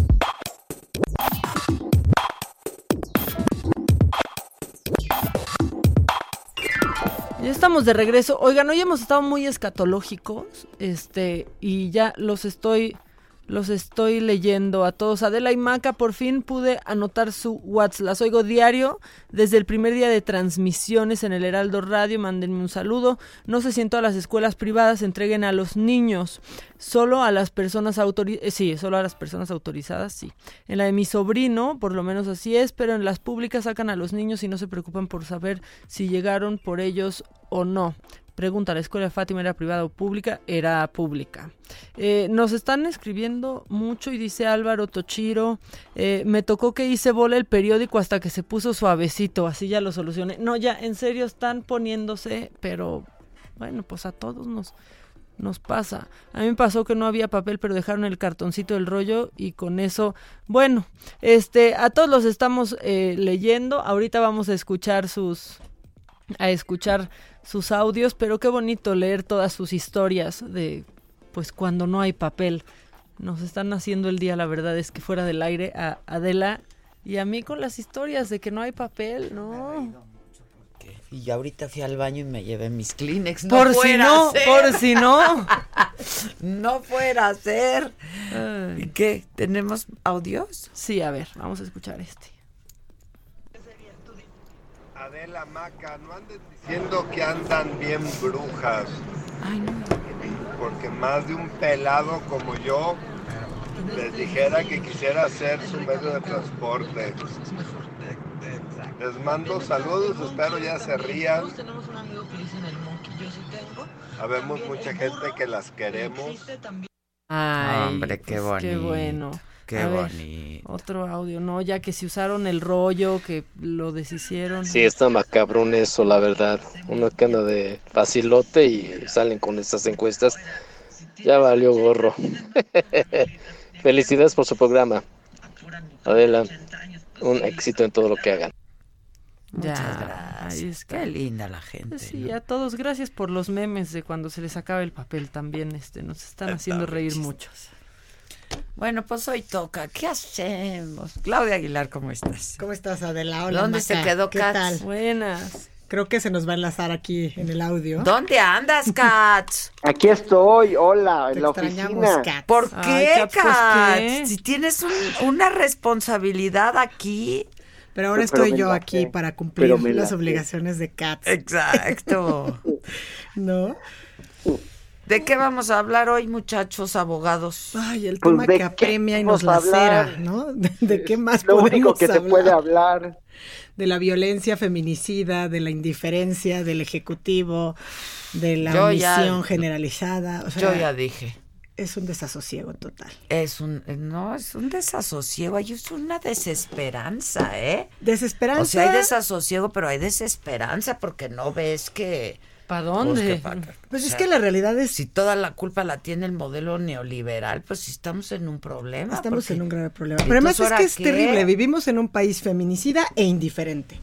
[SPEAKER 6] Estamos de regreso. Oigan, hoy hemos estado muy escatológicos, este, y ya los estoy, los estoy leyendo a todos. Adela y Maca, por fin pude anotar su WhatsApp. Las oigo diario desde el primer día de transmisiones en el Heraldo Radio. Mándenme un saludo. No sé si en todas las escuelas privadas entreguen a los niños. Solo a las personas autorizadas. sí, solo a las personas autorizadas, sí. En la de mi sobrino, por lo menos así es, pero en las públicas sacan a los niños y no se preocupan por saber si llegaron por ellos o no. Pregunta, ¿la escuela de Fátima era privada o pública? Era pública. Eh, nos están escribiendo mucho y dice Álvaro Tochiro, eh, me tocó que hice bola el periódico hasta que se puso suavecito, así ya lo solucioné. No, ya, en serio están poniéndose, pero bueno, pues a todos nos, nos pasa. A mí me pasó que no había papel, pero dejaron el cartoncito del rollo y con eso, bueno, este, a todos los estamos eh, leyendo. Ahorita vamos a escuchar sus, a escuchar sus audios, pero qué bonito leer todas sus historias de, pues cuando no hay papel. Nos están haciendo el día, la verdad es que fuera del aire a Adela y a mí con las historias de que no hay papel, no.
[SPEAKER 1] Y yo ahorita fui al baño y me llevé mis Kleenex.
[SPEAKER 6] Por si no,
[SPEAKER 1] ser.
[SPEAKER 6] por si no.
[SPEAKER 1] no fuera a ser. ¿Y qué? ¿Tenemos audios?
[SPEAKER 6] Sí, a ver, vamos a escuchar este.
[SPEAKER 29] Adela Maca, no andes diciendo que andan bien brujas. Porque más de un pelado como yo les dijera que quisiera ser su medio de transporte. Les mando saludos, espero ya se rían. Habemos mucha gente que las queremos.
[SPEAKER 6] Ay,
[SPEAKER 1] Hombre, qué
[SPEAKER 6] pues, Qué
[SPEAKER 1] bonito,
[SPEAKER 6] bueno.
[SPEAKER 1] Qué
[SPEAKER 6] A ver,
[SPEAKER 1] bonito.
[SPEAKER 6] otro audio, no, ya que si usaron el rollo, que lo deshicieron.
[SPEAKER 30] Sí, está macabrón eso, la verdad. Uno que anda de facilote y salen con estas encuestas. Ya valió gorro. Felicidades por su programa. Adela, un éxito en todo lo que hagan.
[SPEAKER 1] Muchas
[SPEAKER 6] Ya,
[SPEAKER 1] gracias.
[SPEAKER 6] está.
[SPEAKER 1] Qué linda la gente.
[SPEAKER 6] Sí, a todos, gracias por los memes de cuando se les acaba el papel también, este, nos están haciendo reír muchos.
[SPEAKER 1] Bueno, pues hoy toca. ¿Qué hacemos? Claudia Aguilar, ¿cómo estás?
[SPEAKER 31] ¿Cómo estás, Adela? Hola,
[SPEAKER 1] ¿Dónde
[SPEAKER 31] Maca.
[SPEAKER 1] se quedó
[SPEAKER 31] ¿Qué
[SPEAKER 1] Katz?
[SPEAKER 31] tal?
[SPEAKER 6] Buenas.
[SPEAKER 31] Creo que se nos va a enlazar aquí en el audio.
[SPEAKER 1] ¿Dónde andas, Katz?
[SPEAKER 28] Aquí estoy, hola,
[SPEAKER 31] Te
[SPEAKER 28] en la
[SPEAKER 31] extrañamos,
[SPEAKER 28] oficina.
[SPEAKER 31] Katz.
[SPEAKER 1] ¿Por
[SPEAKER 31] Ay,
[SPEAKER 1] qué,
[SPEAKER 31] Katz, pues.
[SPEAKER 1] Si tienes un- una responsabilidad aquí.
[SPEAKER 31] Pero ahora
[SPEAKER 32] Pero
[SPEAKER 31] estoy yo
[SPEAKER 32] la
[SPEAKER 31] aquí para cumplir las
[SPEAKER 32] la
[SPEAKER 31] obligaciones de Cats.
[SPEAKER 1] Exacto.
[SPEAKER 31] ¿No?
[SPEAKER 1] ¿De qué vamos a hablar hoy, muchachos abogados?
[SPEAKER 31] Ay, el
[SPEAKER 32] Pues,
[SPEAKER 31] tema
[SPEAKER 32] ¿de
[SPEAKER 31] que apremia y nos lacera,
[SPEAKER 32] hablar?
[SPEAKER 31] ¿no? ¿De, de qué más
[SPEAKER 32] Lo
[SPEAKER 31] podemos
[SPEAKER 32] único que se
[SPEAKER 31] hablar?
[SPEAKER 32] puede hablar.
[SPEAKER 31] De la violencia feminicida, de la indiferencia del Ejecutivo, de la
[SPEAKER 1] Yo ya-
[SPEAKER 31] generalizada. O sea,
[SPEAKER 1] Yo ya dije.
[SPEAKER 31] Es un desasosiego total.
[SPEAKER 1] Es un, no, es un desasosiego, hay es una desesperanza, ¿eh?
[SPEAKER 31] Desesperanza.
[SPEAKER 1] O sea, hay desasosiego, pero hay desesperanza porque no ves que...
[SPEAKER 6] ¿Para
[SPEAKER 1] Pues,
[SPEAKER 6] dónde?
[SPEAKER 1] pa-
[SPEAKER 31] Pues
[SPEAKER 1] o
[SPEAKER 31] es que la realidad es...
[SPEAKER 1] Si toda la culpa la tiene el modelo neoliberal, pues estamos en un problema.
[SPEAKER 31] Estamos
[SPEAKER 1] porque-
[SPEAKER 31] en un grave problema.
[SPEAKER 1] ¿Y
[SPEAKER 31] Pero además es que es
[SPEAKER 1] qué?
[SPEAKER 31] terrible. Vivimos en un país feminicida e indiferente.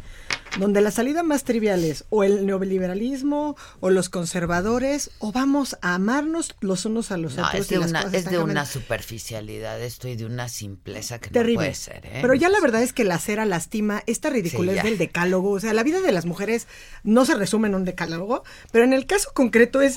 [SPEAKER 31] Donde la salida más trivial es o el neoliberalismo o los conservadores o vamos a amarnos los unos a los
[SPEAKER 1] No,
[SPEAKER 31] otros.
[SPEAKER 1] es de, una, es de superficialidad esto y de una simpleza que
[SPEAKER 31] Terrible.
[SPEAKER 1] no puede ser, ¿eh?
[SPEAKER 31] Pero ya la verdad es que la cera lastima esta ridiculez
[SPEAKER 1] Sí,
[SPEAKER 31] del decálogo. O sea, la vida de las mujeres no se resume en un decálogo, pero en el caso concreto es.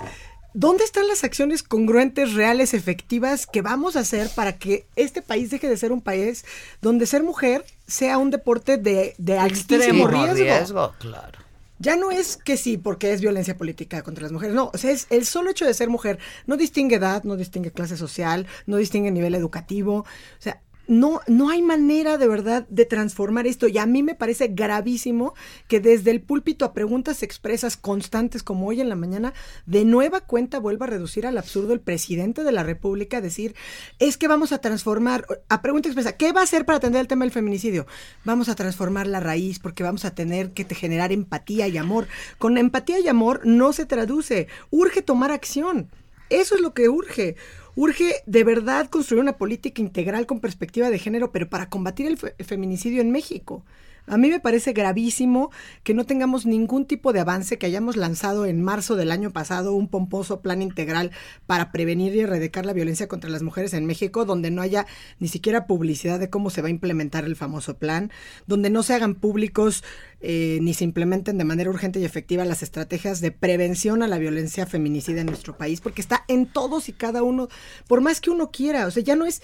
[SPEAKER 31] ¿Dónde están las acciones congruentes, reales, efectivas que vamos a hacer para que este país deje de ser un país donde ser mujer sea un deporte de, de altísimo
[SPEAKER 1] Extremo
[SPEAKER 31] riesgo?
[SPEAKER 1] riesgo, claro.
[SPEAKER 31] Ya no es que sí, porque es violencia política contra las mujeres. No, o sea, es el solo hecho de ser mujer. No distingue edad, no distingue clase social, no distingue nivel educativo. O sea, no, no hay manera de verdad de transformar esto. Y a mí me parece gravísimo que desde el púlpito a preguntas expresas constantes como hoy en la mañana, de nueva cuenta vuelva a reducir al absurdo el presidente de la República a decir, es que vamos a transformar, a pregunta expresa, ¿qué va a hacer para atender el tema del feminicidio? Vamos a transformar la raíz porque vamos a tener que generar empatía y amor. Con empatía y amor no se traduce, urge tomar acción. Eso es lo que urge. Urge de verdad construir una política integral con perspectiva de género, pero para combatir el, fe- feminicidio en México. A mí me parece gravísimo que no tengamos ningún tipo de avance, que hayamos lanzado en marzo del año pasado un pomposo plan integral para prevenir y erradicar la violencia contra las mujeres en México, donde no haya ni siquiera publicidad de cómo se va a implementar el famoso plan, donde no se hagan públicos eh, ni se implementen de manera urgente y efectiva las estrategias de prevención a la violencia feminicida en nuestro país, porque está en todos y cada uno, por más que uno quiera, o sea, ya no es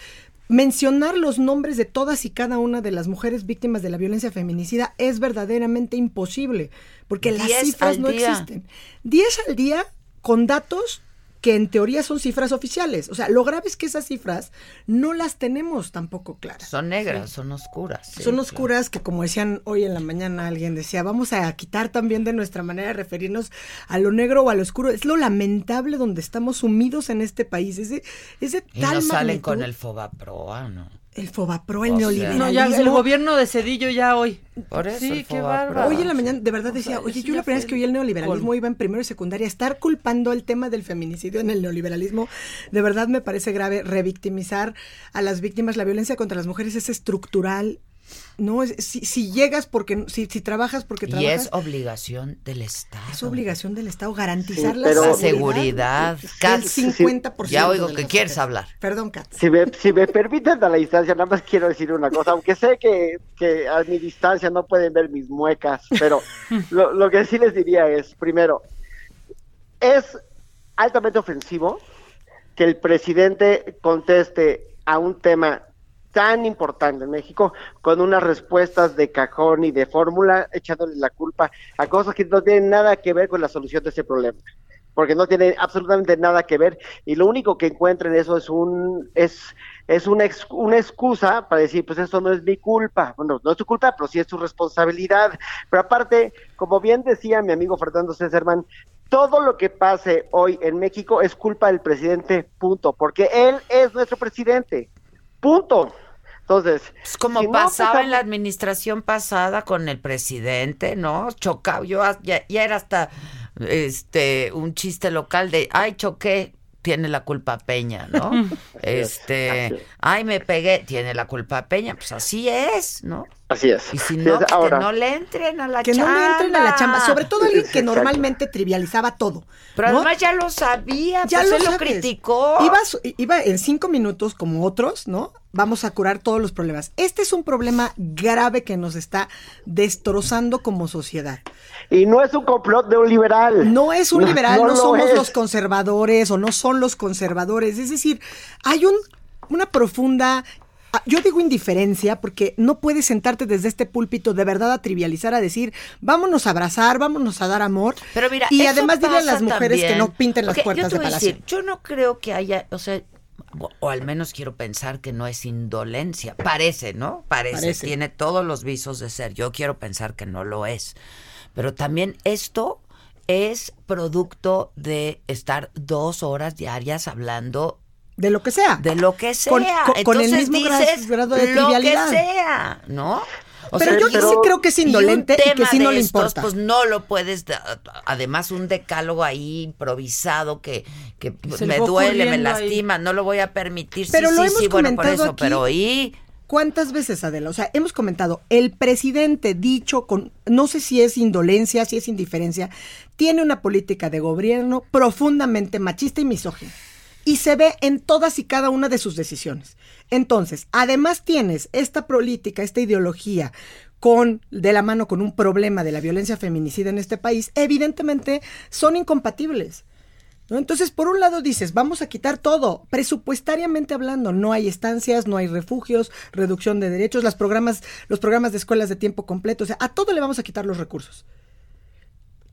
[SPEAKER 31] mencionar los nombres de todas y cada una de las mujeres víctimas de la violencia feminicida es verdaderamente imposible, porque las cifras no
[SPEAKER 1] día.
[SPEAKER 31] existen. 10 al día con datos que en teoría son cifras oficiales. O sea, lo grave es que esas cifras no las tenemos tampoco claras.
[SPEAKER 1] Son negras, son oscuras. sí,
[SPEAKER 31] Son
[SPEAKER 1] claro.
[SPEAKER 31] oscuras que, como decían hoy en la mañana, alguien decía, vamos a quitar también de nuestra manera de referirnos a lo negro o a lo oscuro. Es lo lamentable donde estamos sumidos en este país. Es de, es de
[SPEAKER 1] Y
[SPEAKER 31] tal
[SPEAKER 1] no salen
[SPEAKER 31] magnitud.
[SPEAKER 1] con el Fobaproa, ¿no?
[SPEAKER 31] El Fobapro, el
[SPEAKER 1] O sea,
[SPEAKER 31] neoliberalismo.
[SPEAKER 6] No, ya el gobierno de Cedillo ya hoy.
[SPEAKER 1] Por eso
[SPEAKER 6] Sí, qué bárbaro.
[SPEAKER 31] Hoy en la mañana de verdad decía,
[SPEAKER 6] sea,
[SPEAKER 31] oye, yo la primera vez que oí el neoliberalismo iba en primero y secundaria, estar culpando el tema del feminicidio en el neoliberalismo, de verdad me parece grave revictimizar a las víctimas. La violencia contra las mujeres es estructural. No, es, si, si llegas porque, si, si trabajas porque
[SPEAKER 1] Y
[SPEAKER 31] trabajas,
[SPEAKER 1] es obligación del Estado.
[SPEAKER 31] es obligación del Estado garantizar
[SPEAKER 32] Sí,
[SPEAKER 31] la
[SPEAKER 32] pero-
[SPEAKER 1] La
[SPEAKER 31] seguridad.
[SPEAKER 1] Katz,
[SPEAKER 31] 50%.
[SPEAKER 1] ya oigo que quieres hablar.
[SPEAKER 31] Perdón, Kat.
[SPEAKER 32] Si me, si me permiten a la distancia, nada más quiero decir una cosa, aunque sé que, que a mi distancia no pueden ver mis muecas, pero lo, lo que sí les diría es, primero, es altamente ofensivo que el presidente conteste a un tema tan importante en México con unas respuestas de cajón y de fórmula echándole la culpa a cosas que no tienen nada que ver con la solución de ese problema. Porque no tiene absolutamente nada que ver y lo único que encuentra en eso es un es es una, una excusa para decir pues eso no es mi culpa bueno no es tu culpa pero sí es tu responsabilidad. Pero aparte como bien decía mi amigo Fernando Césarman todo lo que pase hoy en México es culpa del presidente punto porque él es nuestro presidente punto entonces
[SPEAKER 1] Es como
[SPEAKER 32] si no
[SPEAKER 1] pasaba en la administración pasada con el presidente, ¿no? Chocaba, yo ya, ya era hasta este un chiste local de, ay, choqué, tiene la culpa Peña, ¿no? este, ay, me pegué, tiene la culpa Peña, pues así es, ¿no?
[SPEAKER 32] así es
[SPEAKER 1] Y si no,
[SPEAKER 32] es- ahora-
[SPEAKER 1] que no le entren a la
[SPEAKER 31] Que
[SPEAKER 1] chamba.
[SPEAKER 31] no le entren a la chamba, sobre todo alguien que
[SPEAKER 32] Exacto.
[SPEAKER 31] normalmente trivializaba todo.
[SPEAKER 1] Pero
[SPEAKER 31] ¿no?
[SPEAKER 1] además ya lo sabía,
[SPEAKER 31] ya
[SPEAKER 1] pues
[SPEAKER 31] lo,
[SPEAKER 1] él lo
[SPEAKER 31] sabes.
[SPEAKER 1] criticó.
[SPEAKER 31] Iba en cinco minutos como otros, ¿no? Vamos a curar todos los problemas. Este es un problema grave que nos está destrozando como sociedad.
[SPEAKER 32] Y no es un complot neoliberal
[SPEAKER 31] No es un
[SPEAKER 32] No-
[SPEAKER 31] liberal,
[SPEAKER 32] no
[SPEAKER 31] no,
[SPEAKER 32] lo
[SPEAKER 31] somos
[SPEAKER 32] es.
[SPEAKER 31] los conservadores o no son los conservadores. Es decir, hay un, una profunda Ah, Yo digo indiferencia porque no puedes sentarte desde este púlpito de verdad a trivializar, a decir, vámonos a abrazar, vámonos a dar amor.
[SPEAKER 1] Pero mira,
[SPEAKER 31] y además dile a las mujeres que no pinten las puertas
[SPEAKER 1] yo te
[SPEAKER 31] de
[SPEAKER 1] a
[SPEAKER 31] palacio.
[SPEAKER 1] decir, yo no creo que haya, o sea, o, o al menos quiero pensar que no es indolencia. Parece, ¿no? Parece.
[SPEAKER 31] Parece.
[SPEAKER 1] Tiene todos los visos de ser. Yo quiero pensar que no lo es. Pero también esto es producto de estar dos horas diarias hablando
[SPEAKER 31] de lo que sea.
[SPEAKER 1] De lo que sea.
[SPEAKER 31] Con- con- con el
[SPEAKER 1] Entonces
[SPEAKER 31] mismo
[SPEAKER 1] dices
[SPEAKER 31] grado de
[SPEAKER 1] lo que
[SPEAKER 31] trivialidad.
[SPEAKER 1] sea, ¿no?
[SPEAKER 31] Pero yo sí creo que es
[SPEAKER 1] y un
[SPEAKER 31] indolente y que
[SPEAKER 1] tema
[SPEAKER 31] sí no
[SPEAKER 1] de
[SPEAKER 31] le
[SPEAKER 1] estos,
[SPEAKER 31] importa.
[SPEAKER 1] Pues no lo puedes, además un decálogo ahí improvisado que, que me duele, me
[SPEAKER 31] ahí.
[SPEAKER 1] lastima, no lo voy a permitir.
[SPEAKER 31] Pero
[SPEAKER 1] sí,
[SPEAKER 31] lo
[SPEAKER 1] sí,
[SPEAKER 31] hemos
[SPEAKER 1] sí, bueno, por eso,
[SPEAKER 31] aquí.
[SPEAKER 1] pero y
[SPEAKER 31] ¿Cuántas veces, Adela? O sea, hemos comentado, el presidente dicho con, no sé si es indolencia, si es indiferencia, tiene una política de gobierno profundamente machista y misógina. Y se ve en todas y cada una de sus decisiones. Entonces, además tienes esta política, esta ideología con de la mano con un problema de la violencia feminicida en este país, evidentemente son incompatibles. Entonces, por un lado dices, vamos a quitar todo, presupuestariamente hablando, no hay estancias, no hay refugios, reducción de derechos, programas, los programas de escuelas de tiempo completo, o sea, a todo le vamos a quitar los recursos.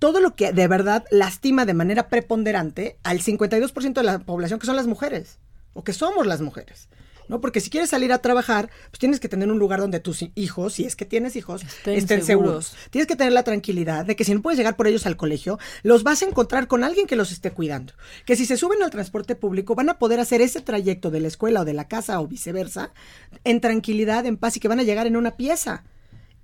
[SPEAKER 31] Todo lo que de verdad lastima de manera preponderante al 52% de la población que son las mujeres, o que somos las mujeres. ¿No? Porque si quieres salir a trabajar, pues tienes que tener un lugar donde tus hi- hijos, si es que tienes hijos,
[SPEAKER 6] Estén
[SPEAKER 31] estén
[SPEAKER 6] seguros.
[SPEAKER 31] seguros. Tienes que tener la tranquilidad de que si no puedes llegar por ellos al colegio, los vas a encontrar con alguien que los esté cuidando. Que si se suben al transporte público, van a poder hacer ese trayecto de la escuela o de la casa o viceversa en tranquilidad, en paz y que van a llegar en una pieza.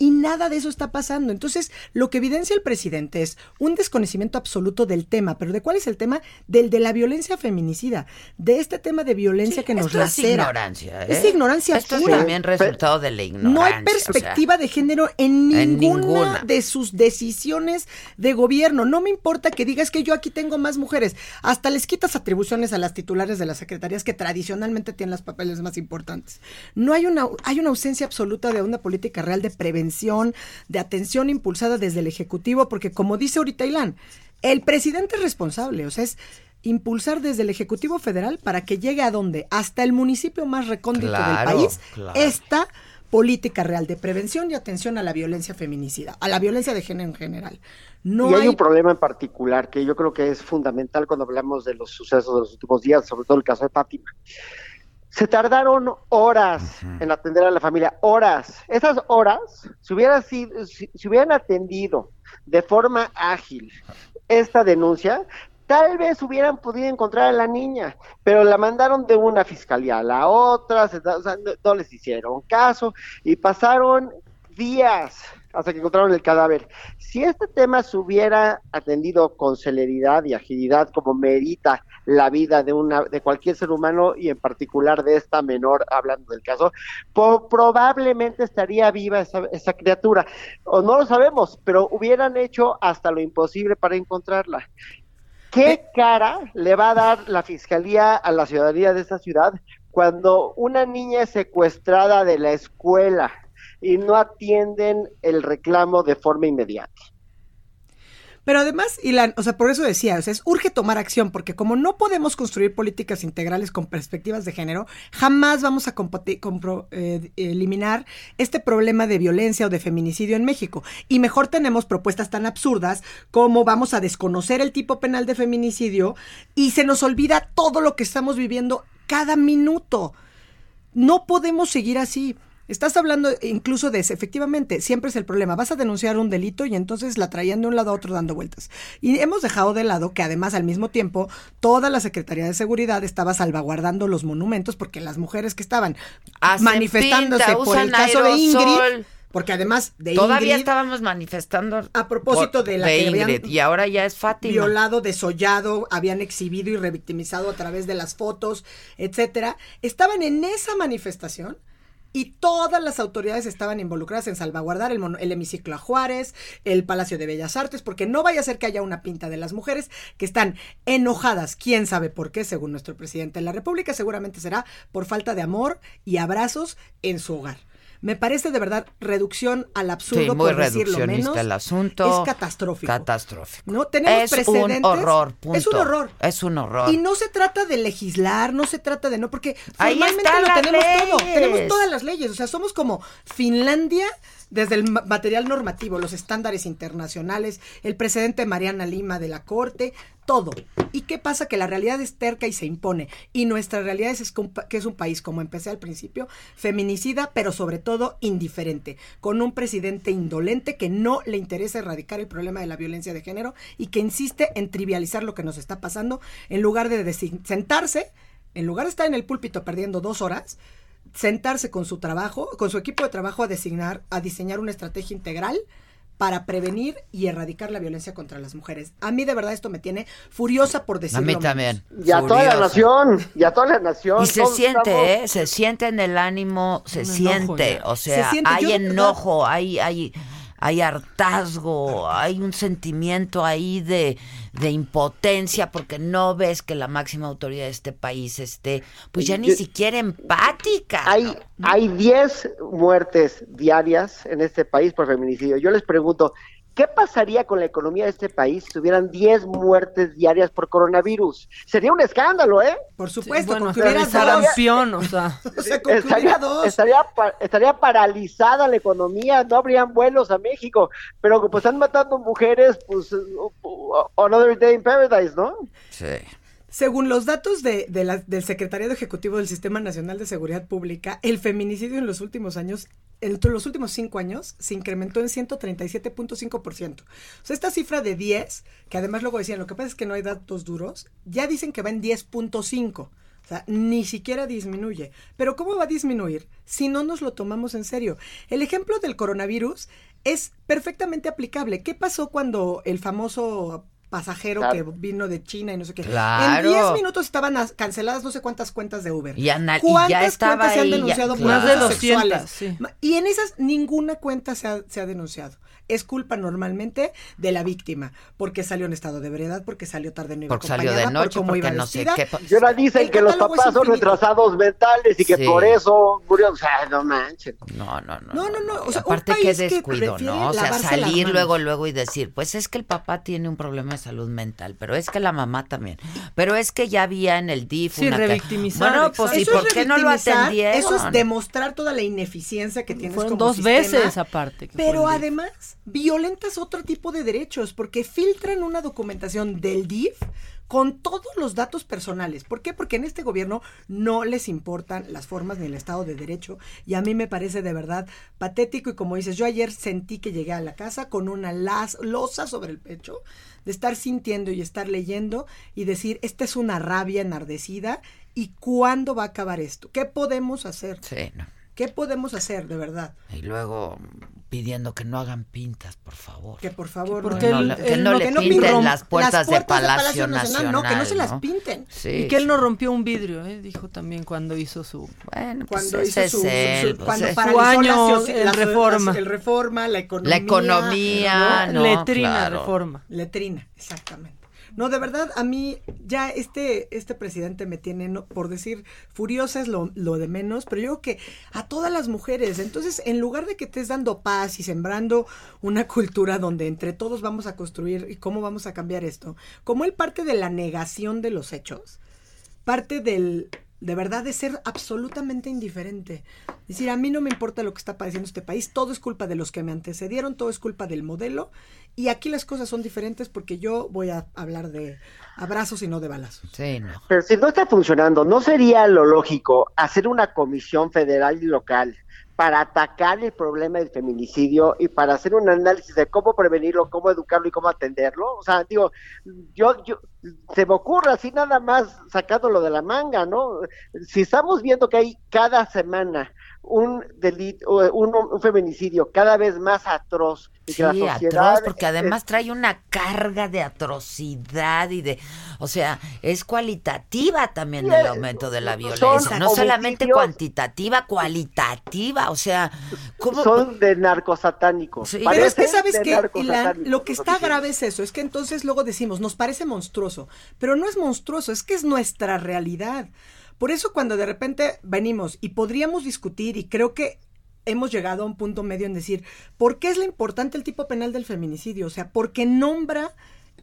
[SPEAKER 31] Y nada de eso está pasando. Entonces, lo que evidencia el presidente es un desconocimiento absoluto del tema. ¿Pero de cuál es el tema? Del de la violencia feminicida. De este tema de violencia que nos
[SPEAKER 1] esto es
[SPEAKER 31] lacera.
[SPEAKER 1] ignorancia. ¿eh?
[SPEAKER 31] Es ignorancia
[SPEAKER 1] Esto es también resultado de la ignorancia.
[SPEAKER 31] No hay
[SPEAKER 1] o sea,
[SPEAKER 31] perspectiva de género en ninguna,
[SPEAKER 1] En ninguna.
[SPEAKER 31] de sus decisiones de gobierno. No me importa que digas que yo aquí tengo más mujeres. Hasta les quitas atribuciones a las titulares de las secretarías que tradicionalmente tienen los papeles más importantes. No hay una, hay una ausencia absoluta de una política real de prevención, de atención impulsada desde el Ejecutivo, porque como dice ahorita Ilan, el presidente es responsable, o sea, es impulsar desde el Ejecutivo Federal para que llegue a donde, hasta el municipio más recóndito
[SPEAKER 1] Claro,
[SPEAKER 31] del país,
[SPEAKER 1] claro.
[SPEAKER 31] esta política real de prevención y atención a la violencia feminicida, a la violencia de género en general. No
[SPEAKER 32] y hay,
[SPEAKER 31] hay
[SPEAKER 32] un problema en particular que yo creo que es fundamental cuando hablamos de los sucesos de los últimos días, sobre todo el caso de Fátima. Se tardaron horas en atender a la familia, horas. Esas horas, si, hubiera sido, si, si hubieran atendido de forma ágil esta denuncia, tal vez hubieran podido encontrar a la niña, pero la mandaron de una fiscalía a la otra, se- o sea, no, no les hicieron caso y pasaron días hasta que encontraron el cadáver. Si este tema se hubiera atendido con celeridad y agilidad como merita la vida de una de cualquier ser humano y en particular de esta menor, hablando del caso, probablemente estaría viva esa, esa criatura. O no lo sabemos, pero hubieran hecho hasta lo imposible para encontrarla. ¿Qué cara le va a dar la fiscalía a la ciudadanía de esta ciudad cuando una niña es secuestrada de la escuela y no atienden el reclamo de forma inmediata?
[SPEAKER 31] Pero además, Ilan, o sea, por eso decía, o sea, es urge tomar acción, porque como no podemos construir políticas integrales con perspectivas de género, jamás vamos a eh, eliminar este problema de violencia o de feminicidio en México. Y mejor tenemos propuestas tan absurdas como vamos a desconocer el tipo penal de feminicidio y se nos olvida todo lo que estamos viviendo cada minuto. No podemos seguir así. Estás hablando incluso de ese, efectivamente, siempre es el problema. Vas a denunciar un delito y entonces la traían de un lado a otro dando vueltas. Y hemos dejado de lado que además al mismo tiempo toda la Secretaría de Seguridad estaba salvaguardando los monumentos porque las mujeres que estaban manifestándose por el caso de Ingrid, porque además de
[SPEAKER 1] Todavía
[SPEAKER 31] Ingrid,
[SPEAKER 1] estábamos manifestando
[SPEAKER 31] a propósito de la
[SPEAKER 1] de
[SPEAKER 31] que habían
[SPEAKER 1] y ahora ya es Fátima.
[SPEAKER 31] violado, desollado, habían exhibido y revictimizado a través de las fotos, etcétera, estaban en esa manifestación y todas las autoridades estaban involucradas en salvaguardar el, el hemiciclo a Juárez, el Palacio de Bellas Artes, porque no vaya a ser que haya una pinta de las mujeres que están enojadas, quién sabe por qué, según nuestro presidente de la República, seguramente será por falta de amor y abrazos en su hogar. Me parece de verdad reducción al absurdo,
[SPEAKER 1] Sí, muy
[SPEAKER 31] por decirlo menos.
[SPEAKER 1] el asunto.
[SPEAKER 31] Es catastrófico.
[SPEAKER 1] Catastrófico.
[SPEAKER 31] ¿no? Tenemos
[SPEAKER 1] es
[SPEAKER 31] precedentes.
[SPEAKER 1] un horror, punto.
[SPEAKER 31] Es un horror.
[SPEAKER 1] Es un horror.
[SPEAKER 31] Y no se trata de legislar, no se trata de no, porque
[SPEAKER 1] Ahí
[SPEAKER 31] formalmente lo tenemos todo. Tenemos todas las leyes. O sea, somos como Finlandia desde el ma- material normativo, los estándares internacionales, el precedente de Mariana Lima de la Corte, todo. ¿Y qué pasa? Que la realidad es terca y se impone. Y nuestra realidad es, que es un país, como empecé al principio, feminicida, pero sobre todo indiferente, con un presidente indolente que no le interesa erradicar el problema de la violencia de género y que insiste en trivializar lo que nos está pasando en lugar de sentarse, en lugar de estar en el púlpito perdiendo dos horas, sentarse con su trabajo, con su equipo de trabajo a designar, a diseñar una estrategia integral para prevenir y erradicar la violencia contra las mujeres. A mí de verdad esto me tiene furiosa por
[SPEAKER 1] A
[SPEAKER 31] decirlo.
[SPEAKER 1] mí
[SPEAKER 31] menos.
[SPEAKER 1] también.
[SPEAKER 32] Y a toda la nación, y a toda la nación.
[SPEAKER 1] Y se siente,
[SPEAKER 32] estamos-
[SPEAKER 1] ¿eh? Se siente en el ánimo, se
[SPEAKER 6] Un
[SPEAKER 1] siente. O sea,
[SPEAKER 31] Se siente,
[SPEAKER 1] hay
[SPEAKER 31] yo de verdad-
[SPEAKER 1] enojo, hay, hay, hay hartazgo, hay un sentimiento ahí de, de impotencia porque no ves que la máxima autoridad de este país esté, pues ya ni
[SPEAKER 32] Yo-
[SPEAKER 1] siquiera empática.
[SPEAKER 32] Hay, hay 10 muertes diarias en este país por feminicidio. Yo les pregunto, ¿qué pasaría con la economía de este país si tuvieran 10 muertes diarias por coronavirus? Sería un escándalo, ¿eh?
[SPEAKER 31] Por supuesto,
[SPEAKER 6] bueno,
[SPEAKER 31] con que
[SPEAKER 6] sarampión, o sea.
[SPEAKER 31] O sea, con que
[SPEAKER 32] Estaría,
[SPEAKER 31] dos.
[SPEAKER 32] estaría, pa- estaría paralizada la economía, no habrían vuelos a México, pero pues están matando mujeres, pues, another day in paradise, ¿no?
[SPEAKER 1] Sí.
[SPEAKER 31] Según los datos del Secretariado Ejecutivo del Sistema Nacional de Seguridad Pública, el feminicidio en los últimos años, entre los últimos cinco años, se incrementó en 137.5%. O sea, esta cifra de 10, que además luego decían, lo que pasa es que no hay datos duros, ya dicen que va en 10.5. O sea, ni siquiera disminuye. Pero ¿cómo va a disminuir si no nos lo tomamos en serio? El ejemplo del coronavirus es perfectamente aplicable. ¿Qué pasó cuando el famoso pasajero
[SPEAKER 32] Claro.
[SPEAKER 31] que vino de China y no sé qué?
[SPEAKER 1] Claro.
[SPEAKER 31] En 10 minutos estaban as- canceladas no sé cuántas cuentas de Uber.
[SPEAKER 1] Y ana- y ya
[SPEAKER 31] ¿Cuántas
[SPEAKER 1] estaba
[SPEAKER 31] cuentas se han
[SPEAKER 1] ya-
[SPEAKER 31] denunciado por
[SPEAKER 1] claro.
[SPEAKER 6] Más de
[SPEAKER 31] abusos
[SPEAKER 6] 200,
[SPEAKER 31] sexuales?
[SPEAKER 6] sí.
[SPEAKER 31] Ma- Y en esas ninguna cuenta se ha, se ha denunciado. Es culpa normalmente de la víctima, porque salió en estado de ebriedad, porque salió tarde no iba
[SPEAKER 1] Porque salió de
[SPEAKER 31] acompañada, por
[SPEAKER 1] noche,
[SPEAKER 31] cómo
[SPEAKER 1] porque
[SPEAKER 31] iba
[SPEAKER 1] no sé qué.
[SPEAKER 32] Y ahora dicen
[SPEAKER 31] El
[SPEAKER 32] que los papás son retrasados mentales y que
[SPEAKER 1] Sí.
[SPEAKER 32] por eso murió. O sea, no manches.
[SPEAKER 1] No, no, no.
[SPEAKER 31] No, no, no. O sea, un
[SPEAKER 1] Aparte,
[SPEAKER 31] que
[SPEAKER 1] descuido, ¿no? O sea, salir luego, luego y decir, pues es que el papá tiene un problema de salud mental, pero es que la mamá también. Pero es que ya había en el DIF
[SPEAKER 6] Sí,
[SPEAKER 1] una
[SPEAKER 6] revictimizar,
[SPEAKER 1] Bueno, pues ¿y
[SPEAKER 31] Eso
[SPEAKER 1] por
[SPEAKER 31] es
[SPEAKER 1] qué no lo atendieron?
[SPEAKER 31] Eso es demostrar toda la ineficiencia que tienes
[SPEAKER 6] Fueron
[SPEAKER 31] como
[SPEAKER 6] dos
[SPEAKER 31] sistema.
[SPEAKER 6] veces aparte.
[SPEAKER 31] Pero además, violentas otro tipo de derechos, porque filtran una documentación del DIF con todos los datos personales. ¿Por qué? Porque en este gobierno no les importan las formas ni el Estado de Derecho. Y a mí me parece de verdad patético. Y como dices, yo ayer sentí que llegué a la casa con una las, losa sobre el pecho de estar sintiendo y estar leyendo y decir, esta es una rabia enardecida. ¿Y cuándo va a acabar esto? ¿Qué podemos hacer?
[SPEAKER 1] Sí, no.
[SPEAKER 31] ¿Qué podemos hacer, de verdad?
[SPEAKER 1] Y luego pidiendo que no hagan pintas, por favor.
[SPEAKER 31] Que por favor,
[SPEAKER 6] Porque
[SPEAKER 1] Que no, le- que
[SPEAKER 6] el-
[SPEAKER 1] no
[SPEAKER 6] lo
[SPEAKER 1] le
[SPEAKER 6] que no
[SPEAKER 1] pinten las puertas,
[SPEAKER 31] las puertas
[SPEAKER 1] de
[SPEAKER 31] de
[SPEAKER 1] Palacio,
[SPEAKER 31] Palacio Nacional,
[SPEAKER 1] Nacional.
[SPEAKER 31] no, que no se las pinten.
[SPEAKER 1] Sí,
[SPEAKER 6] Y que él no rompió un vidrio, ¿eh? dijo también cuando hizo su...
[SPEAKER 1] Bueno, pues
[SPEAKER 31] cuando
[SPEAKER 1] ese
[SPEAKER 31] hizo su,
[SPEAKER 1] él,
[SPEAKER 31] su-
[SPEAKER 1] pues
[SPEAKER 31] cuando
[SPEAKER 1] es-
[SPEAKER 31] paralizó
[SPEAKER 6] Su año
[SPEAKER 31] la
[SPEAKER 6] Reforma.
[SPEAKER 31] la- el reforma, la economía.
[SPEAKER 1] La economía,
[SPEAKER 31] ¿no?
[SPEAKER 1] no,
[SPEAKER 6] letrina
[SPEAKER 1] claro.
[SPEAKER 6] reforma.
[SPEAKER 31] Letrina, exactamente. No, de verdad, a mí ya este, este presidente me tiene, por decir, furiosa es lo, lo de menos, pero yo creo que a todas las mujeres, entonces, en lugar de que estés dando paz y sembrando una cultura donde entre todos vamos a construir y cómo vamos a cambiar esto, como él parte de la negación de los hechos, parte del, de verdad, de ser absolutamente indiferente. Es decir, a mí no me importa lo que está padeciendo este país, todo es culpa de los que me antecedieron, todo es culpa del modelo, y aquí las cosas son diferentes porque yo voy a hablar de abrazos y no de balazos.
[SPEAKER 1] Sí, no.
[SPEAKER 32] Pero si no está funcionando, ¿no sería lo lógico hacer una comisión federal y local para atacar el problema del feminicidio y para hacer un análisis de cómo prevenirlo, cómo educarlo y cómo atenderlo? O sea, digo, yo, yo, se me ocurre así nada más sacándolo de la manga, ¿no? Si estamos viendo que hay cada semana un delito, un, un feminicidio cada vez más atroz y que la
[SPEAKER 1] Sí,
[SPEAKER 32] sociedad
[SPEAKER 1] atroz, porque además trae una carga de atrocidad y de, o sea, es cualitativa también el aumento de la violencia, no solamente cuantitativa, cualitativa, o sea, ¿cómo?
[SPEAKER 32] son de narcosatánicos.
[SPEAKER 1] Sí.
[SPEAKER 31] Pero es que sabes que lo que está grave es eso, es que entonces luego decimos, nos parece monstruoso, pero no es monstruoso, es que es nuestra realidad. Por eso cuando de repente venimos y podríamos discutir y creo que hemos llegado a un punto medio en decir, ¿por qué es lo importante el tipo penal del feminicidio? O sea, porque nombra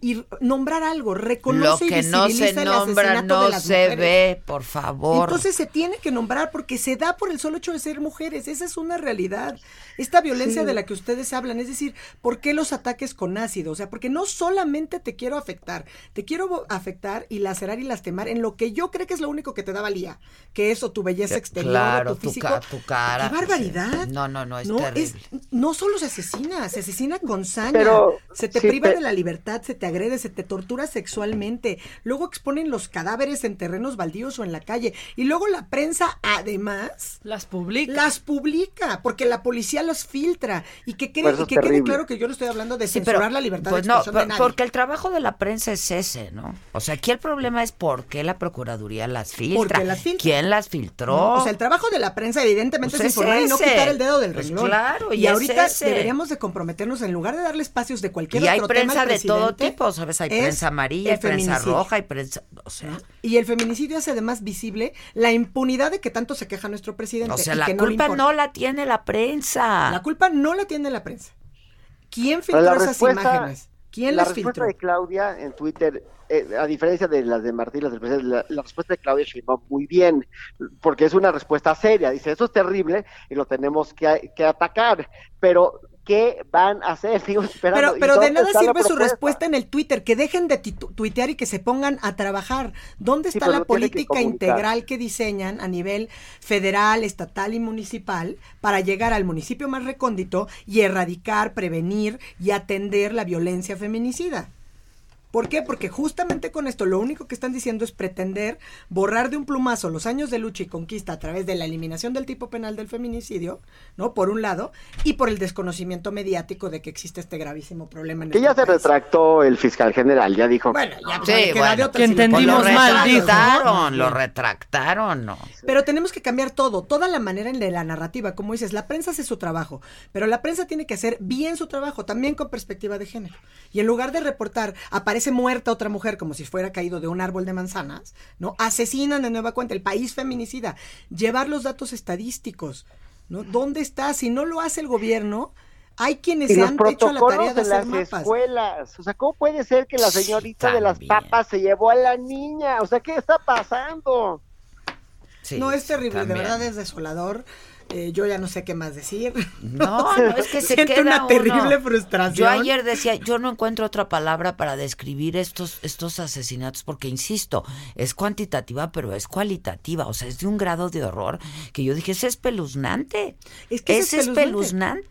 [SPEAKER 31] y nombrar algo,
[SPEAKER 1] Lo
[SPEAKER 31] reconoce y
[SPEAKER 1] que no
[SPEAKER 31] visibiliza
[SPEAKER 1] se
[SPEAKER 31] el
[SPEAKER 1] nombra
[SPEAKER 31] asesinato de
[SPEAKER 1] no
[SPEAKER 31] las
[SPEAKER 1] se
[SPEAKER 31] mujeres.
[SPEAKER 1] ve, por favor.
[SPEAKER 31] Entonces se tiene que nombrar porque se da por el solo hecho de ser mujeres. Esa es una realidad. Esta violencia
[SPEAKER 1] Sí.
[SPEAKER 31] de la que ustedes hablan, es decir, ¿por qué los ataques con ácido? O sea, porque no solamente te quiero afectar, te quiero afectar y lacerar y lastimar en lo que yo creo que es lo único que te da valía, que es o tu belleza exterior,
[SPEAKER 1] claro,
[SPEAKER 31] o tu
[SPEAKER 1] tu,
[SPEAKER 31] físico.
[SPEAKER 1] ca- tu cara.
[SPEAKER 31] ¡Qué barbaridad!
[SPEAKER 1] No, no, no, es
[SPEAKER 31] no,
[SPEAKER 1] terrible.
[SPEAKER 31] no solo se asesina, se asesina con saña.
[SPEAKER 32] Pero,
[SPEAKER 31] se te
[SPEAKER 32] sí,
[SPEAKER 31] priva
[SPEAKER 32] pe-
[SPEAKER 31] de la libertad, se te agrede, se te tortura sexualmente. Luego exponen los cadáveres en terrenos baldíos o en la calle. Y luego la prensa, además,
[SPEAKER 6] las publica.
[SPEAKER 31] Las publica, porque la policía los filtra. Y que, quede,
[SPEAKER 1] Pues
[SPEAKER 31] y que quede claro que yo no estoy hablando de
[SPEAKER 1] Sí,
[SPEAKER 31] censurar la libertad
[SPEAKER 1] pues
[SPEAKER 31] de
[SPEAKER 1] no,
[SPEAKER 31] expresión de
[SPEAKER 1] por-
[SPEAKER 31] nadie.
[SPEAKER 1] porque el trabajo de la prensa es ese, ¿no? O sea, aquí el problema es por qué la Procuraduría las filtra.
[SPEAKER 31] Las filtra.
[SPEAKER 1] ¿Quién las filtró?
[SPEAKER 31] No, o sea, el trabajo de la prensa evidentemente
[SPEAKER 1] Pues
[SPEAKER 31] es informar
[SPEAKER 1] es
[SPEAKER 31] y no quitar el dedo del
[SPEAKER 1] Pues
[SPEAKER 31] renglón.
[SPEAKER 1] claro, y
[SPEAKER 31] y
[SPEAKER 1] es
[SPEAKER 31] ahorita
[SPEAKER 1] ese.
[SPEAKER 31] deberíamos de comprometernos en lugar de darle espacios de cualquier
[SPEAKER 1] y hay
[SPEAKER 31] otro tema
[SPEAKER 1] prensa
[SPEAKER 31] al
[SPEAKER 1] de todo
[SPEAKER 31] presidente,
[SPEAKER 1] ¿sabes? Hay prensa amarilla, hay prensa roja, hay prensa... O sea,
[SPEAKER 31] Y el feminicidio hace además visible la impunidad de que tanto se queja nuestro presidente.
[SPEAKER 1] o sea
[SPEAKER 31] y
[SPEAKER 1] la
[SPEAKER 31] que no le
[SPEAKER 1] culpa no la tiene la prensa.
[SPEAKER 31] La culpa no la tiene la prensa. ¿Quién filtró esas imágenes? ¿Quién
[SPEAKER 32] la
[SPEAKER 31] las
[SPEAKER 32] respuesta
[SPEAKER 31] filtró?
[SPEAKER 32] de Claudia en Twitter, eh, a diferencia de las de Martín, las del presidente, la, la respuesta de Claudia Sheinbaum muy bien, porque es una respuesta seria. Dice, eso es terrible y lo tenemos que, que atacar, pero ¿qué van a hacer? Sigo esperando.
[SPEAKER 31] Pero,
[SPEAKER 32] ¿Y
[SPEAKER 31] pero de nada sirve su respuesta en el Twitter, que dejen de tuitear y que se pongan a trabajar. ¿Dónde está la
[SPEAKER 32] que
[SPEAKER 31] política integral que diseñan a nivel federal, estatal y municipal para llegar al municipio más recóndito y erradicar, prevenir y atender la violencia feminicida? ¿Por qué? Porque justamente con esto lo único que están diciendo es pretender borrar de un plumazo los años de lucha y conquista a través de la eliminación del tipo penal del feminicidio, ¿no? Por un lado, y por el desconocimiento mediático de que existe este gravísimo problema en
[SPEAKER 32] Que ya se retractó el fiscal general, ya dijo.
[SPEAKER 31] Bueno, ya pues,
[SPEAKER 1] Sí, bueno,
[SPEAKER 31] de otra,
[SPEAKER 1] que
[SPEAKER 31] si
[SPEAKER 1] entendimos
[SPEAKER 31] ponen
[SPEAKER 1] mal. Retractaron, lo retractaron, ¿no?
[SPEAKER 31] Pero tenemos que cambiar todo, toda la manera en de la narrativa. Como dices, la prensa hace su trabajo, pero la prensa tiene que hacer bien su trabajo, también con perspectiva de género. Y en lugar de reportar, aparece muerta otra mujer como si fuera caído de un árbol de manzanas, ¿no? Asesinan de nueva cuenta el país feminicida. Llevar los datos estadísticos, ¿no? ¿Dónde está? Si no lo hace el gobierno, hay quienes se han hecho la tarea de
[SPEAKER 32] de
[SPEAKER 31] hacer
[SPEAKER 32] las
[SPEAKER 31] mapas.
[SPEAKER 32] escuelas. O sea, ¿cómo puede ser que la señorita de las papas se llevó a la niña? O sea, ¿qué está pasando?
[SPEAKER 31] no, es terrible,
[SPEAKER 32] también.
[SPEAKER 31] de verdad es desolador. Eh, yo ya no sé qué más decir.
[SPEAKER 1] No, no, es que se
[SPEAKER 31] Siento
[SPEAKER 1] queda
[SPEAKER 31] una
[SPEAKER 1] uno.
[SPEAKER 31] terrible frustración.
[SPEAKER 1] Yo ayer decía, yo no encuentro otra palabra para describir estos, estos asesinatos, porque insisto, es cuantitativa, pero es cualitativa, o sea, es de un grado de horror que yo dije, es espeluznante.
[SPEAKER 31] Es que
[SPEAKER 1] es
[SPEAKER 31] es espeluznante.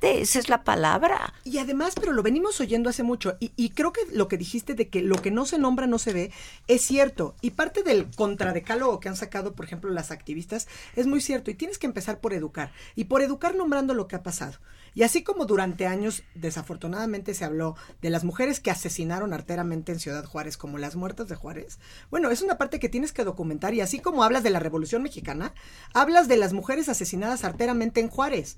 [SPEAKER 1] espeluznante, esa es la palabra.
[SPEAKER 31] Y además, pero lo venimos oyendo hace mucho, y, y creo que lo que dijiste de que lo que no se nombra no se ve, es cierto. Y parte del contradecálogo que han sacado, por ejemplo, las activistas, es muy cierto. Y tienes que empezar por educar. Y por educar nombrando lo que ha pasado. Y así como durante años, desafortunadamente, se habló de las mujeres que asesinaron arteramente en Ciudad Juárez, como las muertas de Juárez, bueno, es una parte que tienes que documentar. Y así como hablas de la Revolución Mexicana, hablas de las mujeres asesinadas arteramente en Juárez.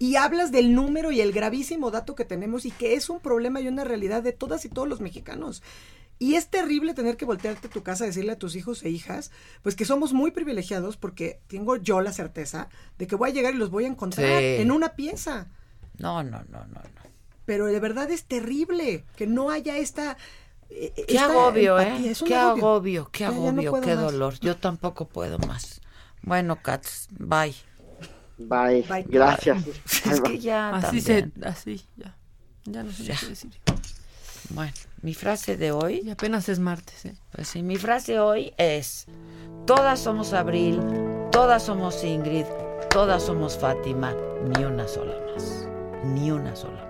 [SPEAKER 31] Y hablas del número y el gravísimo dato que tenemos y que es un problema y una realidad de todas y todos los mexicanos. Y es terrible tener que voltearte a tu casa a decirle a tus hijos e hijas, pues que somos muy privilegiados porque tengo yo la certeza de que voy a llegar y los voy a encontrar
[SPEAKER 1] Sí.
[SPEAKER 31] en una pieza.
[SPEAKER 1] No, no, no, no, no.
[SPEAKER 31] Pero de verdad es terrible que no haya esta... eh,
[SPEAKER 1] Qué
[SPEAKER 31] esta
[SPEAKER 1] agobio,
[SPEAKER 31] empatía.
[SPEAKER 1] ¿eh? Qué agobio, qué
[SPEAKER 31] no
[SPEAKER 1] agobio, qué
[SPEAKER 31] más.
[SPEAKER 1] dolor. Yo tampoco puedo más. Bueno, Katz, bye.
[SPEAKER 32] Bye.
[SPEAKER 31] Bye.
[SPEAKER 32] Gracias.
[SPEAKER 1] Es que ya
[SPEAKER 6] Así
[SPEAKER 1] también.
[SPEAKER 6] se, así, ya. Ya no sé
[SPEAKER 1] Ya.
[SPEAKER 6] qué decir.
[SPEAKER 1] Bueno, mi frase de hoy.
[SPEAKER 6] Y apenas es martes, ¿eh?
[SPEAKER 1] Pues sí, mi frase hoy es: Todas somos Abril, todas somos Ingrid, todas somos Fátima, ni una sola más. Ni una sola más.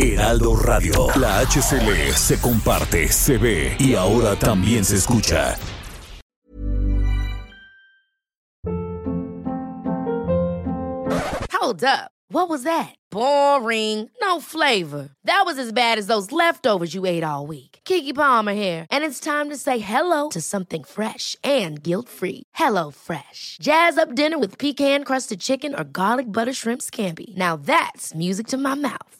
[SPEAKER 14] Heraldo Radio. La HCL se comparte, se ve y ahora también se escucha.
[SPEAKER 33] Hold up. What was that? Boring. No flavor. That was as bad as those leftovers you ate all week. Kiki Palmer here, and it's time to say hello to something fresh and guilt-free. Hello Fresh. Jazz up dinner with pecan-crusted chicken or garlic butter shrimp scampi. Now that's music to my mouth.